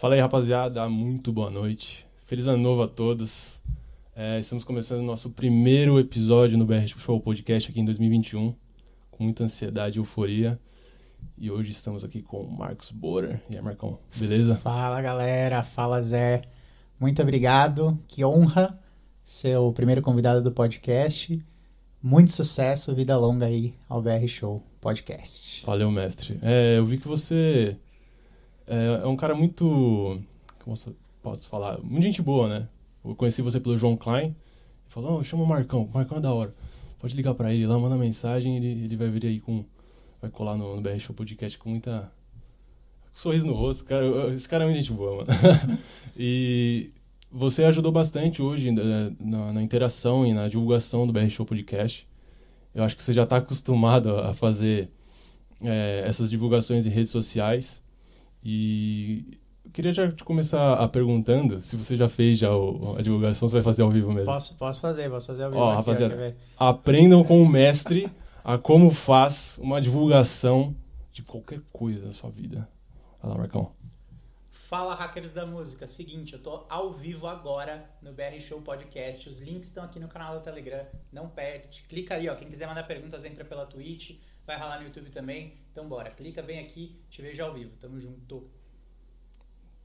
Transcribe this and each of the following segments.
Fala aí, rapaziada. Muito boa noite. Feliz ano novo a todos. É, estamos começando o nosso primeiro episódio no BR Show Podcast aqui em 2021, com muita ansiedade e euforia. E hoje estamos aqui com o Marcos Borer. E aí, Marcão, beleza? Fala, galera. Fala, Zé. Muito obrigado. Que honra ser o primeiro convidado do podcast. Muito sucesso, vida longa aí ao BR Show Podcast. Valeu, mestre. É, eu vi que você é, é um cara muito. Como posso falar? Muito gente boa, né? Eu conheci você pelo João Klein. Ele falou: oh, chama o Marcão, o Marcão é da hora. Pode ligar pra ele lá, manda mensagem ele, ele vai vir aí com. Vai colar no, no BR Show Podcast com muita. sorriso no rosto. Cara, esse cara é muito gente boa, mano. e você ajudou bastante hoje né, na, na, interação e na divulgação do BR Show Podcast. Eu acho que você já está acostumado a fazer é, essas divulgações em redes sociais. E eu queria já te começar a perguntando se você já fez já o, a divulgação, você vai fazer ao vivo mesmo. Posso, posso fazer, posso fazer ao vivo. Ó, aqui, rapaziada, ó, aprendam com o mestre a como faz uma divulgação de qualquer coisa da sua vida. Vai lá, Marcão. Fala, hackers da música. Seguinte, eu tô ao vivo agora no BR Show Podcast. Os links estão aqui no canal do Telegram. Não perde. Clica aí, ó. Quem quiser mandar perguntas, entra pela Twitch. Vai ralar no YouTube também. Então bora. Clica, vem aqui. Te vejo ao vivo. Tamo junto.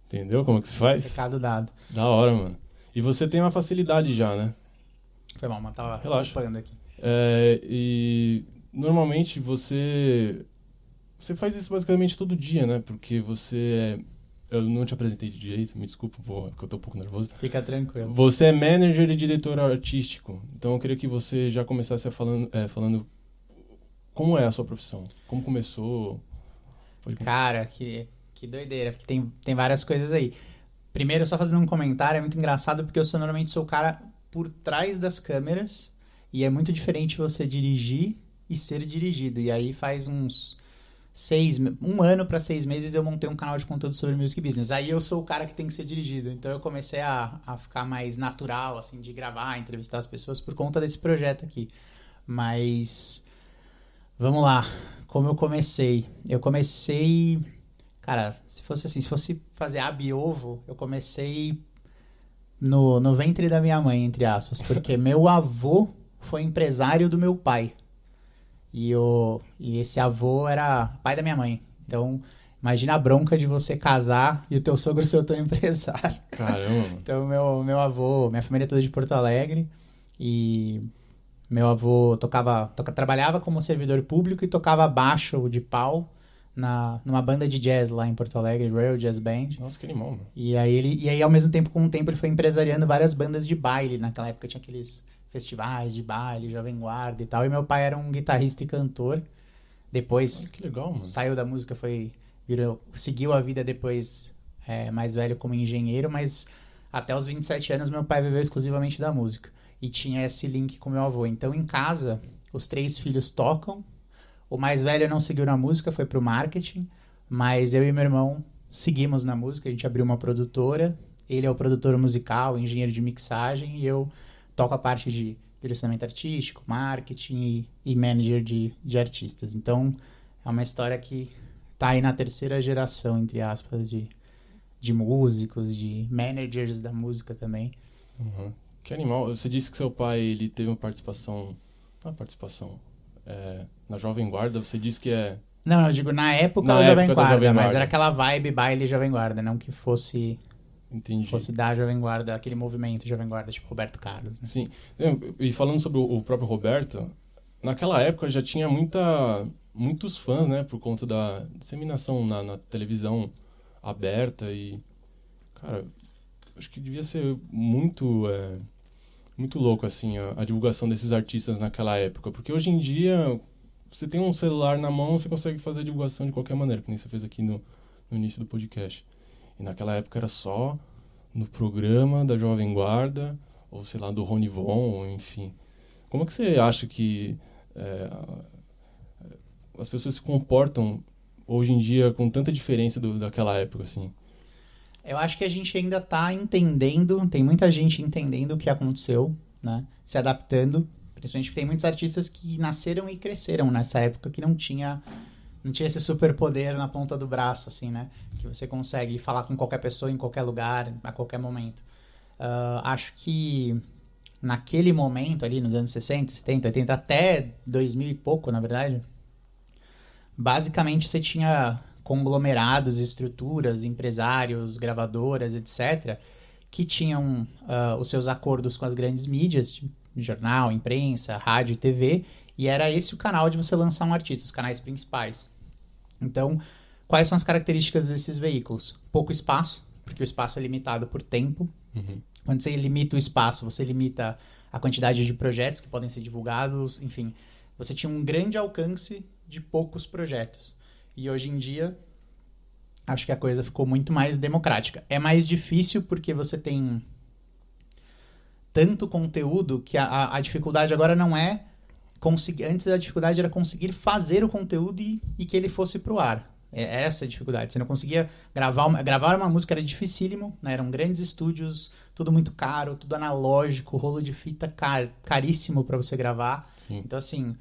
Entendeu como que se faz? Recado dado. Da hora, mano. E você tem uma facilidade já, né? Foi mal, mas tava Relaxa. aqui. É, e normalmente você... Você faz isso basicamente todo dia, né? Porque você é eu não te apresentei de direito, me desculpa, porque eu tô um pouco nervoso. Fica tranquilo. Você é manager e diretor artístico. Então eu queria que você já começasse falando, é, falando como é a sua profissão. Como começou? Pode... Cara, que, que doideira, porque tem, tem várias coisas aí. Primeiro, só fazendo um comentário, é muito engraçado porque eu sou, normalmente sou o cara por trás das câmeras e é muito diferente você dirigir e ser dirigido. E aí faz uns seis, um ano para seis meses eu montei um canal de conteúdo sobre music business. Aí eu sou o cara que tem que ser dirigido. Então eu comecei a, a ficar mais natural, assim, de gravar, entrevistar as pessoas por conta desse projeto aqui. Mas vamos lá, como eu comecei? Eu comecei, cara, se fosse assim, se fosse fazer ab-ovo, eu comecei no, no ventre da minha mãe, entre aspas, porque meu avô foi empresário do meu pai. E, o, e esse avô era pai da minha mãe. Então, imagina a bronca de você casar e o teu sogro ser o teu empresário. Caramba. então, meu, meu avô, minha família é toda de Porto Alegre. E meu avô tocava, toca, trabalhava como servidor público e tocava baixo de pau na, numa banda de jazz lá em Porto Alegre, Royal Jazz Band. Nossa, que animal, mano. E aí ele, e aí ao mesmo tempo, com o tempo, ele foi empresariando várias bandas de baile. Naquela época tinha aqueles festivais de baile, Jovem Guarda e tal. E meu pai era um guitarrista e cantor. Depois ah, legal, saiu da música, foi virou, seguiu a vida depois é, mais velho como engenheiro, mas até os 27 anos meu pai viveu exclusivamente da música. E tinha esse link com meu avô. Então em casa, os três filhos tocam. O mais velho não seguiu na música, foi pro marketing, mas eu e meu irmão seguimos na música, a gente abriu uma produtora. Ele é o produtor musical, engenheiro de mixagem, e eu toco a parte de direcionamento artístico, marketing e, e manager de, de artistas. Então, é uma história que tá aí na terceira geração, entre aspas, de, de músicos, de managers da música também. Uhum. Que animal. Você disse que seu pai ele teve uma participação. Uma participação. É, na Jovem Guarda, você disse que é. Não, eu digo na época, na da, época Jovem Guarda, da Jovem Guarda, mas era aquela vibe baile Jovem Guarda, não que fosse Entendi. fosse da Jovem Guarda, aquele movimento Jovem Guarda, tipo Roberto Carlos. Né? Sim. E falando sobre o próprio Roberto, naquela época já tinha muita, muitos fãs, né? Por conta da disseminação na, na televisão aberta e... Cara, acho que devia ser muito... É, muito louco, assim, a, a divulgação desses artistas naquela época. Porque hoje em dia, você tem um celular na mão, você consegue fazer a divulgação de qualquer maneira, que nem você fez aqui no, no início do podcast. E naquela época era só no programa da Jovem Guarda, ou sei lá, do Rony Von, enfim. Como é que você acha que é, as pessoas se comportam hoje em dia com tanta diferença do, daquela época, assim? Eu acho que a gente ainda está entendendo, tem muita gente entendendo o que aconteceu, né? Se adaptando, principalmente porque tem muitos artistas que nasceram e cresceram nessa época que não tinha não tinha esse superpoder na ponta do braço, assim, né? Que você consegue falar com qualquer pessoa em qualquer lugar, a qualquer momento. Uh, acho que naquele momento ali, nos anos 60, 70, 80, até 2000 e pouco, na verdade, basicamente você tinha conglomerados, estruturas, empresários, gravadoras, etc., que tinham uh, os seus acordos com as grandes mídias, tipo jornal, imprensa, rádio e TV, e era esse o canal de você lançar um artista, os canais principais. Então, quais são as características desses veículos? Pouco espaço, porque o espaço é limitado por tempo. Uhum. Quando você limita o espaço, você limita a quantidade de projetos que podem ser divulgados, enfim. Você tinha um grande alcance de poucos projetos. E hoje em dia, acho que a coisa ficou muito mais democrática. É mais difícil porque você tem tanto conteúdo que a, a dificuldade agora não é conseguir. Antes a dificuldade era conseguir fazer o conteúdo e, e que ele fosse pro ar. É, é essa a dificuldade. Você não conseguia gravar uma, gravar uma música era dificílimo, né? Eram grandes estúdios, tudo muito caro, tudo analógico, rolo de fita car, caríssimo para você gravar. Sim. Então assim,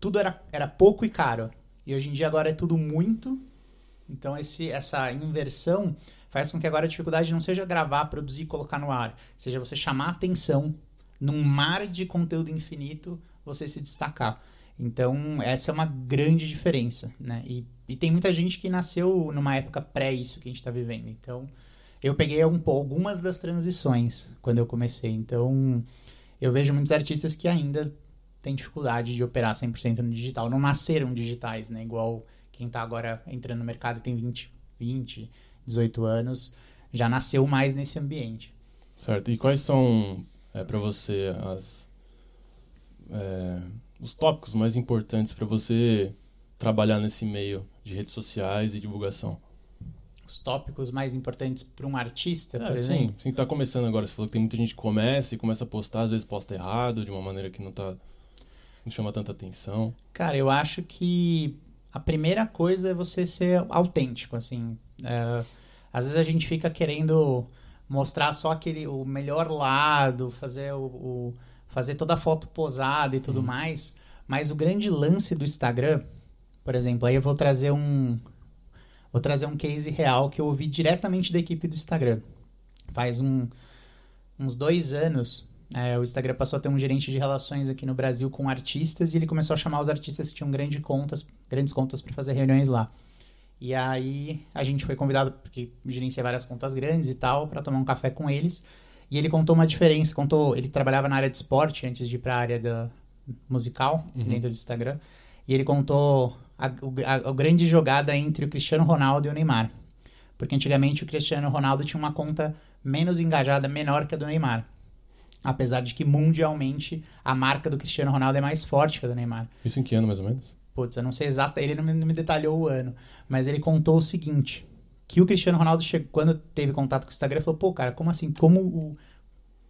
tudo era, era pouco e caro. E hoje em dia agora é tudo muito. Então esse, essa inversão faz com que agora a dificuldade não seja gravar, produzir e colocar no ar, seja você chamar atenção num mar de conteúdo infinito, você se destacar. Então, essa é uma grande diferença, né? E, e tem muita gente que nasceu numa época pré isso que a gente está vivendo. Então, eu peguei um, algumas das transições quando eu comecei. Então, eu vejo muitos artistas que ainda têm dificuldade de operar 100% no digital. Não nasceram digitais, né? Igual quem está agora entrando no mercado tem 20, 20, 18 anos, já nasceu mais nesse ambiente. Certo. E quais são, é, para você, as, é, os tópicos mais importantes para você trabalhar nesse meio de redes sociais e divulgação? Os tópicos mais importantes para um artista, é, por exemplo? Sim, sim, tá começando agora. Você falou que tem muita gente que começa e começa a postar, às vezes posta errado, de uma maneira que não tá não chama tanta atenção. Cara, eu acho que a primeira coisa é você ser autêntico, assim. É, às vezes a gente fica querendo mostrar só aquele o melhor lado, fazer o, o fazer toda a foto posada e tudo hum. mais. Mas o grande lance do Instagram, por exemplo, aí eu vou trazer um vou trazer um case real que eu ouvi diretamente da equipe do Instagram. Faz um, uns dois anos, é, o Instagram passou a ter um gerente de relações aqui no Brasil com artistas e ele começou a chamar os artistas que tinham grandes contas, grandes contas para fazer reuniões lá. E aí a gente foi convidado, porque gerencia várias contas grandes e tal, para tomar um café com eles. E ele contou uma diferença, contou, ele trabalhava na área de esporte antes de ir para a área da musical, uhum. dentro do Instagram. E ele contou a, a, a, grande jogada entre o Cristiano Ronaldo e o Neymar. Porque antigamente o Cristiano Ronaldo tinha uma conta menos engajada, menor que a do Neymar. Apesar de que mundialmente a marca do Cristiano Ronaldo é mais forte que a do Neymar. Isso em que ano mais ou menos? putz, eu não sei exato, ele não me, não me, detalhou o ano, mas ele contou o seguinte, que o Cristiano Ronaldo, chegou, quando teve contato com o Instagram, falou, pô, cara, como assim, como o...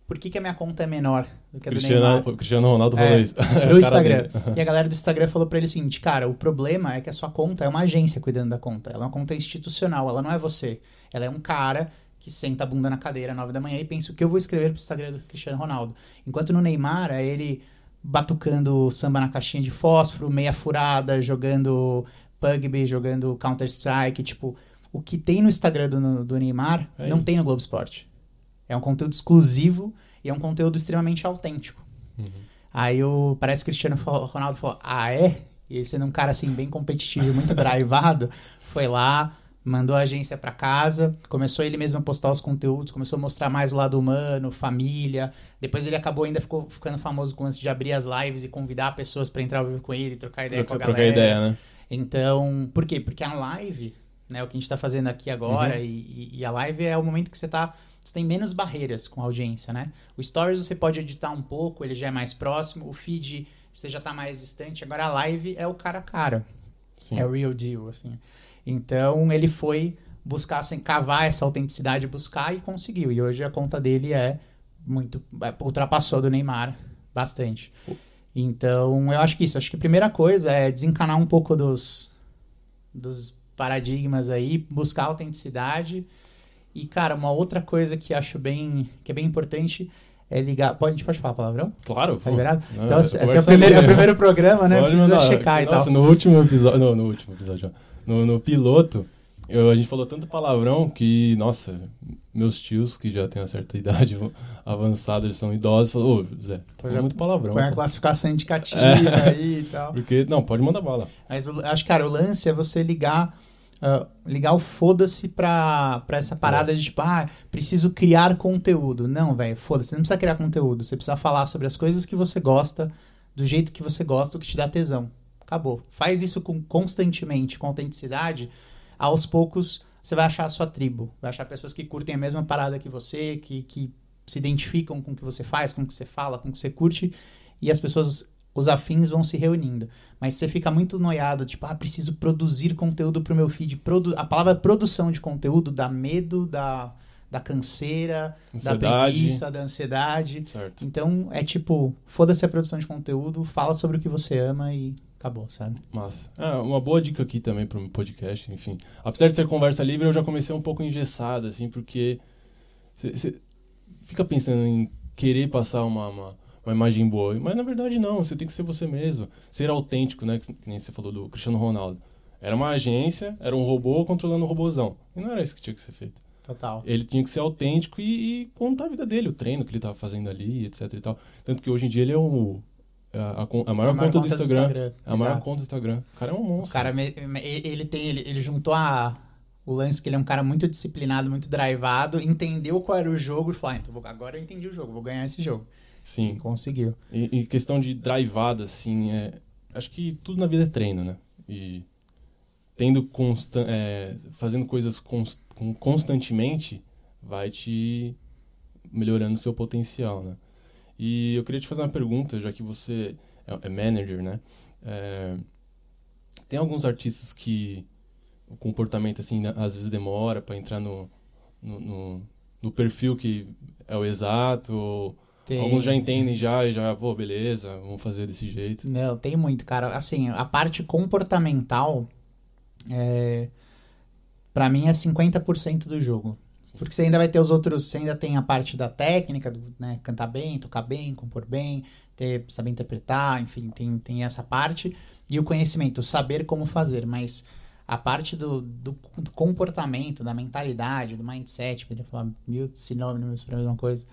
Por que, que a minha conta é menor do que a Cristiano, do Neymar? O Cristiano Ronaldo falou é, isso. No Instagram. e a galera do Instagram falou pra ele o seguinte, cara, o problema é que a sua conta é uma agência cuidando da conta. Ela é uma conta institucional, ela não é você. Ela é um cara que senta a bunda na cadeira às 9 da manhã e pensa o que eu vou escrever pro Instagram do Cristiano Ronaldo. Enquanto no Neymar, é ele batucando samba na caixinha de fósforo, meia furada, jogando Pugby, jogando Counter-Strike, tipo, o que tem no Instagram do, do Neymar é não tem no Globo Esporte. É um conteúdo exclusivo e é um conteúdo extremamente autêntico. Uhum. Aí o, parece que o Cristiano Ronaldo falou, ah, é? E ele sendo um cara assim, bem competitivo, muito drivado, foi lá, mandou a agência para casa, começou ele mesmo a postar os conteúdos, começou a mostrar mais o lado humano, família. Depois ele acabou ainda ficou ficando famoso com o lance de abrir as lives e convidar pessoas para entrar ao vivo com ele, trocar ideia Troca, com a galera. Trocar ideia, né? Então, por quê? Porque a live, né, o que a gente está fazendo aqui agora uhum. e, e, a live é o momento que você tá você tem menos barreiras com a audiência, né? O Stories você pode editar um pouco, ele já é mais próximo, o feed você já está mais distante, agora a live é o cara a cara. Sim. É o real deal, assim. Então ele foi buscar, assim, cavar essa autenticidade, buscar e conseguiu. E hoje a conta dele é muito. É, ultrapassou a do Neymar bastante. Então eu acho que isso. Acho que a primeira coisa é desencanar um pouco dos, dos paradigmas aí, buscar autenticidade. E, cara, uma outra coisa que acho bem, que é bem importante é ligar. Pode, a gente pode falar palavrão? Claro. Tá liberado? Não, então, é, é o primeiro, é o primeiro programa, né? Pode Precisa mandar. checar e Nossa, tal. no último episódio. No, no último episódio. No, no piloto, eu- a gente falou tanto palavrão que, nossa, meus tios, que já têm uma certa idade avançada, eles são idosos, falaram, ô, Zé, tá já muito palavrão. Põe a pô." classificação indicativa É. aí e tal. Porque, não, pode mandar bala. Mas acho, cara, o lance é você ligar. ah, ligar o foda-se pra, pra essa parada de tipo, ah, preciso criar conteúdo. Não, velho, foda-se, você não precisa criar conteúdo. Você precisa falar sobre as coisas que você gosta, do jeito que você gosta, o que te dá tesão. Acabou. Faz isso com, constantemente, com autenticidade. Aos poucos, você vai achar a sua tribo. Vai achar pessoas que curtem a mesma parada que você, que, que se identificam com o que você faz, com o que você fala, com o que você curte. E as pessoas, os afins vão se reunindo. Mas você fica muito noiado, tipo, ah, preciso produzir conteúdo pro meu feed. Produ a palavra produção de conteúdo dá medo, dá, dá canseira, da Ansiedade. preguiça, da ansiedade. Certo. Então é tipo, foda-se a produção de conteúdo, fala sobre o que você ama e acabou, sabe? Massa. Ah, uma boa dica aqui também para o podcast, enfim. Apesar de ser conversa livre, eu já comecei um pouco engessado, assim, porque você fica pensando em querer passar uma, uma, uma imagem boa, mas na verdade não, você tem que ser você mesmo, ser autêntico, né? Que que nem você falou do Cristiano Ronaldo. Era uma agência, era um robô controlando um robôzão. E não era isso que tinha que ser feito. Total. Ele tinha que ser autêntico e, e contar a vida dele, o treino que ele estava fazendo ali, etc e tal. Tanto que hoje em dia ele é o, a, a a maior A maior conta do conta do Instagram. Instagram, É a maior exato. conta do Instagram. O cara é um monstro. O cara, ele tem, ele, ele juntou a, o lance que ele é um cara muito disciplinado, muito drivado, entendeu qual era o jogo e falou, ah, então vou- agora eu entendi o jogo, vou ganhar esse jogo. E Sim. conseguiu. E, e questão de drivada, assim, é, acho que tudo na vida é treino, né? E tendo constan é, fazendo coisas cons com- constantemente vai te melhorando o seu potencial, né? E eu queria te fazer uma pergunta, já que você é, é manager, né? É, tem alguns artistas que o comportamento, assim, né, às vezes demora para entrar no, no, no, no perfil que é o exato, ou Tem- Alguns já entendem já e já, pô, beleza, vamos fazer desse jeito. Não, tem muito, cara. Assim, a parte comportamental, é, para mim, é 50% do jogo. Porque você ainda vai ter os outros, você ainda tem a parte da técnica, do, né, cantar bem, tocar bem, compor bem, ter, saber interpretar, enfim, tem, tem essa parte. E o conhecimento, saber como fazer, mas a parte do, do, do comportamento, da mentalidade, do mindset, poderia falar mil sinônimos para a mesma coisa,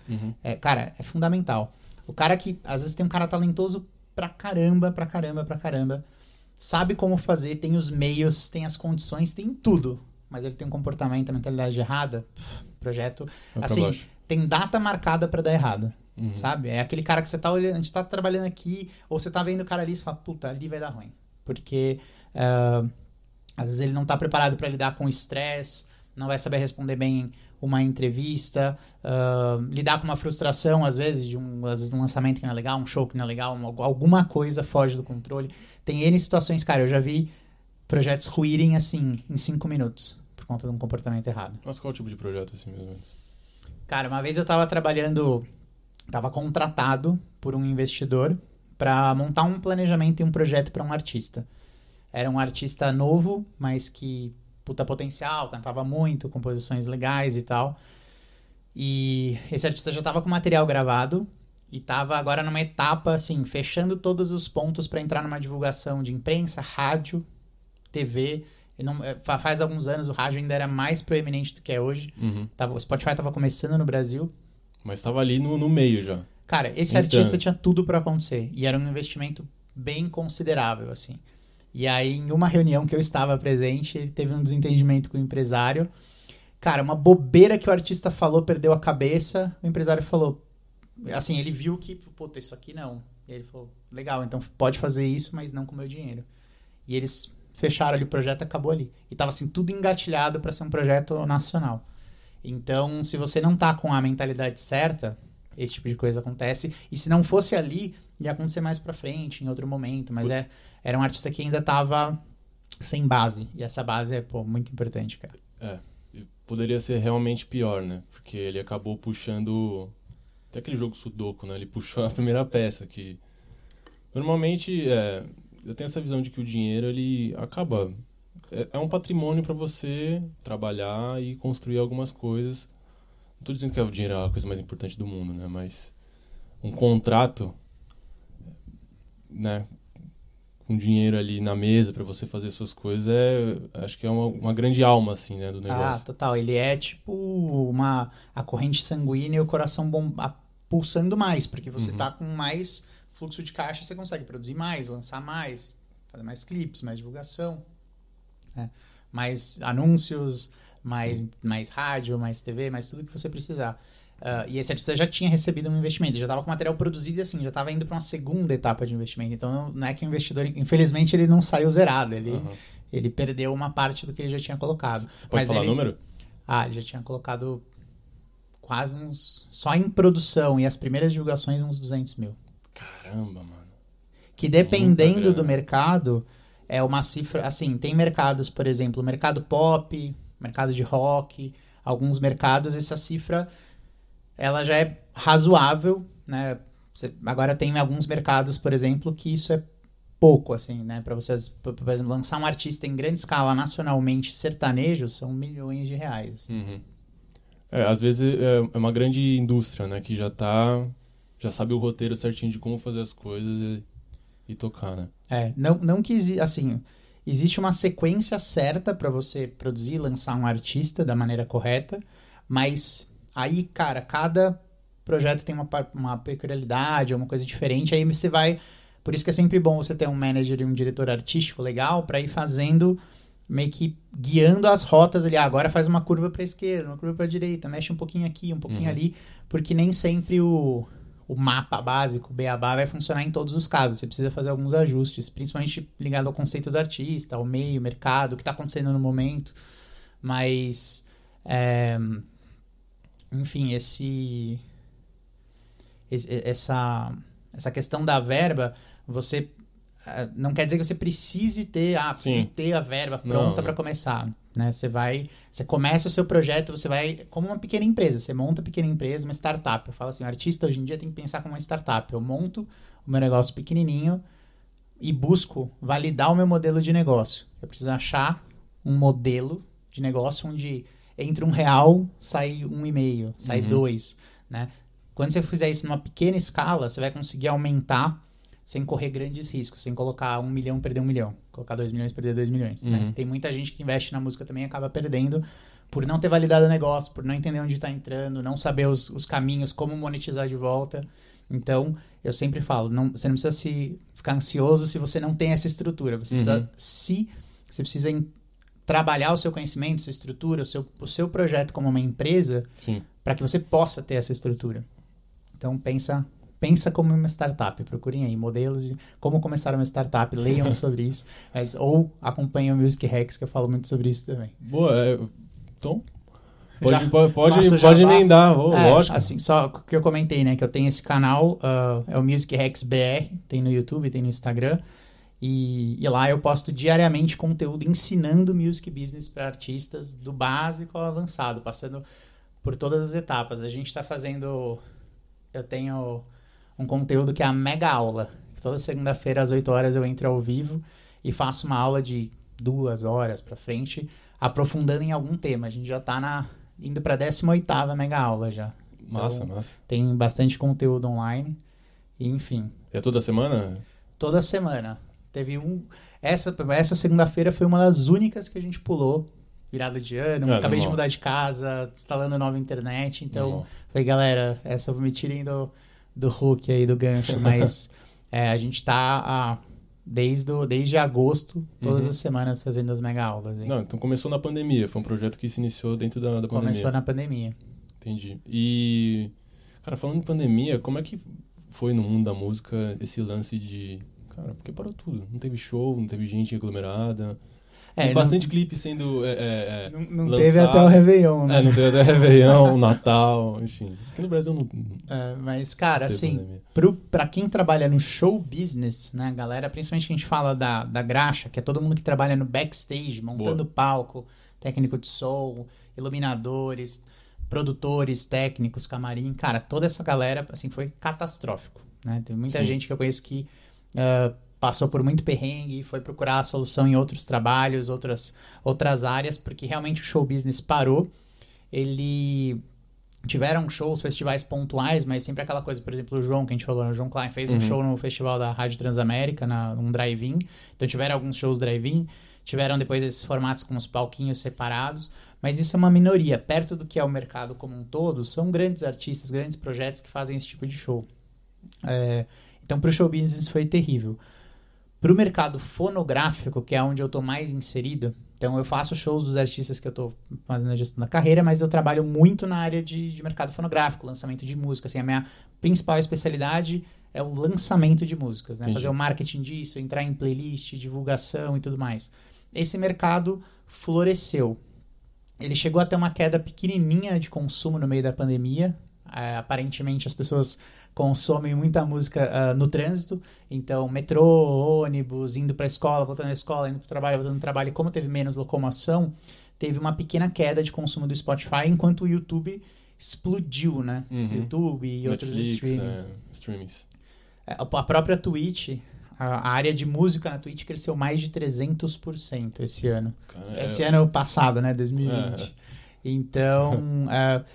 é, cara, é fundamental. O cara que, às vezes, tem um cara talentoso pra caramba, pra caramba, pra caramba, sabe como fazer, tem os meios, tem as condições, tem tudo, mas ele tem um comportamento, a mentalidade errada, pff, projeto, pra assim, tem data marcada pra dar errado, Uhum. sabe? É aquele cara que você tá olhando, a gente tá trabalhando aqui, ou você tá vendo o cara ali e você fala, puta, ali vai dar ruim. Porque ah, às vezes ele não tá preparado pra lidar com estresse, não vai saber responder bem uma entrevista, ah, lidar com uma frustração, às vezes, de um, às vezes um lançamento que não é legal, um show que não é legal, uma- alguma coisa foge do controle. Tem N situações, cara, eu já vi projetos ruírem assim, em cinco minutos, por conta de um comportamento errado. Mas qual tipo de projeto, assim, menos? Cara, uma vez eu tava trabalhando, tava contratado por um investidor para montar um planejamento e um projeto para um artista. Era um artista novo, mas que puta potencial, cantava muito, composições legais e tal. E esse artista já tava com material gravado e tava agora numa etapa assim, fechando todos os pontos para entrar numa divulgação de imprensa, rádio, TV. Não- fa- faz alguns anos o rádio ainda era mais proeminente do que é hoje. Uhum. Tava, o Spotify tava começando no Brasil. Mas tava ali no, no meio já. Cara, esse artista tinha tudo pra acontecer. E era um investimento bem considerável, assim. E aí, em uma reunião que eu estava presente, ele teve um desentendimento com o empresário. Cara, uma bobeira que o artista falou, perdeu a cabeça. O empresário falou. Assim, ele viu que, puta, isso aqui não. E ele falou: legal, então pode fazer isso, mas não com o meu dinheiro. E eles fecharam ali o projeto acabou ali. E tava assim, tudo engatilhado pra ser um projeto nacional. Então, se você não tá com a mentalidade certa, esse tipo de coisa acontece. E se não fosse ali, ia acontecer mais pra frente, em outro momento. Mas é, era um artista que ainda tava sem base. E essa base é, pô, muito importante, cara. E poderia ser realmente pior, né? Porque ele acabou puxando. Até aquele jogo Sudoku, né? Ele puxou a primeira peça, que. Normalmente, é, eu tenho essa visão de que o dinheiro, ele acaba. É, é um patrimônio para você trabalhar e construir algumas coisas. Não tô dizendo que o dinheiro é a coisa mais importante do mundo, né? Mas um contrato, né? Com dinheiro ali na mesa para você fazer suas coisas, é, acho que é uma, uma grande alma, assim, né, do Ah, negócio. total. Ele é tipo uma a corrente sanguínea e o coração bom, a- pulsando mais, porque você Uhum. tá com mais fluxo de caixa, você consegue produzir mais, lançar mais, fazer mais clipes, mais divulgação, né? mais anúncios, mais, mais rádio, mais TV, mais tudo que você precisar. Ah, e esse artista já tinha recebido um investimento, já estava com material produzido e assim, já estava indo para uma segunda etapa de investimento. Então não, não é que o investidor, infelizmente, ele não saiu zerado, ele, Aham. ele perdeu uma parte do que ele já tinha colocado. Você pode Mas falar ele- número? Ah, ele já tinha colocado quase uns. Só em produção e as primeiras divulgações, uns 200 mil. Caramba, mano. Que dependendo do mercado, é uma cifra. Assim, tem mercados, por exemplo, mercado pop, mercado de rock, alguns mercados, essa cifra ela já é razoável, né? Você- agora tem alguns mercados, por exemplo, que isso é pouco, assim, né? Para vocês, por exemplo, lançar um artista em grande escala nacionalmente sertanejo são milhões de reais. Uhum. É, às vezes é é uma grande indústria, né? Que já tá. Já sabe o roteiro certinho de como fazer as coisas e, e tocar, né? É, não, não que assim, existe uma sequência certa para você produzir e lançar um artista da maneira correta, mas aí, cara, cada projeto tem uma, uma peculiaridade, uma coisa diferente, aí você vai. Por isso que é sempre bom você ter um manager e um diretor artístico legal para ir fazendo meio que guiando as rotas ali. Ah, agora faz uma curva para esquerda, uma curva para direita, mexe um pouquinho aqui, um pouquinho Uhum. ali, porque nem sempre o, o mapa básico, o beabá, vai funcionar em todos os casos. Você precisa fazer alguns ajustes, principalmente ligado ao conceito do artista, ao meio, mercado, o que está acontecendo no momento. Mas, é, enfim, esse, esse- essa, essa questão da verba, você não quer dizer que você precise ter, ah, precisa Sim. ter a verba pronta para começar, né? Você vai, você começa o seu projeto, você vai como uma pequena empresa, você monta uma pequena empresa, uma startup. Eu falo assim, o artista hoje em dia tem que pensar como uma startup. Eu monto o meu negócio pequenininho e busco validar o meu modelo de negócio. Eu preciso achar um modelo de negócio onde entre um real sai um e meio, sai Uhum. dois, né? Quando você fizer isso numa pequena escala, você vai conseguir aumentar sem correr grandes riscos, sem colocar um milhão perder um milhão, colocar dois milhões perder dois milhões. né? Uhum. Tem muita gente que investe na música também e acaba perdendo por não ter validado o negócio, por não entender onde está entrando, não saber os, os caminhos, como monetizar de volta. Então, eu sempre falo, não, você não precisa se ficar ansioso se você não tem essa estrutura. Você Uhum. precisa se você precisa em- trabalhar o seu conhecimento, sua estrutura, o seu, o seu projeto como uma empresa para que você possa ter essa estrutura. Então pensa, pensa como uma startup, procurem aí modelos de como começar uma startup, leiam sobre isso, mas ou acompanhem o Music Hacks que eu falo muito sobre isso também. Boa, é, então. Pode, Já- pode, pode, pode emendar, ô, É, lógico. Assim, só o que eu comentei, né? Que eu tenho esse canal, ah, é o Music Hacks BR, tem no YouTube, tem no Instagram. E, e lá eu posto diariamente conteúdo ensinando music business para artistas do básico ao avançado, passando por todas as etapas. A gente está fazendo. Eu tenho um conteúdo que é a mega aula. Toda segunda-feira às 8 horas eu entro ao vivo e faço uma aula de duas horas para frente, aprofundando em algum tema. A gente já está na, indo para a 18 mega aula já. Massa, então- massa. Tem bastante conteúdo online. E, enfim, É toda semana? toda semana. Teve um. Essa, essa segunda-feira foi uma das únicas que a gente pulou. Virada de ano, É, acabei de normal. mudar de casa, instalando nova internet. Então, Normal. falei, galera, essa me tirem do, do hook aí, do gancho. Mas é, a gente tá ah, desde, o- desde agosto, todas Uhum. as semanas, fazendo as mega aulas. hein? Não, então começou na pandemia. Foi um projeto que se iniciou dentro da, da pandemia. Começou na pandemia. Entendi. E, cara, falando em pandemia, como é que foi no mundo da música esse lance de. Cara, porque parou tudo. Não teve show, não teve gente aglomerada. É, não- bastante clipe sendo. É, é, é, Não, não teve até o Réveillon, né? É, não teve até Réveillon, Natal, enfim. Aqui no Brasil não. não É, mas, cara, assim, pro, pra quem trabalha no show business, né, galera, principalmente que a gente fala da, da graxa, que é todo mundo que trabalha no backstage, montando palco, técnico de som, iluminadores, produtores, técnicos, camarim, cara, toda essa galera, assim, foi catastrófico, né? Tem muita Sim. gente que eu conheço que ah, passou por muito perrengue, foi procurar a solução em outros trabalhos, outras, outras áreas, porque realmente o show business parou, ele tiveram shows, festivais pontuais, mas sempre aquela coisa, por exemplo, o João, que a gente falou, o João Klein fez um Uhum. show no festival da Rádio Transamérica, na, num drive-in, então tiveram alguns shows drive-in, tiveram depois esses formatos com os palquinhos separados, mas isso é uma minoria, perto do que é o mercado como um todo, são grandes artistas, grandes projetos que fazem esse tipo de show. É, então, pro show business foi terrível. Pro mercado fonográfico, que é onde eu tô mais inserido, então eu faço shows dos artistas que eu tô fazendo a gestão da carreira, mas eu trabalho muito na área de, de mercado fonográfico, lançamento de música. Assim, a minha principal especialidade é o lançamento de músicas, né? Fazer o marketing disso, entrar em playlist, divulgação e tudo mais. Esse mercado floresceu. Ele chegou a ter uma queda pequenininha de consumo no meio da pandemia. É, aparentemente as pessoas consomem muita música ah, no trânsito, então metrô, ônibus, indo para a escola, voltando da escola, indo para o trabalho, voltando do trabalho, e como teve menos locomoção, teve uma pequena queda de consumo do Spotify, enquanto o YouTube explodiu, né? Uhum. YouTube e outros Netflix, streamings. é, streamings. É, A própria Twitch, a área de música na Twitch cresceu mais de 300% esse ano. Cara, é- Esse ano passado, né? 2020. Então, é, vo-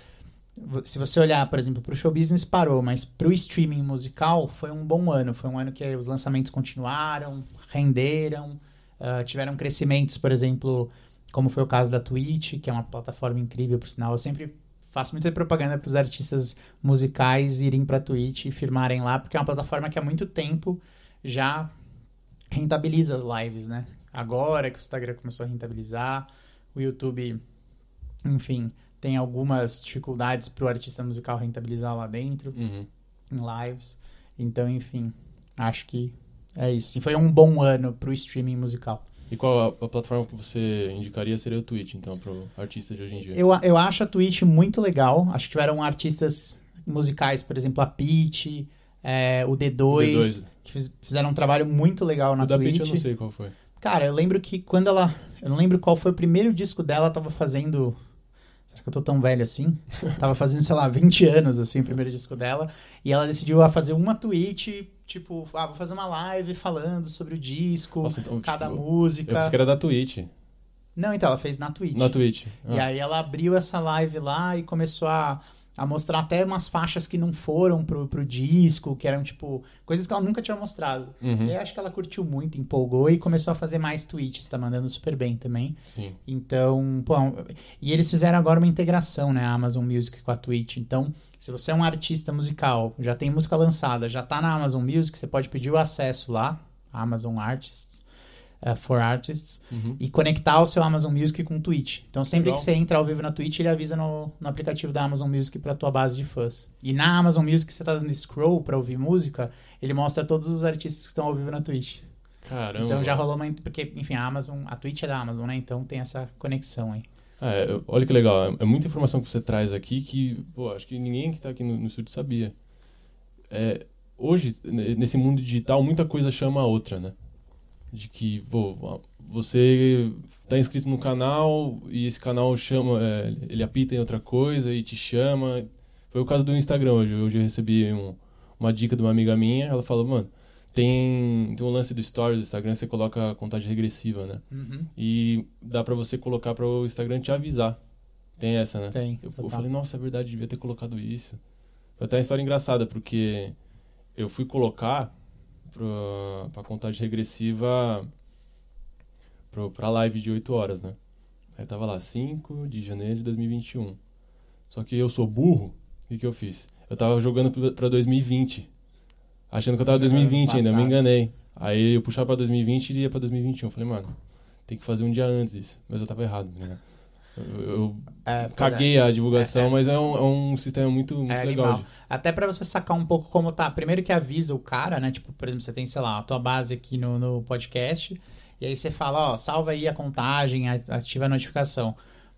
se você olhar, por exemplo, para o show business parou, mas para o streaming musical foi um bom ano. Foi um ano que os lançamentos continuaram, renderam, ah, tiveram crescimentos, por exemplo, como foi o caso da Twitch, que é uma plataforma incrível, por sinal. Eu sempre faço muita propaganda para os artistas musicais irem para Twitch e firmarem lá, porque é uma plataforma que há muito tempo já rentabiliza as lives, né? Agora que o Instagram começou a rentabilizar, o YouTube, enfim, tem algumas dificuldades para o artista musical rentabilizar lá dentro, Uhum. em lives. Então, enfim, acho que é isso. Assim, foi um bom ano para o streaming musical. E qual a, a plataforma que você indicaria seria o Twitch, então, pro artista de hoje em dia? Eu, eu acho a Twitch muito legal. Acho que tiveram artistas musicais, por exemplo, a Peach, é, o D2, O D2. que fiz- fizeram um trabalho muito legal na o da Twitch. Pitch eu não sei qual foi. Cara, eu lembro que quando ela. Eu não lembro qual foi o primeiro disco dela, ela tava fazendo. Eu tô tão velho assim? tava fazendo, sei lá, 20 anos, assim, o primeiro disco dela. E ela decidiu ah, fazer uma tweet, tipo, ah, vou fazer uma live falando sobre o disco, Nossa, então, cada tipo, Eu música. pensei que era da Twitch. Não, então, ela fez na Twitch. Na Twitch. E Ah, aí ela abriu essa live lá e começou a, a mostrar até umas faixas que não foram pro, pro disco, que eram, tipo, coisas que ela nunca tinha mostrado. uhum, E aí acho que ela curtiu muito, empolgou e começou a fazer mais tweets, tá mandando super bem também. Sim. Então, pô, e eles fizeram agora uma integração, né, a Amazon Music com a Twitch. Então, se você é um artista musical, já tem música lançada, já tá na Amazon Music, você pode pedir o acesso lá, Amazon Artists, eh, for Artists, Uhum. e conectar o seu Amazon Music com o Twitch. Então, sempre Legal. que você entra ao vivo na Twitch, ele avisa no, no aplicativo da Amazon Music pra tua base de fãs. E na Amazon Music, você tá dando scroll pra ouvir música, ele mostra todos os artistas que estão ao vivo na Twitch. Caramba. Então já rolou uma. Porque, enfim, a Amazon, a Twitch é da Amazon, né? Então tem essa conexão aí. É, olha que legal. É, é muita informação que você traz aqui que, pô, acho que ninguém que tá aqui no, no estúdio sabia. É, hoje, ne- nesse mundo digital, muita coisa chama a outra, né? De que, pô, você tá inscrito no canal e esse canal chama, é, ele apita em outra coisa e te chama. Foi o caso do Instagram hoje. Hoje eu recebi um- uma dica de uma amiga minha. Ela falou, mano, tem, tem um lance do story do Instagram, você coloca a contagem regressiva, né? Uhum. E dá pra você colocar para o Instagram te avisar. Tem essa, né? Tem. Eu, eu falei, nossa, é verdade, devia ter colocado isso. Foi até uma história engraçada, porque eu fui colocar pra, pra contagem regressiva pro, pra live de 8 horas, né? Aí tava lá, 5 de janeiro de 2021. Só que eu sou burro, o que, que eu fiz? Eu tava jogando pra- pra 2020. Achando que eu tava em Jogando 2020 ainda, me enganei. Aí eu puxava pra 2020 e ia pra 2021. Eu falei, mano, tem que fazer um dia antes isso. Mas eu tava errado, né? Eu, eu É, caguei a divulgação, É, é. mas é um, é um sistema muito, muito É legal. animal. Até pra você sacar um pouco como tá. Primeiro que avisa o cara, né? Tipo, por exemplo, você tem, sei lá, a tua base aqui no, no podcast. E aí você fala, ó, salva aí a contagem, ativa a notificação.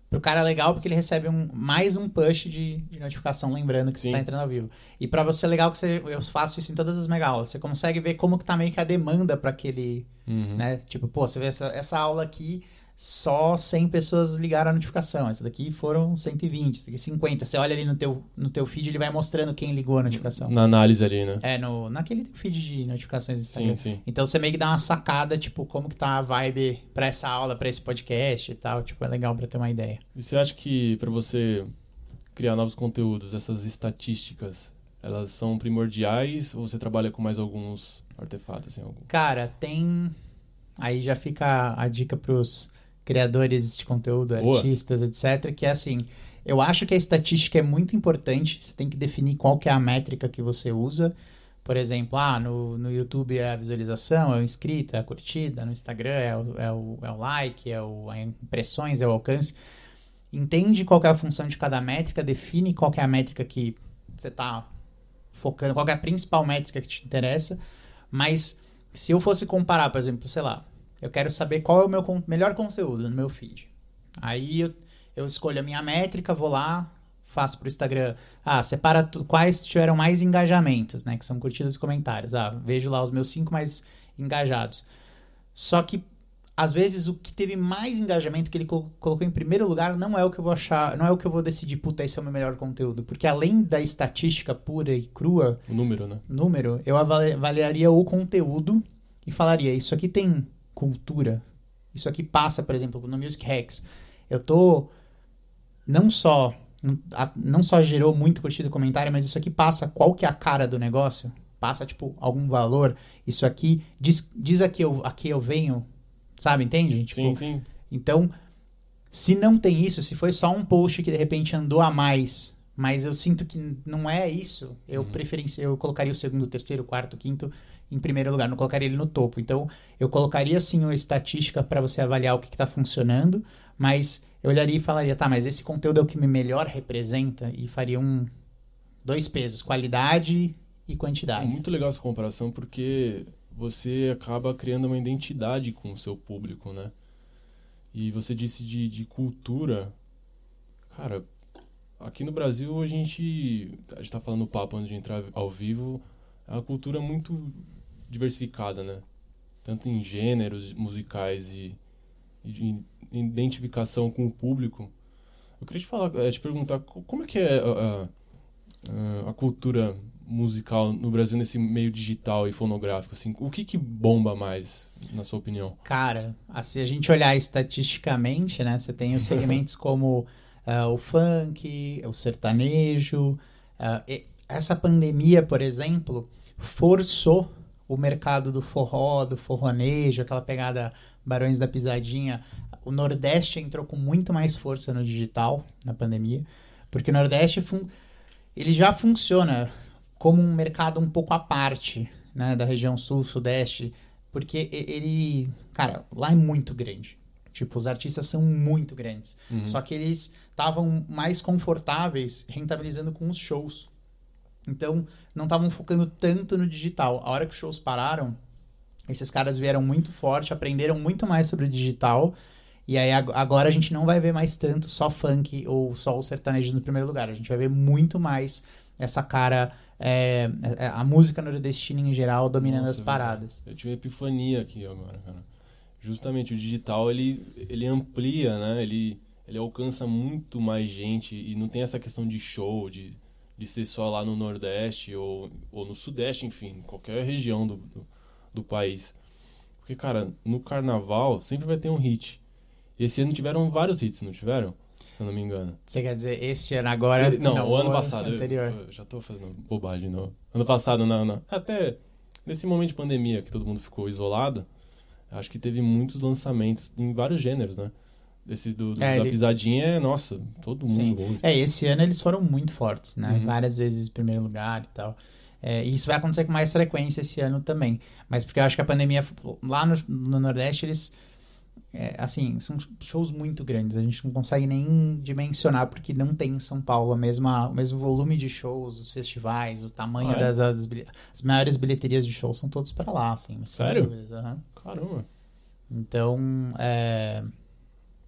Pro cara é legal porque ele recebe um, mais um push de, de notificação lembrando que Sim. você tá entrando ao vivo. E pra você é legal que você, eu faço isso em todas as megaaulas. Você consegue ver como que tá meio que a demanda pra aquele. Uhum. né? Tipo, pô, você vê essa, essa aula aqui, só 100 pessoas ligaram a notificação. Essa daqui foram 120, essa daqui 50. Você olha ali no teu, no teu feed, ele vai mostrando quem ligou a notificação. Na análise ali, né? É, no, naquele feed de notificações do Instagram. Sim, sim. Então você meio que dá uma sacada, tipo, como que tá a vibe pra essa aula, pra esse podcast e tal. Tipo, é legal pra ter uma ideia. E você acha que pra você criar novos conteúdos, essas estatísticas, elas são primordiais ou você trabalha com mais alguns artefatos? Assim, algum? Cara, tem. Aí já fica a dica pros criadores de conteúdo, Boa. artistas, etc. Que é assim. Eu acho que a estatística é muito importante. Você tem que definir qual que é a métrica que você usa. Por exemplo, ah, no, no YouTube é a visualização, é o inscrito, é a curtida, no Instagram é o, é o, é o like, é o é impressões, é o alcance. Entende qual é a função de cada métrica, define qual é a métrica que você está focando, qual é a principal métrica que te interessa. Mas se eu fosse comparar, por exemplo, sei lá, eu quero saber qual é o meu con- melhor conteúdo no meu feed. Aí eu, eu escolho a minha métrica, vou lá, faço pro Instagram. Ah, separa quais tiveram mais engajamentos, né? Que são curtidas e comentários. Ah, vejo lá os meus cinco mais engajados. Só que, às vezes, o que teve mais engajamento, que ele colo- colocou em primeiro lugar, não é o que eu vou achar, não é o que eu vou decidir, puta, esse é o meu melhor conteúdo. Porque além da estatística pura e crua, O número, né? número, eu avali- avaliaria o conteúdo e falaria, isso aqui tem cultura. Isso aqui passa, por exemplo, no Music Hacks. Eu tô não só a- não só gerou muito curtida e comentário, mas isso aqui passa qual que é a cara do negócio? Passa tipo algum valor. Isso aqui diz, diz aqui eu aqui eu venho, sabe, entende? Tipo, sim, sim. então, se não tem isso, se foi só um post que de repente andou a mais, mas eu sinto que não é isso, eu Uhum. eu colocaria o segundo, terceiro, quarto, quinto em primeiro lugar, não colocaria ele no topo. Então, eu colocaria sim uma estatística para você avaliar o que está funcionando, mas eu olharia e falaria, tá, mas esse conteúdo é o que me melhor representa e faria um dois pesos, qualidade e É quantidade. muito legal essa comparação porque você acaba criando uma identidade com o seu público, né? E você disse de, de cultura. Cara, aqui no Brasil a gente. A gente tá falando papo antes de entrar ao vivo. É uma cultura muito diversificada, né? Tanto em gêneros musicais e, e de identificação com o público. Eu queria te falar, eh, te perguntar, co- como é que é a, a- a cultura musical no Brasil nesse meio digital e fonográfico? Assim, o que que bomba mais, na sua opinião? Cara, ah, se a gente olhar estatisticamente, né, você tem os segmentos como ah, o funk, o sertanejo. e essa pandemia, por exemplo, forçou o mercado do forró, do forronejo, aquela pegada Barões da Pisadinha. O Nordeste entrou com muito mais força no digital na pandemia, porque o Nordeste ele já funciona como um mercado um pouco à parte, né, da região sul, sudeste, porque ele, cara, lá é muito grande. Tipo, os artistas são muito grandes. Uhum. Só que eles estavam mais confortáveis rentabilizando com os shows. Então, não estavam focando tanto no digital. A hora que os shows pararam, esses caras vieram muito forte, aprenderam muito mais sobre o digital. E aí ag- agora a gente não vai ver mais tanto só funk ou só o sertanejo no primeiro lugar. A gente vai ver muito mais essa cara, é, é, a música nordestina em geral dominando Nossa, as paradas. Eu tive uma epifania aqui agora, cara. Justamente o digital, ele, ele amplia, né? Ele, ele alcança muito mais gente e não tem essa questão de show, de, de ser só lá no Nordeste ou, ou no Sudeste, enfim, qualquer região do, do, do país. Porque, cara, no Carnaval sempre vai ter um hit. Esse ano tiveram vários hits, não tiveram? Se eu não me engano. Você quer dizer esse ano agora? Ele- não, o ano passado. eu- Anterior. Eu, já tô fazendo bobagem, não. Ano passado, não, não. Até nesse momento de pandemia que todo mundo ficou isolado, acho que teve muitos lançamentos em vários gêneros, né? Esse do, do- É, da ele- pisadinha nossa, todo Sim. mundo ouve. É, esse ano eles foram muito fortes, né? Uhum. Várias vezes em primeiro lugar e tal. É, e isso vai acontecer com mais frequência esse ano também. Mas porque eu acho que a pandemia, lá no, no Nordeste, eles. é, assim, são shows muito grandes. A gente não consegue nem dimensionar, porque não tem em São Paulo a mesma, o mesmo volume de shows, os festivais, o tamanho Ah, é? das, das As maiores bilheterias de shows são todos para lá, assim. Sério? dúvidas, aham. Caramba. Então, é,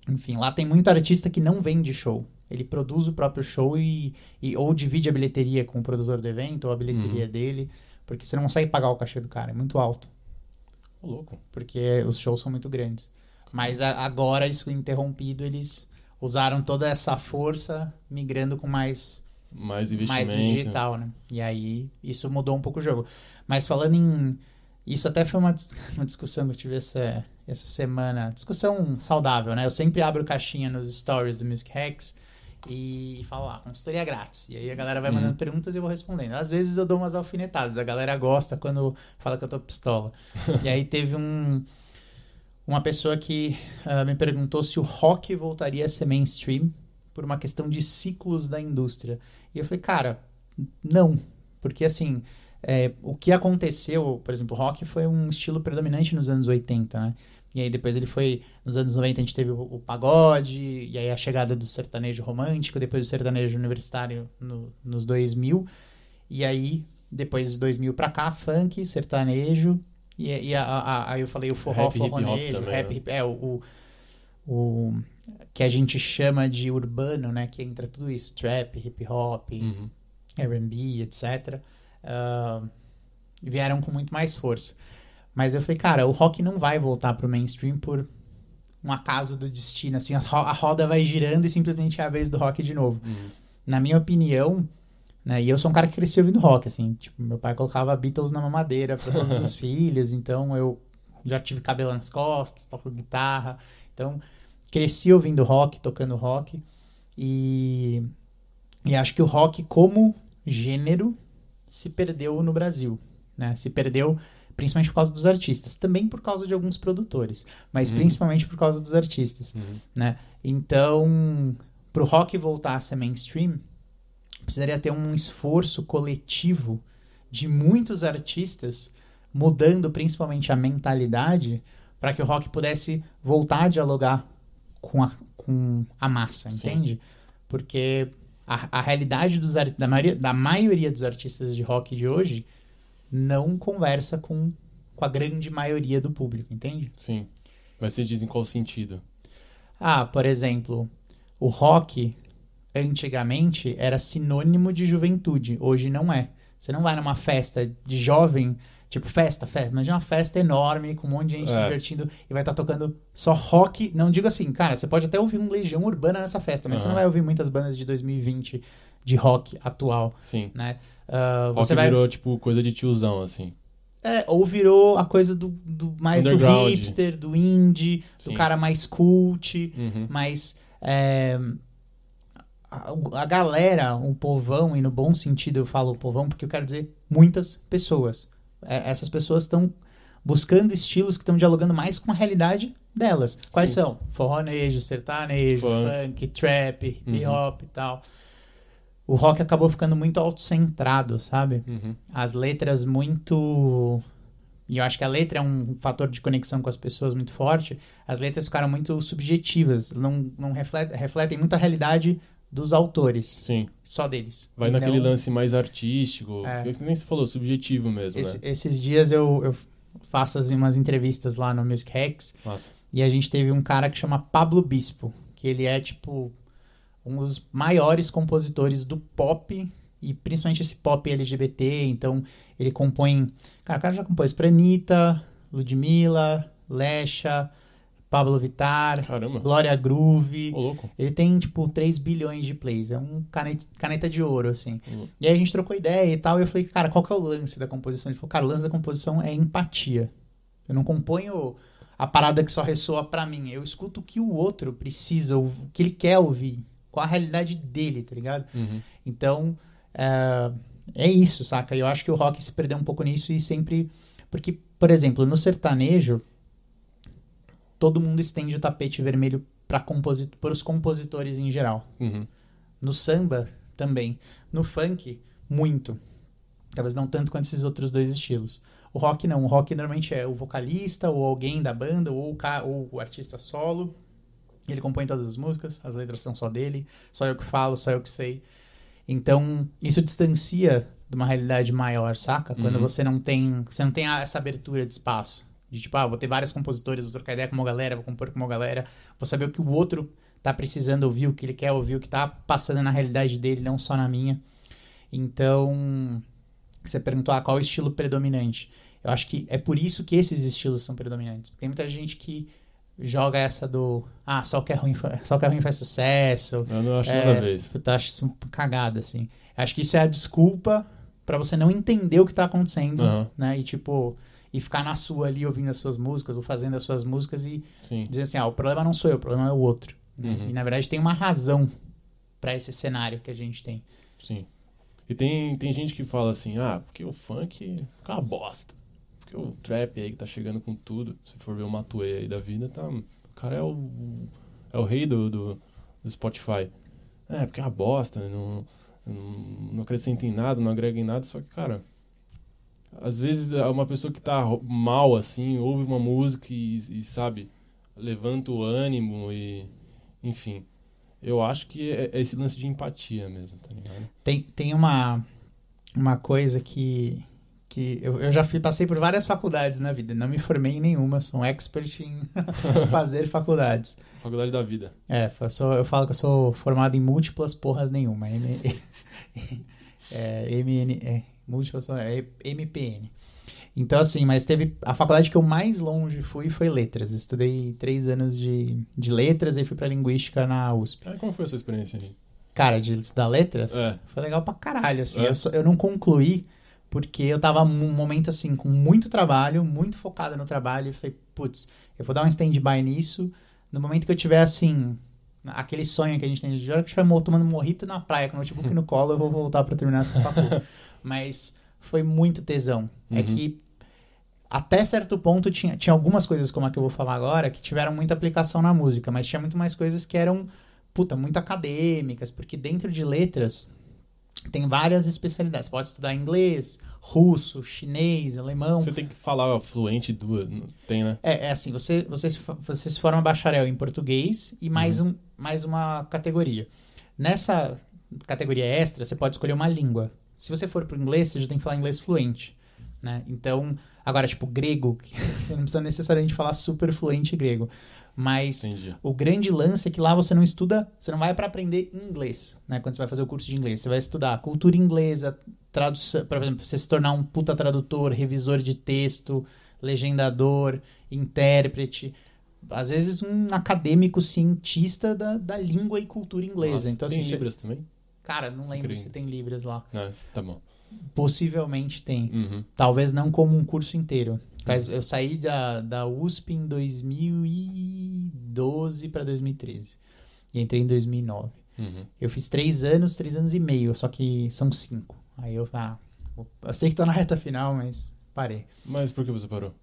enfim, lá tem muito artista que não vende show. Ele produz o próprio show e, e- ou divide a bilheteria com o produtor do evento ou a bilheteria dele, porque você não consegue pagar o cachê do cara, é muito alto, Ô, louco. porque os shows são muito grandes. Mas a- agora isso interrompido, eles usaram toda essa força migrando com mais Mais mais investimento. no digital, né? E aí isso mudou um pouco o jogo. Mas falando em. Isso até foi uma, uma discussão que eu tive essa, essa semana. Discussão saudável, né? Eu sempre abro caixinha nos stories do Music Hacks e falo lá, consultoria grátis. E aí a galera vai Uhum. mandando perguntas e eu vou respondendo. Às vezes eu dou umas alfinetadas, a galera gosta quando fala que eu tô pistola. e aí teve um uma pessoa que ah, me perguntou se o rock voltaria a ser mainstream por uma questão de ciclos da indústria. E eu falei, cara, não. Porque assim, é, o que aconteceu, por exemplo, o rock foi um estilo predominante nos anos 80, né? E aí depois ele foi, nos anos 90 a gente teve o, o pagode, e aí a chegada do sertanejo romântico, depois do sertanejo universitário no- nos 2000, e aí depois de 2000 pra cá, funk, sertanejo, e, e a- a- aí eu falei o forró, Rap, hip forronejo, também, rap, né? hip- é, o, o, o que a gente chama de urbano, né, que entra tudo isso, trap, hip hop, Uhum. R&B, etc. ah, vieram com muito mais força. Mas eu falei, cara, o rock não vai voltar pro mainstream por um acaso do destino, assim, a ro- a roda vai girando e simplesmente é a vez do rock de novo. Uhum. Na minha opinião, né, e eu sou um cara que cresceu ouvindo rock, assim, tipo, meu pai colocava Beatles na mamadeira para todos os filhos, então eu já tive cabelo nas costas, toco guitarra, então cresci ouvindo rock, tocando rock, e, e acho que o rock como gênero se perdeu no Brasil, né, se perdeu principalmente por causa dos artistas, também por causa de alguns produtores, mas Uhum. principalmente por causa dos artistas Uhum. né? Então, pro rock voltar a ser mainstream, precisaria ter um esforço coletivo de muitos artistas mudando principalmente a mentalidade para que o rock pudesse voltar a dialogar com a, com a massa, Sim. entende? Porque a, a realidade dos, da, maioria, da maioria dos artistas de rock de hoje não conversa com, com a grande maioria do público, entende? Sim. Mas você diz em qual sentido? Ah, por exemplo, o rock antigamente era sinônimo de juventude, hoje não é. Você não vai numa festa de jovem, tipo festa, festa, mas uma festa enorme com um monte de gente se É. divertindo e vai estar tocando só rock. Não digo assim, cara, você pode até ouvir um Legião Urbana nessa festa, mas você não vai ouvir muitas bandas de 2020 de rock atual, Sim. né? Ah, Rock você vai virou, tipo, coisa de tiozão, assim. é, ou virou a coisa do, do mais do hipster, do indie, do Sim. cara mais cult, Uhum. mas é, a, a galera, o povão, e no bom sentido eu falo povão porque eu quero dizer muitas pessoas. É, essas pessoas estão buscando estilos que estão dialogando mais com a realidade delas. Quais Sim. são? Forronejo, sertanejo, Funk. funk, trap, hip Uhum. hop e tal. O rock acabou ficando muito autocentrado, sabe? Uhum. as letras muito. E eu acho que a letra é um fator de conexão com as pessoas muito forte. As letras ficaram muito subjetivas, não, não refletem, refletem muito a realidade dos autores, Sim. só deles. Vai E naquele lance mais artístico. É. que Nem você falou, subjetivo mesmo, Esse- né? Esses dias eu, eu faço assim, umas entrevistas lá no Music Hacks Massa. e a gente teve um cara que chama Pablo Bispo, que ele é tipo um dos maiores compositores do pop e principalmente esse pop LGBT, então ele compõe, cara, o cara já compôs pra Anitta, Ludmilla, Lesha, Pablo Vittar, Caramba. Glória Groove. Ô. Ele tem, tipo, 3 bilhões de plays. É um caneta, caneta de ouro, assim. Uhum. E aí a gente trocou ideia e tal. E eu falei, cara, qual que é o lance da composição? Ele falou, cara, o lance da composição é empatia. Eu não componho a parada que só ressoa pra mim. Eu escuto o que o outro precisa, o que ele quer ouvir. Qual a realidade dele, tá ligado? Uhum. Então, é, é isso, saca? Eu acho que o rock se perdeu um pouco nisso e sempre. Porque, por exemplo, no sertanejo, todo mundo estende o tapete vermelho para os compositores em geral. Uhum. No samba, também. No funk, muito. Talvez não tanto quanto esses outros dois estilos. O rock não. O rock normalmente é o vocalista, ou alguém da banda, ou o, ca- ou o artista solo. Ele compõe todas as músicas, as letras são só dele, só eu que falo, só eu que sei. Então, isso distancia de uma realidade maior, saca? Quando Uhum. você não tem, você não tem essa abertura de espaço. De tipo, ah, vou ter vários compositores, vou trocar ideia com uma galera, vou compor com uma galera, vou saber o que o outro tá precisando ouvir, o que ele quer ouvir, o que tá passando na realidade dele, não só na minha. Então, você perguntou, ah, qual é o estilo predominante? Eu acho que é por isso que esses estilos são predominantes. Tem muita gente que joga essa do, ah, só que é ruim, só que é ruim faz sucesso, Eu não acho É, nada isso. Puta, acho isso uma cagada, assim. Acho que isso é a desculpa pra você não entender o que tá acontecendo, Aham. né? E tipo, e ficar na sua ali ouvindo as suas músicas ou fazendo as suas músicas e Sim. dizer assim, ah, o problema não sou eu, o problema é o outro. né? Uhum. E na verdade tem uma razão para esse cenário que a gente tem. Sim. E tem, tem gente que fala assim, ah, porque o funk é uma bosta. Porque o trap aí que tá chegando com tudo. Se for ver o Matuê aí da vida, tá. O cara é o. É o rei do, do, do Spotify. É, porque é uma bosta, não, não, não acrescenta em nada, não agrega em nada, só que, cara. Às vezes uma pessoa que tá mal assim, ouve uma música e, e sabe, levanta o ânimo e. Enfim eu acho que é, é esse lance de empatia mesmo, tá ligado? Tem, tem uma, uma coisa que, que eu, eu já fui, passei por várias faculdades na vida, não me formei em nenhuma, sou um expert em fazer faculdades. Faculdade da vida. É, eu, sou, eu falo que eu sou formado em múltiplas porras nenhuma. M, é, MN, é, múltiplas, é, MPN. Então, assim, mas teve. A faculdade que eu mais longe fui foi letras. Estudei três anos de, de letras e fui pra linguística na USP. Ah, como foi essa experiência aí? Cara, de estudar letras? É. Foi legal pra caralho, assim. É. Eu, eu não concluí porque eu tava num momento, assim, com muito trabalho, muito focado no trabalho. E falei, putz, eu vou dar um stand-by nisso. No momento que eu tiver, assim, aquele sonho que a gente tem de hora que estiver tomando morrito na praia com o notebook no colo, eu vou voltar pra terminar essa faculdade. Mas foi muito tesão. É Uhum. que até certo ponto tinha, tinha algumas coisas, como a que eu vou falar agora, que tiveram muita aplicação na música, mas tinha muito mais coisas que eram, puta, muito acadêmicas, porque dentro de letras tem várias especialidades. Você pode estudar inglês, russo, chinês, alemão. Você tem que falar fluente duas. Tem, né? É, é assim, você, você, você se forma bacharel em português e mais, um, mais uma categoria. Nessa categoria extra, você pode escolher uma língua. Se você for pro inglês, você já tem que falar inglês fluente, né? Então, agora, tipo, grego, você não precisa necessariamente falar super fluente grego, mas Entendi. o grande lance é que lá você não estuda, você não vai para aprender inglês, né? Quando você vai fazer o curso de inglês, você vai estudar cultura inglesa, tradução, por exemplo, você se tornar um puta tradutor, revisor de texto, legendador, intérprete, às vezes um acadêmico cientista da, da língua e cultura inglesa. Nossa, então, tem assim, você- Libras também? cara, não Você lembro crê? se tem libras lá. Não, tá bom. Possivelmente tem. Uhum. Talvez não como um curso inteiro. Eu saí da, da USP em 2012 para 2013. E entrei em 2009. Uhum. Eu fiz três anos, três anos e meio, só que são cinco. Aí eu, ah, eu sei que tô na reta final, mas parei. Mas por que você parou?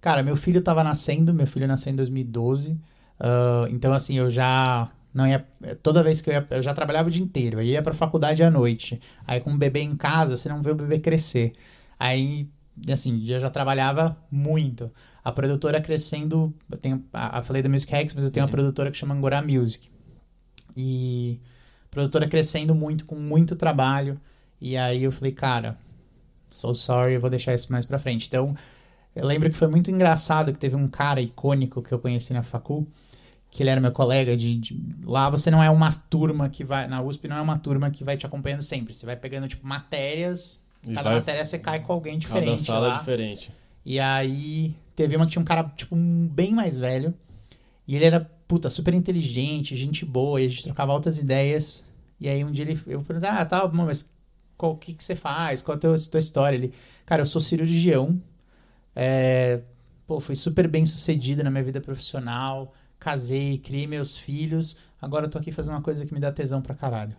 Cara, meu filho tava nascendo, meu filho nasceu em 2012. ah, então, assim, eu já não ia. Toda vez que eu ia. Eu já trabalhava o dia inteiro. Eu ia pra faculdade à noite. Aí, com o bebê em casa, você não vê o bebê crescer. Aí, assim, eu já trabalhava muito. A produtora crescendo. Eu tenho. a- Eu falei da Music Hacks, mas eu tenho uma Uhum. produtora que chama Angorá Music. E. Produtora crescendo muito, com muito trabalho. E aí eu falei, cara, so sorry, eu vou deixar isso mais pra frente. Então. Eu lembro que foi muito engraçado que teve um cara icônico que eu conheci na facul, que ele era meu colega de, de- lá você não é uma turma que vai na USP não é uma turma que vai te acompanhando sempre, você vai pegando tipo matérias, E cada vai- matéria você cai com alguém Cada diferente sala lá. é diferente. E aí teve uma que tinha um cara tipo um- bem mais velho, e ele era puta super inteligente, gente boa, e a gente trocava altas ideias. E aí um dia ele eu perguntei: "Ah, tá, mas qual que que você faz? Qual é a tua, tua história?" Ele: "Cara, eu sou cirurgião, é, pô, fui super bem sucedido na minha vida profissional, casei, criei meus filhos, agora eu tô aqui fazendo uma coisa que me dá tesão pra caralho.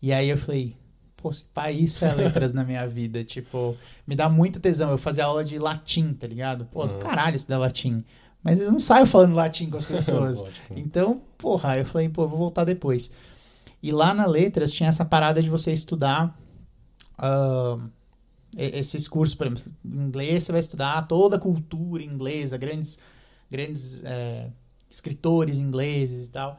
E aí eu falei, pô, se pá, isso é letras na minha vida, tipo, me dá muito tesão. Eu fazia aula de latim, tá ligado? Pô, do Uhum. caralho estudar latim. Mas eu não saio falando latim com as pessoas. Então, porra, eu falei, pô, eu vou voltar depois. E lá na Letras tinha essa parada de você estudar e- esses cursos, por exemplo, em inglês você vai estudar toda a cultura inglesa, grandes, grandes é, escritores ingleses e tal.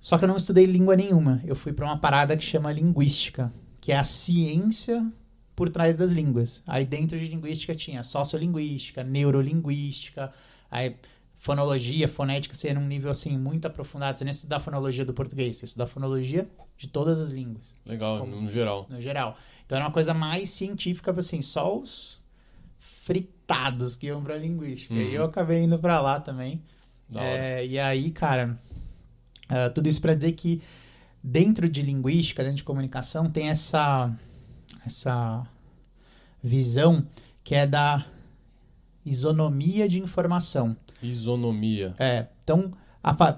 Só que eu não estudei língua nenhuma. Eu fui pra uma parada que chama linguística, que é a ciência por trás das línguas. Aí dentro de linguística tinha sociolinguística, neurolinguística, aí fonologia, fonética, você ia num nível assim muito aprofundado. Você nem estudar fonologia do português, você estudar a fonologia de todas as línguas, Legal, Como- no geral. no geral. Então era uma coisa mais científica, assim, só os fritados que iam pra linguística. Uhum. E eu acabei indo pra lá também. É, e aí, cara, ah, tudo isso para dizer que dentro de linguística, dentro de comunicação, tem essa, essa visão que é da isonomia de informação. Isonomia. É, então,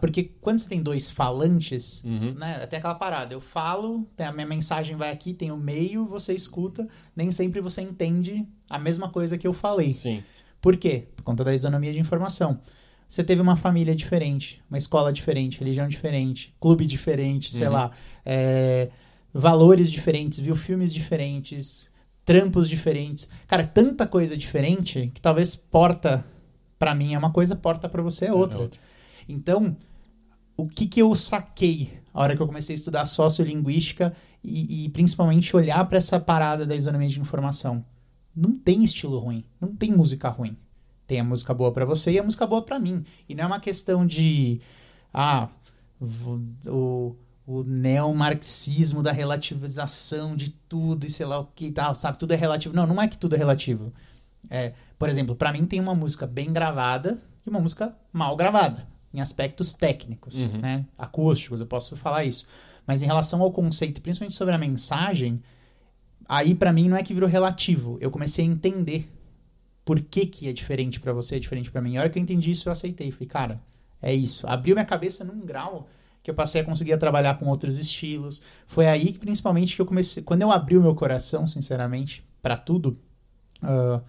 Porque quando você tem dois falantes, Uhum. né? Tem aquela parada. Eu falo, tem a minha mensagem vai aqui, tem o meio, você escuta. Nem sempre você entende a mesma coisa que eu falei. Sim. Por quê? Por conta da isonomia de informação. Você teve uma família diferente, uma escola diferente, religião diferente, clube diferente, sei Uhum. lá, é, valores diferentes, viu filmes diferentes, trampos diferentes. Cara, é tanta coisa diferente que talvez porta pra mim é uma coisa, porta pra você é outra. Então, o que, que eu saquei a hora que eu comecei a estudar sociolinguística e, e principalmente olhar para essa parada da isonomia de informação? Não tem estilo ruim, não tem música ruim. Tem a música boa para você e a música boa para mim. E não é uma questão de ah, o, o neomarxismo da relativização de tudo e sei lá o que tal, sabe? Tudo é relativo. Não, não é que tudo é relativo. É, por exemplo, para mim tem uma música bem gravada e uma música mal gravada em aspectos técnicos, Uhum. né? Acústicos, eu posso falar isso. Mas em relação ao conceito, principalmente sobre a mensagem, aí pra mim não é que virou relativo. Eu comecei a entender por que que é diferente pra você, é diferente pra mim. A hora que eu entendi isso, eu aceitei. Falei, cara, é isso. Abriu minha cabeça num grau que eu passei a conseguir trabalhar com outros estilos. Foi aí que principalmente que eu comecei, quando eu abri o meu coração, sinceramente, pra tudo, ah,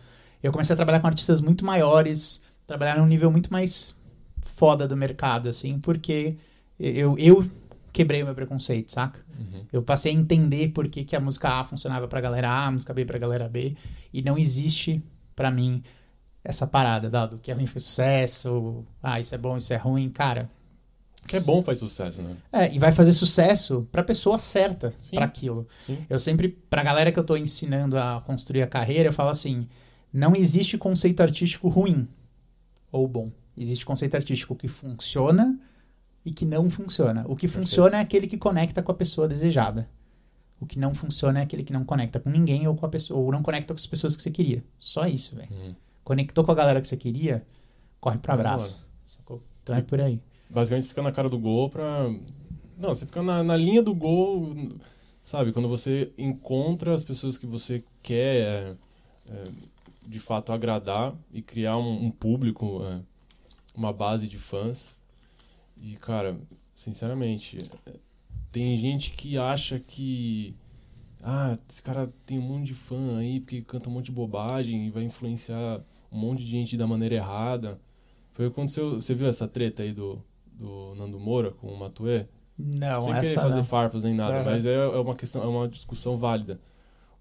eu comecei a trabalhar com artistas muito maiores, trabalhar num nível muito mais foda do mercado, assim, porque eu, eu quebrei o meu preconceito, saca? Uhum. Eu passei a entender por que, que a música A funcionava pra galera A, a música B pra galera B, e não existe pra mim essa parada, dado que é ruim foi sucesso, ah, isso é bom, isso é ruim, cara. O que é bom faz sucesso, né? É, e vai fazer sucesso pra pessoa certa pra aquilo. Sim. Eu sempre, pra galera que eu tô ensinando a construir a carreira, eu falo assim: não existe conceito artístico ruim ou bom. Existe conceito artístico que funciona e que não funciona. O que funciona é aquele que conecta com a pessoa desejada. O que não funciona é aquele que não conecta com ninguém ou com a pessoa, ou não conecta com as pessoas que você queria. Só isso, velho. Uhum. Conectou com a galera que você queria, corre Vai abraço. Sacou? Então é por aí. Basicamente você fica na cara do gol pra. Não, você fica na, na linha do gol, sabe? Quando você encontra as pessoas que você quer é, é, de fato agradar e criar um, um público, é, uma base de fãs. E, cara, sinceramente, é, tem gente que acha que. Ah, esse cara tem um monte de fã aí porque canta um monte de bobagem e vai influenciar um monte de gente da maneira errada. Foi o que aconteceu. Você viu essa treta aí do, do Nando Moura com o Matuê? Não, Sem querer fazer não. farpas nem nada, Aham. mas é, é uma questão, é uma discussão válida.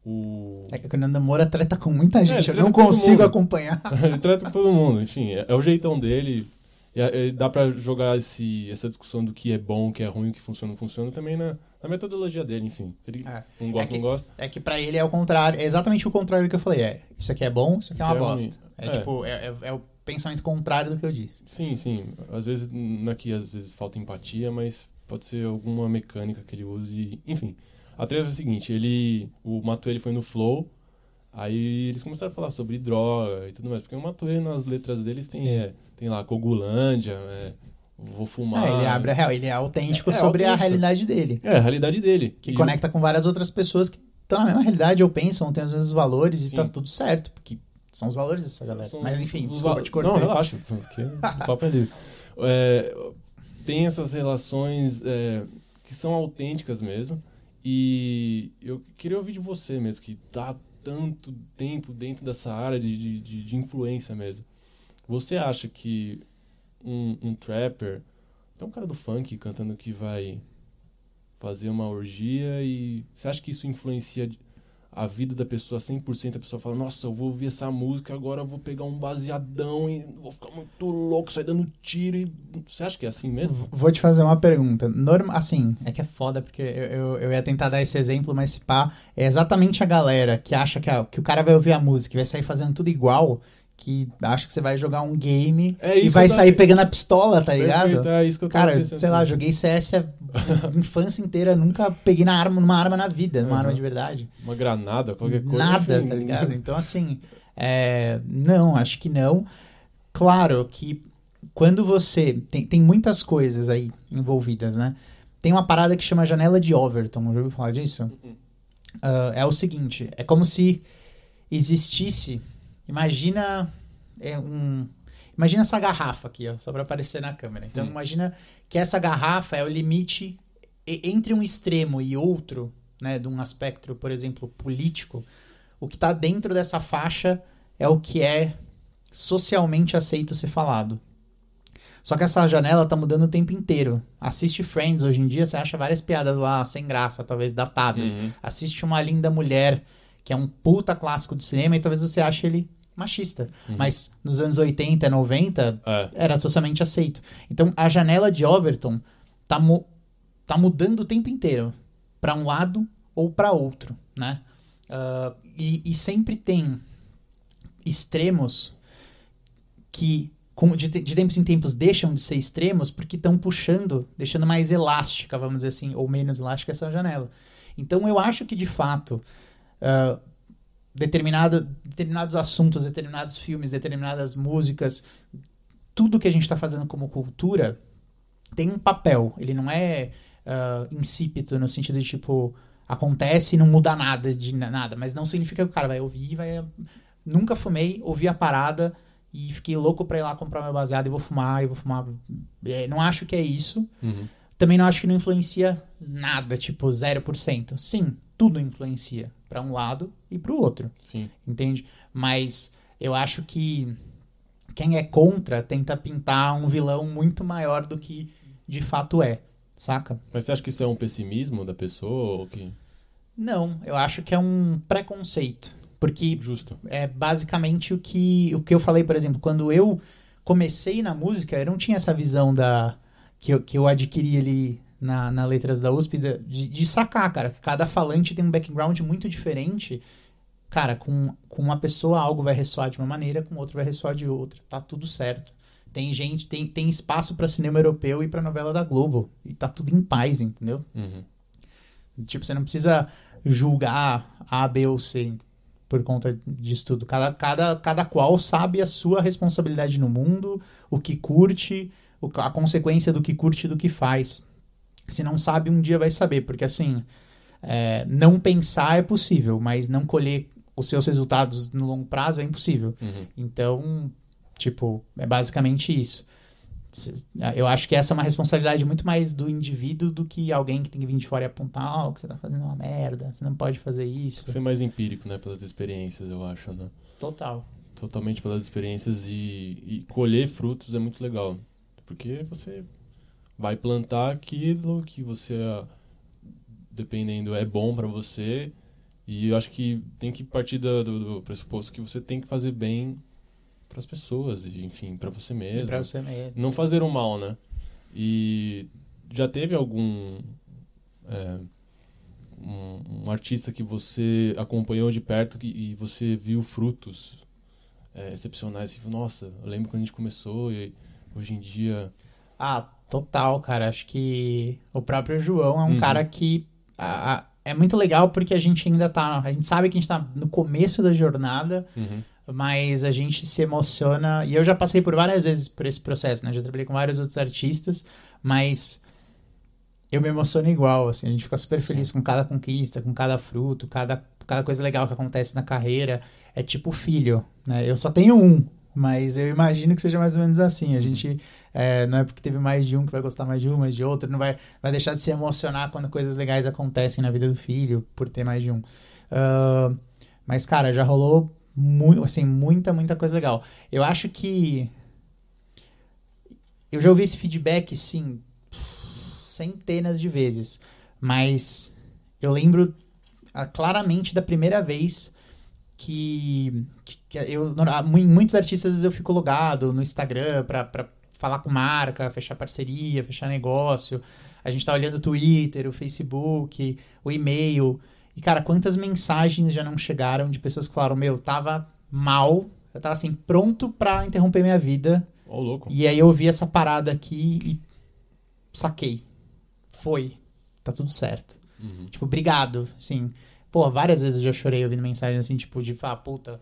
O... É que o Nando Moura treta com muita gente, eu treta não consigo acompanhar. ele trata com todo mundo, enfim, é, é o jeitão dele. E, é- dá pra jogar esse, essa discussão do que é bom, o que é ruim, o que funciona, não funciona também na, na metodologia dele, enfim. Ele É. não gosta, É que- não gosta. É que pra ele é o contrário, é exatamente o contrário do que eu falei. É, isso aqui é bom, isso aqui é uma É bosta. É, É. tipo, é, é- é o pensamento contrário do que eu disse. Sim, sim. Às vezes, não é que às vezes falta empatia, mas pode ser alguma mecânica que ele use. Enfim, a treta é o seguinte, ele. O Matuê ele foi no Flow, aí eles começaram a falar sobre droga e tudo mais. Porque o Matuê nas letras deles tem, é, tem lá Cogulândia, é, vou fumar. É, ele abre a real, ele é autêntico É, é sobre a autêntico. realidade dele. É, a realidade dele. Que E conecta com várias outras pessoas que estão na mesma realidade ou pensam, têm os mesmos valores e Sim. tá tudo certo. Porque são os valores dessa galera. são Mas enfim, desculpa, te cortei. Não, relaxa, porque o papo é livre. É, tem essas relações é, que são autênticas mesmo. E eu queria ouvir de você mesmo, que tá tanto tempo dentro dessa área de, de, de- influência mesmo. Você acha que um, um trapper, tem um cara do funk cantando que vai fazer uma orgia e você acha que isso influencia a vida da pessoa 100%? A pessoa fala, nossa, eu vou ouvir essa música, agora eu vou pegar um baseadão e vou ficar muito louco, sair dando tiro e... Você acha que é assim mesmo? Vou te fazer uma pergunta. Norma, assim, é que é foda, porque eu, eu, eu ia tentar dar esse exemplo, mas se pá, é exatamente a galera que acha que, a- que o cara vai ouvir a música e vai sair fazendo tudo igual, que acha que você vai jogar um game É e vai sair pegando a pistola, tá ligado? Perfeito, é isso que eu Cara, pensando sei lá, joguei CS a infância inteira, nunca peguei na arma, numa arma na vida, numa Uhum. arma de verdade. Uma granada, qualquer coisa. Nada, tá ligado? Então, assim, é, não, acho que não. Claro que quando você. Tem, tem muitas coisas aí envolvidas, né? Tem uma parada que chama janela de Overton, já ouviu falar disso? Uhum. Ah, é o seguinte: é como se existisse. Imagina. É um. Imagina essa garrafa aqui, ó, só para aparecer na câmera. Então, Hum. imagina que essa garrafa é o limite entre um extremo e outro, né, de um aspecto, por exemplo, político. O que tá dentro dessa faixa é o que é socialmente aceito ser falado. Só que essa janela tá mudando o tempo inteiro. Assiste Friends hoje em dia, você acha várias piadas lá sem graça, talvez datadas. Uhum. Assiste Uma Linda Mulher, que é um puta clássico do cinema, e talvez você ache ele machista. Uhum. Mas nos anos 80, 90, É. era socialmente aceito. Então a janela de Overton tá, mu- tá mudando o tempo inteiro. Pra um lado ou pra outro, né? Ah, e, e sempre tem extremos que com- de, de tempos em tempos deixam de ser extremos porque estão puxando, deixando mais elástica, vamos dizer assim, ou menos elástica essa janela. Então eu acho que de fato ah, determinado, determinados assuntos, determinados filmes, determinadas músicas, tudo que a gente está fazendo como cultura tem um papel. Ele não é ah, insípido no sentido de tipo acontece e não muda nada de na- nada, mas não significa que o cara vai ouvir, vai nunca fumei, ouvi a parada e fiquei louco pra ir lá comprar meu baseado e vou fumar, e vou fumar. É, não acho que é isso. Uhum. Também não acho que não influencia nada, tipo 0%. Sim, tudo influencia pra um lado e pro outro, Sim. entende? Mas eu acho que quem é contra tenta pintar um vilão muito maior do que de fato é, saca? Mas você acha que isso é um pessimismo da pessoa ou que... Não, eu acho que é um preconceito. Porque Justo. é basicamente o que, o que eu falei, por exemplo, quando eu comecei na música, eu não tinha essa visão da que eu, que eu adquiri ali na, na Letras da USP de, de sacar, cara, que cada falante tem um background muito diferente. Cara, com, com uma pessoa algo vai ressoar de uma maneira, com outra vai ressoar de outra. Tá tudo certo. Tem gente, tem, tem espaço pra cinema europeu e pra novela da Globo. E tá tudo em paz, entendeu? Uhum. Tipo, você não precisa julgar A, B ou C por conta disso tudo. Cada, cada, cada qual sabe a sua responsabilidade no mundo, o que curte, o- a consequência do que curte e do que faz. Se não sabe, um dia vai saber, porque assim, é, não pensar é possível, mas não colher os seus resultados no longo prazo é impossível. Uhum. Então, tipo, é basicamente isso. Se- Eu acho que essa é uma responsabilidade muito mais do indivíduo do que alguém que tem que vir de fora e apontar, ó, que você tá fazendo uma merda, você não pode fazer isso. Ser mais empírico, né? Pelas experiências, eu acho, né? Total. Totalmente pelas experiências e, e colher frutos é muito legal. Porque você vai plantar aquilo que você, dependendo, é bom pra você. E eu acho que tem que partir do, do, pressuposto que você tem que fazer bem pras pessoas, e, enfim, pra você mesmo. Pra você mesmo. não fazer o mal, né? E já teve algum é, um, um artista que você acompanhou de perto que- e você viu frutos é, excepcionais? Falou, Nossa, eu lembro quando a gente começou e hoje em dia. Ah, total, cara. Acho que o próprio João é um Uhum. cara que a- a- é muito legal porque a gente ainda tá. A gente sabe que a gente tá no começo da jornada, Uhum, mas a gente se emociona. E eu já passei por várias vezes por esse processo, né? Já trabalhei com vários outros artistas, mas eu me emociono igual, assim. A gente fica super feliz com cada conquista, com cada fruto, cada, cada coisa legal que acontece na carreira. É tipo filho, né? Eu só tenho um, mas eu imagino que seja mais ou menos assim. A gente é, não é porque teve mais de um que vai gostar mais de um, mais de outro, não vai, vai deixar de se emocionar quando coisas legais acontecem na vida do filho por ter mais de um. Ah, mas, cara, já rolou mu assim, muita, muita coisa legal. Eu acho que. Eu já ouvi esse feedback, sim, centenas de vezes. Mas eu lembro ah, claramente da primeira vez que, que- eu, ah, muitos artistas eu fico logado no Instagram pra falar com marca, fechar parceria, fechar negócio. A gente tá olhando o Twitter, o Facebook, o e-mail. E, cara, quantas mensagens já não chegaram de pessoas que falaram, meu, tava mal, eu tava assim, pronto pra interromper minha vida. Ó, louco. E aí eu vi essa parada aqui e saquei. Foi. Tá tudo certo. Uhum. Tipo, obrigado. Assim, pô, várias vezes eu já chorei ouvindo mensagem assim, tipo, de falar, puta.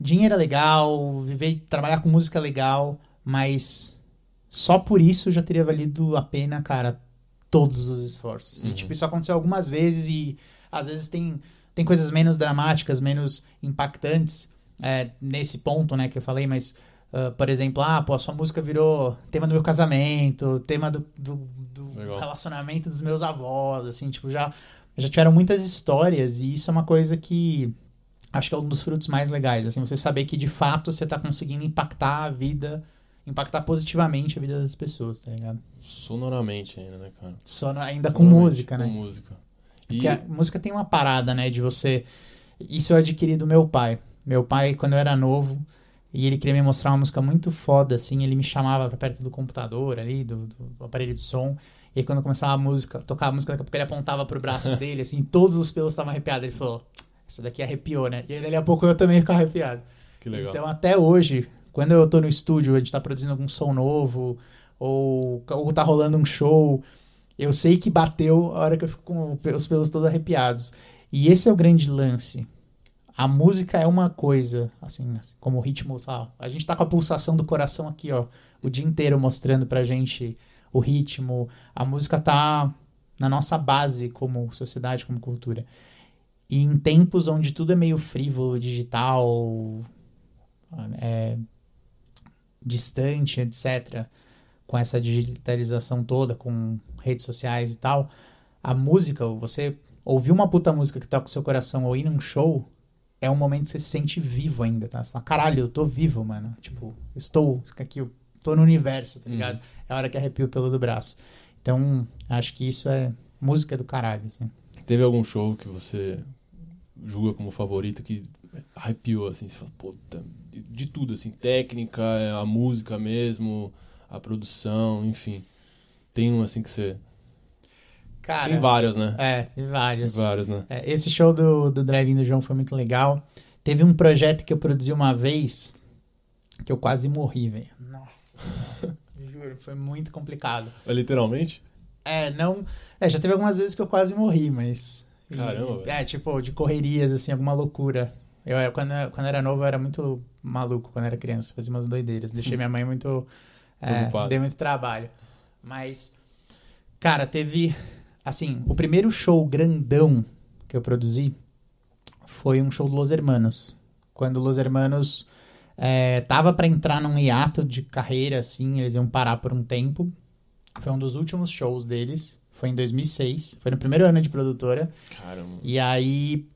Dinheiro é legal, viver, trabalhar com música é legal, mas só por isso já teria valido a pena, cara, todos os esforços. Uhum. E, tipo, isso aconteceu algumas vezes e às vezes tem, tem coisas menos dramáticas, menos impactantes, é, nesse ponto, né, que eu falei, mas, uh, por exemplo, ah, pô, a sua música virou tema do meu casamento, tema do, do, do relacionamento dos meus avós, assim, tipo, já, já tiveram muitas histórias e isso é uma coisa que acho que é um dos frutos mais legais, assim, você saber que de fato você tá conseguindo impactar a vida, impactar positivamente a vida das pessoas, tá ligado? Sonoramente ainda, né, cara? Sonor... Ainda com música, né? Com música. E... Porque a música tem uma parada, né, de você... Isso eu adquiri do meu pai. Meu pai, quando eu era novo, e ele queria me mostrar uma música muito foda, assim, ele me chamava pra perto do computador ali, do, do aparelho de som, e aí quando começava a música, tocava a música, daqui a pouco ele apontava pro braço dele, assim, todos os pelos estavam arrepiados. Ele falou, essa daqui arrepiou, né? E aí dali a pouco eu também ficava arrepiado. Que legal. Então até hoje, quando eu tô no estúdio, a gente tá produzindo algum som novo, ou, ou tá rolando um show, eu sei que bateu a hora que eu fico com os pelos todos arrepiados. E esse é o grande lance a música é uma coisa, assim, como o ritmo, sabe? A gente tá com a pulsação do coração aqui, ó, o dia inteiro mostrando pra gente o ritmo. A música tá na nossa base como sociedade, como cultura. E em tempos onde tudo é meio frívolo, digital, é, distante, etc., com essa digitalização toda, com redes sociais e tal, a música, você ouvir uma puta música que toca o seu coração ou ir num show, é um momento que você se sente vivo ainda, tá? Você fala, caralho, eu tô vivo, mano. Tipo, estou aqui, eu tô no universo, tá ligado? Uhum. É a hora que arrepio pelo do braço. Então, acho que isso é música do caralho, assim. Teve algum show que você julga como favorito que arrepiou, assim, você fala, puta, de tudo, assim, técnica, a música mesmo, a produção, enfim. Tem um, assim, que você Cara, tem vários, né? É, tem vários. Tem vários, né? É, esse show do, do Drive-In do João foi muito legal. Teve um projeto que eu produzi uma vez que eu quase morri, velho. Nossa. Juro, foi muito complicado. É, literalmente? É, não. É, já teve algumas vezes que eu quase morri, mas. Caramba, e, É, tipo, de correrias, assim, alguma loucura. Eu, quando, quando era novo, eu era muito maluco quando era criança, fazia umas doideiras. Deixei minha mãe muito. É, dei muito trabalho. Mas, cara, teve Assim, o primeiro show grandão que eu produzi foi um show do Los Hermanos. Quando Los Hermanos é, tava para entrar num hiato de carreira, assim, eles iam parar por um tempo. Foi um dos últimos shows deles. Foi em 2006. Foi no primeiro ano de produtora. Caramba. E aí,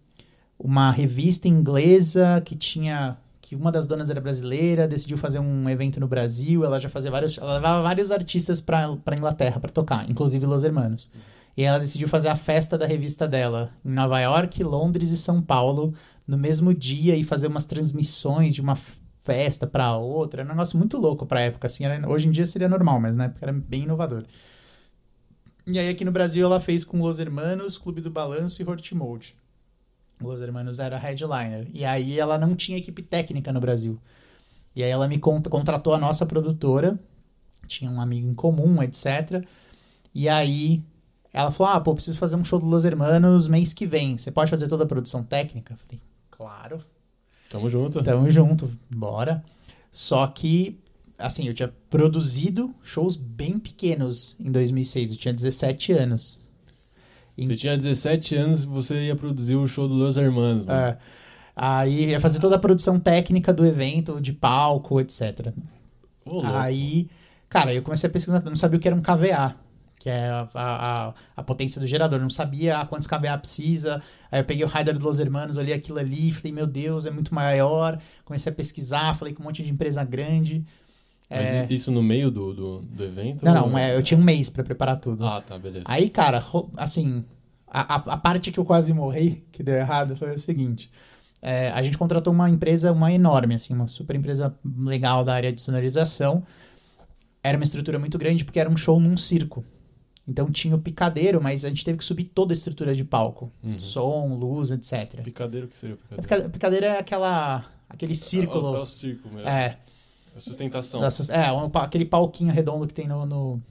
uma revista inglesa que tinha que uma das donas era brasileira, decidiu fazer um evento no Brasil, ela já fazia vários, ela levava vários artistas para Inglaterra para tocar, inclusive Los Hermanos. E ela decidiu fazer a festa da revista dela em Nova York, Londres e São Paulo no mesmo dia e fazer umas transmissões de uma festa para outra. Era um negócio muito louco pra época, assim. Era, hoje em dia seria normal, mas na época era bem inovador. E aí aqui no Brasil ela fez com Los Hermanos, Clube do Balanço e Hortimode. Los Hermanos era headliner. E aí ela não tinha equipe técnica no Brasil. E aí ela me contratou a nossa produtora, tinha um amigo em comum, etc. E aí ela falou: Ah, pô, preciso fazer um show do Los Hermanos mês que vem. Você pode fazer toda a produção técnica? Eu falei: Claro. Tamo junto. Tamo junto, bora. Só que, assim, eu tinha produzido shows bem pequenos em 2006. Eu tinha 17 anos. Você tinha 17 anos e você ia produzir o show do Los Hermanos. É. Aí ia fazer toda a produção técnica do evento, de palco, etc. Aí, cara, eu comecei a pesquisar, não sabia o que era um KVA que é a, a, a, potência do gerador. Não sabia quantos kVA precisa. Aí eu peguei o Rider dos Los Hermanos, olhei aquilo ali, falei, meu Deus, é muito maior. Comecei a pesquisar, falei com um monte de empresa grande. Mas é... isso no meio do, do, do evento? Não, ou... não, é, eu tinha um mês para preparar tudo. Ah, tá, beleza. Aí, cara, assim, a, a, parte que eu quase morri, que deu errado, foi o seguinte. É, a gente contratou uma empresa, uma enorme, assim, uma super empresa legal da área de sonorização. Era uma estrutura muito grande porque era um show num circo. Então tinha o picadeiro, mas a gente teve que subir toda a estrutura de palco. Uhum. Som, luz, etc. Picadeiro, o que seria o picadeiro? O picadeiro é aquela, aquele círculo. É, é o círculo mesmo. É. A sustentação. É, um, aquele palquinho redondo que tem no, no,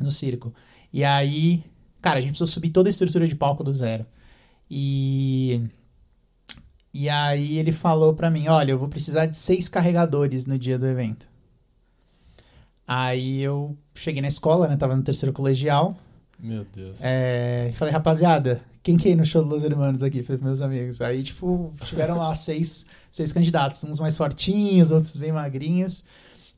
no circo. E aí, cara, a gente precisou subir toda a estrutura de palco do zero. E... E aí ele falou pra mim, olha, eu vou precisar de seis carregadores no dia do evento. Aí eu cheguei na escola, né? Tava no terceiro colegial. Meu Deus. É, falei, rapaziada, quem quer ir no show dos Los Hermanos aqui? Pros meus amigos. Aí, tipo, tiveram lá seis, seis candidatos, uns mais fortinhos, outros bem magrinhos.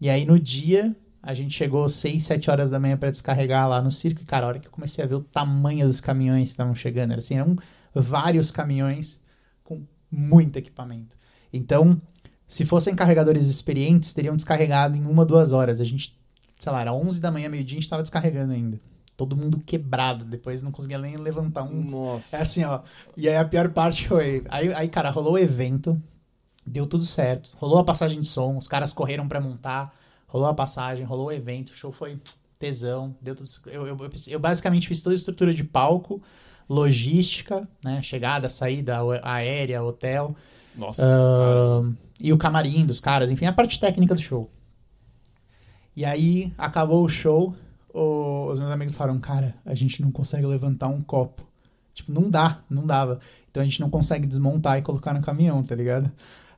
E aí, no dia, a gente chegou seis, sete horas da manhã para descarregar lá no circo. E, cara, a hora que eu comecei a ver o tamanho dos caminhões que estavam chegando, era assim, eram vários caminhões com muito equipamento. Então, se fossem carregadores experientes, teriam descarregado em uma, duas horas. A gente, sei lá, era 11 da manhã, meio-dia, a gente tava descarregando ainda. Todo mundo quebrado, depois não conseguia nem levantar um. Nossa. É assim, ó. E aí a pior parte foi. Aí, aí cara, rolou o evento, deu tudo certo. Rolou a passagem de som, os caras correram para montar, rolou a passagem, rolou o evento, o show foi tesão, deu tudo. Eu, eu, eu, eu basicamente fiz toda a estrutura de palco, logística, né? Chegada, saída aérea, hotel. Nossa. Uh, e o camarim dos caras, enfim, a parte técnica do show. E aí acabou o show, o, os meus amigos falaram, cara, a gente não consegue levantar um copo. Tipo, não dá, não dava. Então a gente não consegue desmontar e colocar no caminhão, tá ligado?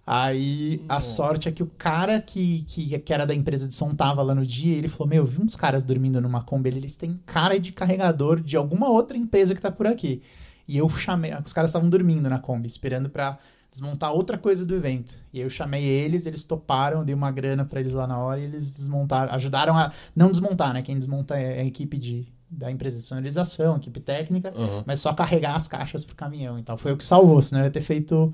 Aí a sorte é que o cara que, que, que, era da empresa de som tava lá no dia, ele falou: Meu, vi uns caras dormindo numa Kombi, eles têm cara de carregador de alguma outra empresa que tá por aqui. E eu chamei, os caras estavam dormindo na Kombi, esperando pra desmontar outra coisa do evento. E aí eu chamei eles, eles toparam, dei uma grana para eles lá na hora e eles desmontaram, ajudaram a não desmontar, né? Quem desmonta é a equipe de da empresa de sonorização, equipe técnica, uhum. mas só carregar as caixas pro caminhão e tal. Foi o que salvou, senão eu ia ter feito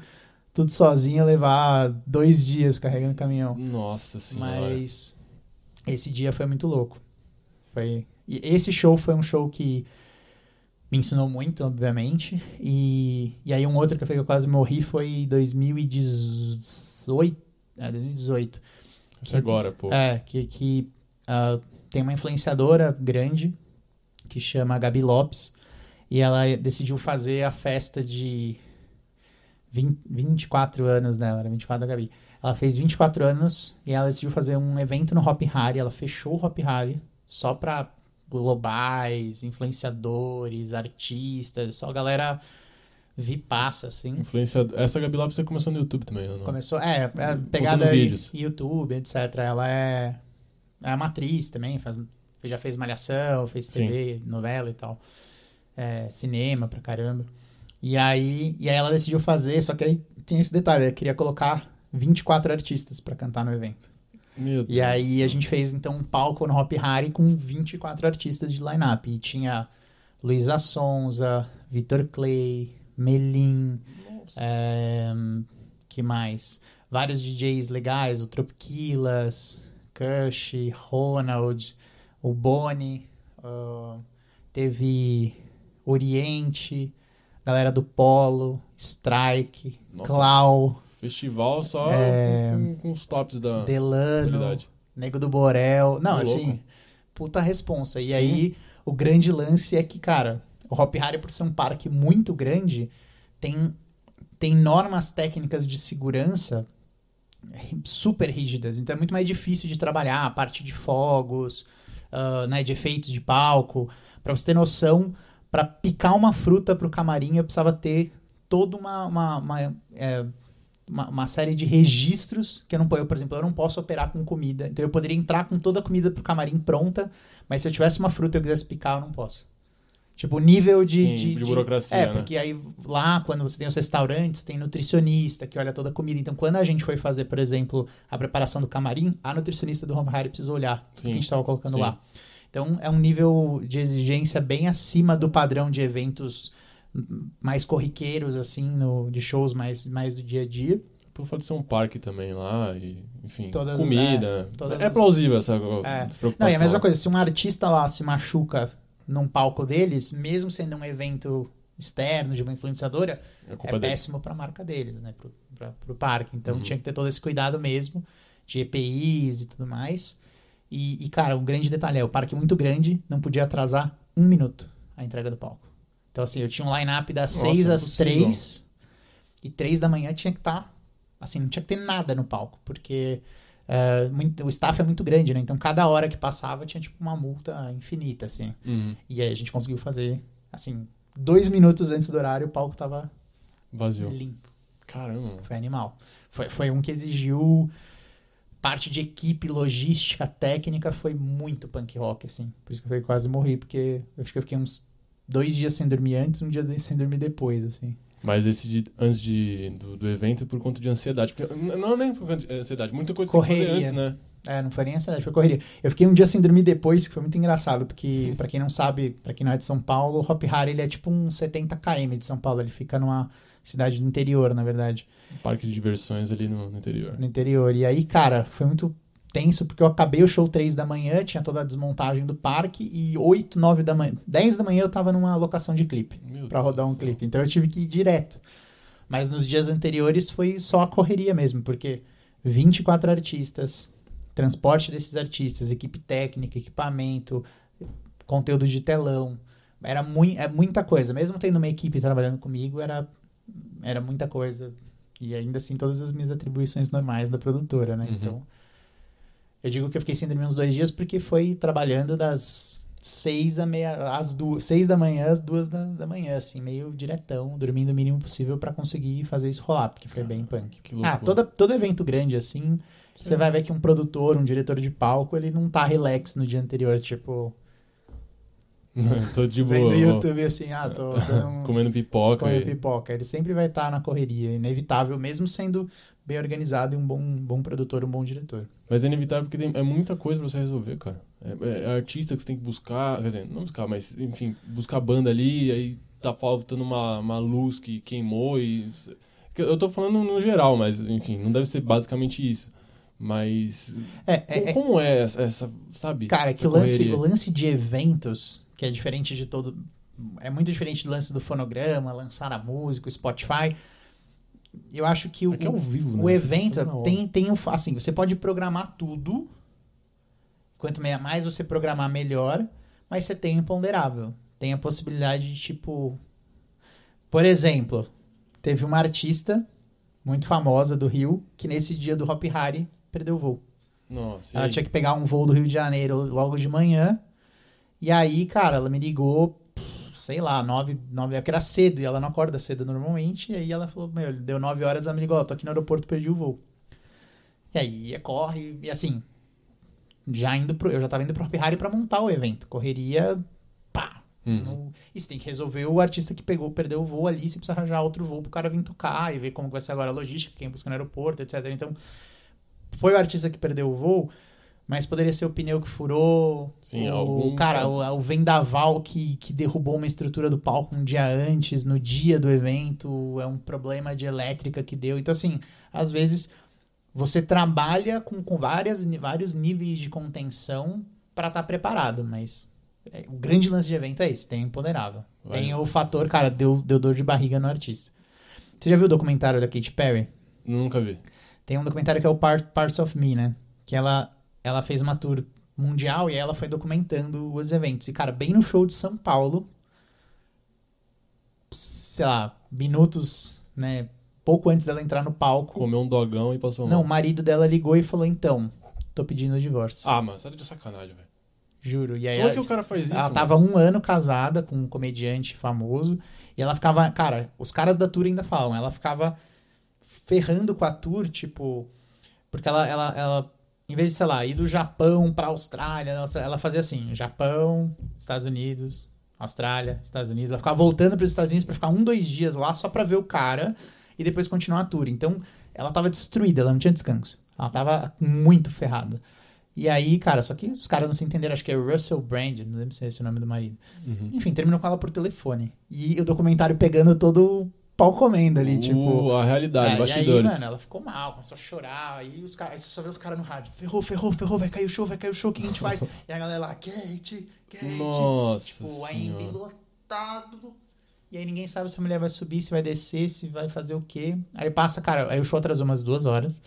tudo sozinho, levar dois dias carregando o caminhão. Nossa senhora. Mas esse dia foi muito louco. Foi... E esse show foi um show que me ensinou muito, obviamente. E, e aí um outro que eu quase morri foi 2018. É, 2018. Que, agora, pô. É, que, que uh, tem uma influenciadora grande que chama Gabi Lopes. E ela decidiu fazer a festa de 20, 24 anos dela, era 24 da Gabi. Ela fez 24 anos e ela decidiu fazer um evento no Hop Harry. Ela fechou o Hop Harry só pra globais, influenciadores, artistas, só galera passa assim. Influenciador. Essa Gabi Lopes você começou no YouTube também, não? Começou, é, é pegada aí, YouTube, etc. Ela é, é uma atriz também, faz, já fez Malhação, fez TV, Sim. novela e tal. É, cinema pra caramba. E aí, e aí ela decidiu fazer, só que aí tem esse detalhe, ela queria colocar 24 artistas para cantar no evento. E aí a gente fez então um palco no Hop Harry com 24 artistas de line-up. E tinha Luísa Sonza, Vitor Clay, Melim, é, que mais? Vários DJs legais, o Tropiquilas, Kush, Ronald, o Boni, uh, teve Oriente, galera do Polo, Strike, Nossa. Clau. Festival só é... com, com, os tops da Delano, Nego do Borel. Não, assim, puta responsa. E Sim. aí, o grande lance é que, cara, o Hop Harry, por ser um parque muito grande, tem, tem normas técnicas de segurança super rígidas. Então é muito mais difícil de trabalhar a parte de fogos, uh, né, de efeitos de palco. Para você ter noção, para picar uma fruta para o camarim, eu precisava ter toda uma, uma, uma é, uma, uma, série de registros que eu não eu, por exemplo, eu não posso operar com comida. Então eu poderia entrar com toda a comida pro camarim pronta, mas se eu tivesse uma fruta e eu quisesse picar, eu não posso. Tipo, o nível de, Sim, de, de, burocracia. É, né? porque aí lá, quando você tem os restaurantes, tem nutricionista que olha toda a comida. Então, quando a gente foi fazer, por exemplo, a preparação do camarim, a nutricionista do Home Harry precisou olhar o que a gente estava colocando Sim. lá. Então, é um nível de exigência bem acima do padrão de eventos mais corriqueiros, assim, no, de shows mais, mais do dia a dia. Por fato de ser um parque também lá, e, enfim, todas, comida. É, é plausível essa é. preocupação. Não, e a mesma coisa, se um artista lá se machuca num palco deles, mesmo sendo um evento externo de uma influenciadora, é, é péssimo para a marca deles, né, pro, pra, pro parque. Então uhum. tinha que ter todo esse cuidado mesmo, de EPIs e tudo mais. E, e, cara, um grande detalhe é, o parque é muito grande, não podia atrasar um minuto a entrega do palco. Então, assim, eu tinha um line-up das 6 às 3 e 3 da manhã tinha que estar. Tá, assim, não tinha que ter nada no palco, porque uh, muito, o staff é muito grande, né? Então, cada hora que passava tinha, tipo, uma multa infinita, assim. Uhum. E aí a gente conseguiu fazer, assim, dois minutos antes do horário, o palco tava vazio. limpo. Caramba. Foi animal. Foi, foi um que exigiu parte de equipe, logística, técnica foi muito punk rock, assim. Por isso que eu quase morri, porque eu acho que eu fiquei uns dois dias sem dormir antes, um dia sem dormir depois, assim. Mas esse de, antes de, do, do evento por conta de ansiedade. Porque não é nem por conta de ansiedade, muita coisa correria. tem que fazer antes, né? É, não foi nem ansiedade, foi correria. Eu fiquei um dia sem dormir depois, que foi muito engraçado, porque, para quem não sabe, para quem não é de São Paulo, o Hop Hari, ele é tipo um 70 km de São Paulo, ele fica numa cidade do interior, na verdade. Um parque de diversões ali no, no interior. No interior. E aí, cara, foi muito tenso, porque eu acabei o show 3 da manhã, tinha toda a desmontagem do parque, e 8, 9 da manhã, 10 da manhã eu tava numa locação de clipe, para rodar um clipe. Então eu tive que ir direto. Mas nos dias anteriores foi só a correria mesmo, porque 24 artistas, transporte desses artistas, equipe técnica, equipamento, conteúdo de telão, era muito, é muita coisa. Mesmo tendo uma equipe trabalhando comigo, era, era muita coisa. E ainda assim, todas as minhas atribuições normais da produtora, né? Uhum. Então, eu digo que eu fiquei sem dormir uns dois dias porque foi trabalhando das seis, a meia, às duas, seis da manhã às duas da, da manhã, assim, meio diretão, dormindo o mínimo possível para conseguir fazer isso rolar, porque foi bem punk. Ah, toda, todo evento grande, assim, Sim. você vai ver que um produtor, um diretor de palco, ele não tá relax no dia anterior, tipo... tô de boa. Vendo YouTube assim, ah, tô um... comendo pipoca. Comendo e... pipoca. Ele sempre vai estar tá na correria, inevitável, mesmo sendo bem organizado e um bom, bom produtor, um bom diretor. Mas é inevitável porque tem, é muita coisa pra você resolver, cara. É, é, artista que você tem que buscar, quer dizer, não buscar, mas enfim, buscar banda ali, aí tá faltando uma, uma luz que queimou e. Eu tô falando no geral, mas enfim, não deve ser basicamente isso. Mas. É, é, é como é essa, essa sabe? Cara, é que o lance, o lance de eventos, que é diferente de todo. É muito diferente do lance do fonograma, lançar a música, o Spotify eu acho que o, é, é ao vivo, o né? evento tem, tem um. Assim, você pode programar tudo. Quanto mais você programar, melhor. Mas você tem o imponderável. Tem a possibilidade de, tipo. Por exemplo, teve uma artista muito famosa do Rio que nesse dia do Hop Hari perdeu o voo. Nossa, ela tinha que pegar um voo do Rio de Janeiro logo de manhã. E aí, cara, ela me ligou sei lá, nove, nove, é que era cedo e ela não acorda cedo normalmente. E aí ela falou, meu, deu nove horas, ela me ligou, ó, tô aqui no aeroporto, perdi o voo. E aí corre, e assim, já indo pro, eu já tava indo pro Ferrari para montar o evento. Correria, pá. Uhum. No, e você tem que resolver o artista que pegou, perdeu o voo ali, você precisa arranjar outro voo pro cara vir tocar e ver como vai ser agora a logística, quem busca no aeroporto, etc. Então, foi o artista que perdeu o voo, mas poderia ser o pneu que furou, Sim, o algum... cara, o, o, vendaval que, que derrubou uma estrutura do palco um dia antes, no dia do evento, é um problema de elétrica que deu. Então, assim, às vezes você trabalha com, com várias, vários níveis de contenção para estar tá preparado, mas é, o grande lance de evento é esse, tem o imponderável. Vai. Tem o fator, cara, deu, deu dor de barriga no artista. Você já viu o documentário da Katy Perry? Nunca vi. Tem um documentário que é o Part, Parts of Me, né? Que ela ela fez uma tour mundial e ela foi documentando os eventos. E, cara, bem no show de São Paulo, sei lá, minutos, né? Pouco antes dela entrar no palco. Comeu um dogão e passou mal. Não, o marido dela ligou e falou: então, tô pedindo o divórcio. Ah, mano, você tá de sacanagem, velho. Juro. E aí Como ela, é que o cara faz isso? Ela mano? tava um ano casada com um comediante famoso. E ela ficava. Cara, os caras da tour ainda falam. Ela ficava ferrando com a tour, tipo. Porque ela, ela, ela em vez de, sei lá, ir do Japão para Austrália, ela fazia assim: Japão, Estados Unidos, Austrália, Estados Unidos. Ela ficava voltando para os Estados Unidos para ficar um, dois dias lá só para ver o cara e depois continuar a tour. Então, ela tava destruída, ela não tinha descanso. Ela tava muito ferrada. E aí, cara, só que os caras não se entenderam, acho que é Russell Brand, não lembro se é esse o nome do marido. Uhum. Enfim, terminou com ela por telefone. E o documentário pegando todo pau comendo ali, uh, tipo. A realidade, é, bastidores. E aí, mano, ela ficou mal, começou a chorar. Aí, os caras, aí você só vê os caras no rádio. Ferrou, ferrou, ferrou, vai cair o show, vai cair o show, o que a gente faz? e a galera lá, Kate, Kate. Nossa. Tipo, aí lotado. E aí ninguém sabe se a mulher vai subir, se vai descer, se vai fazer o quê. Aí passa, cara, aí o show atrasou umas duas horas.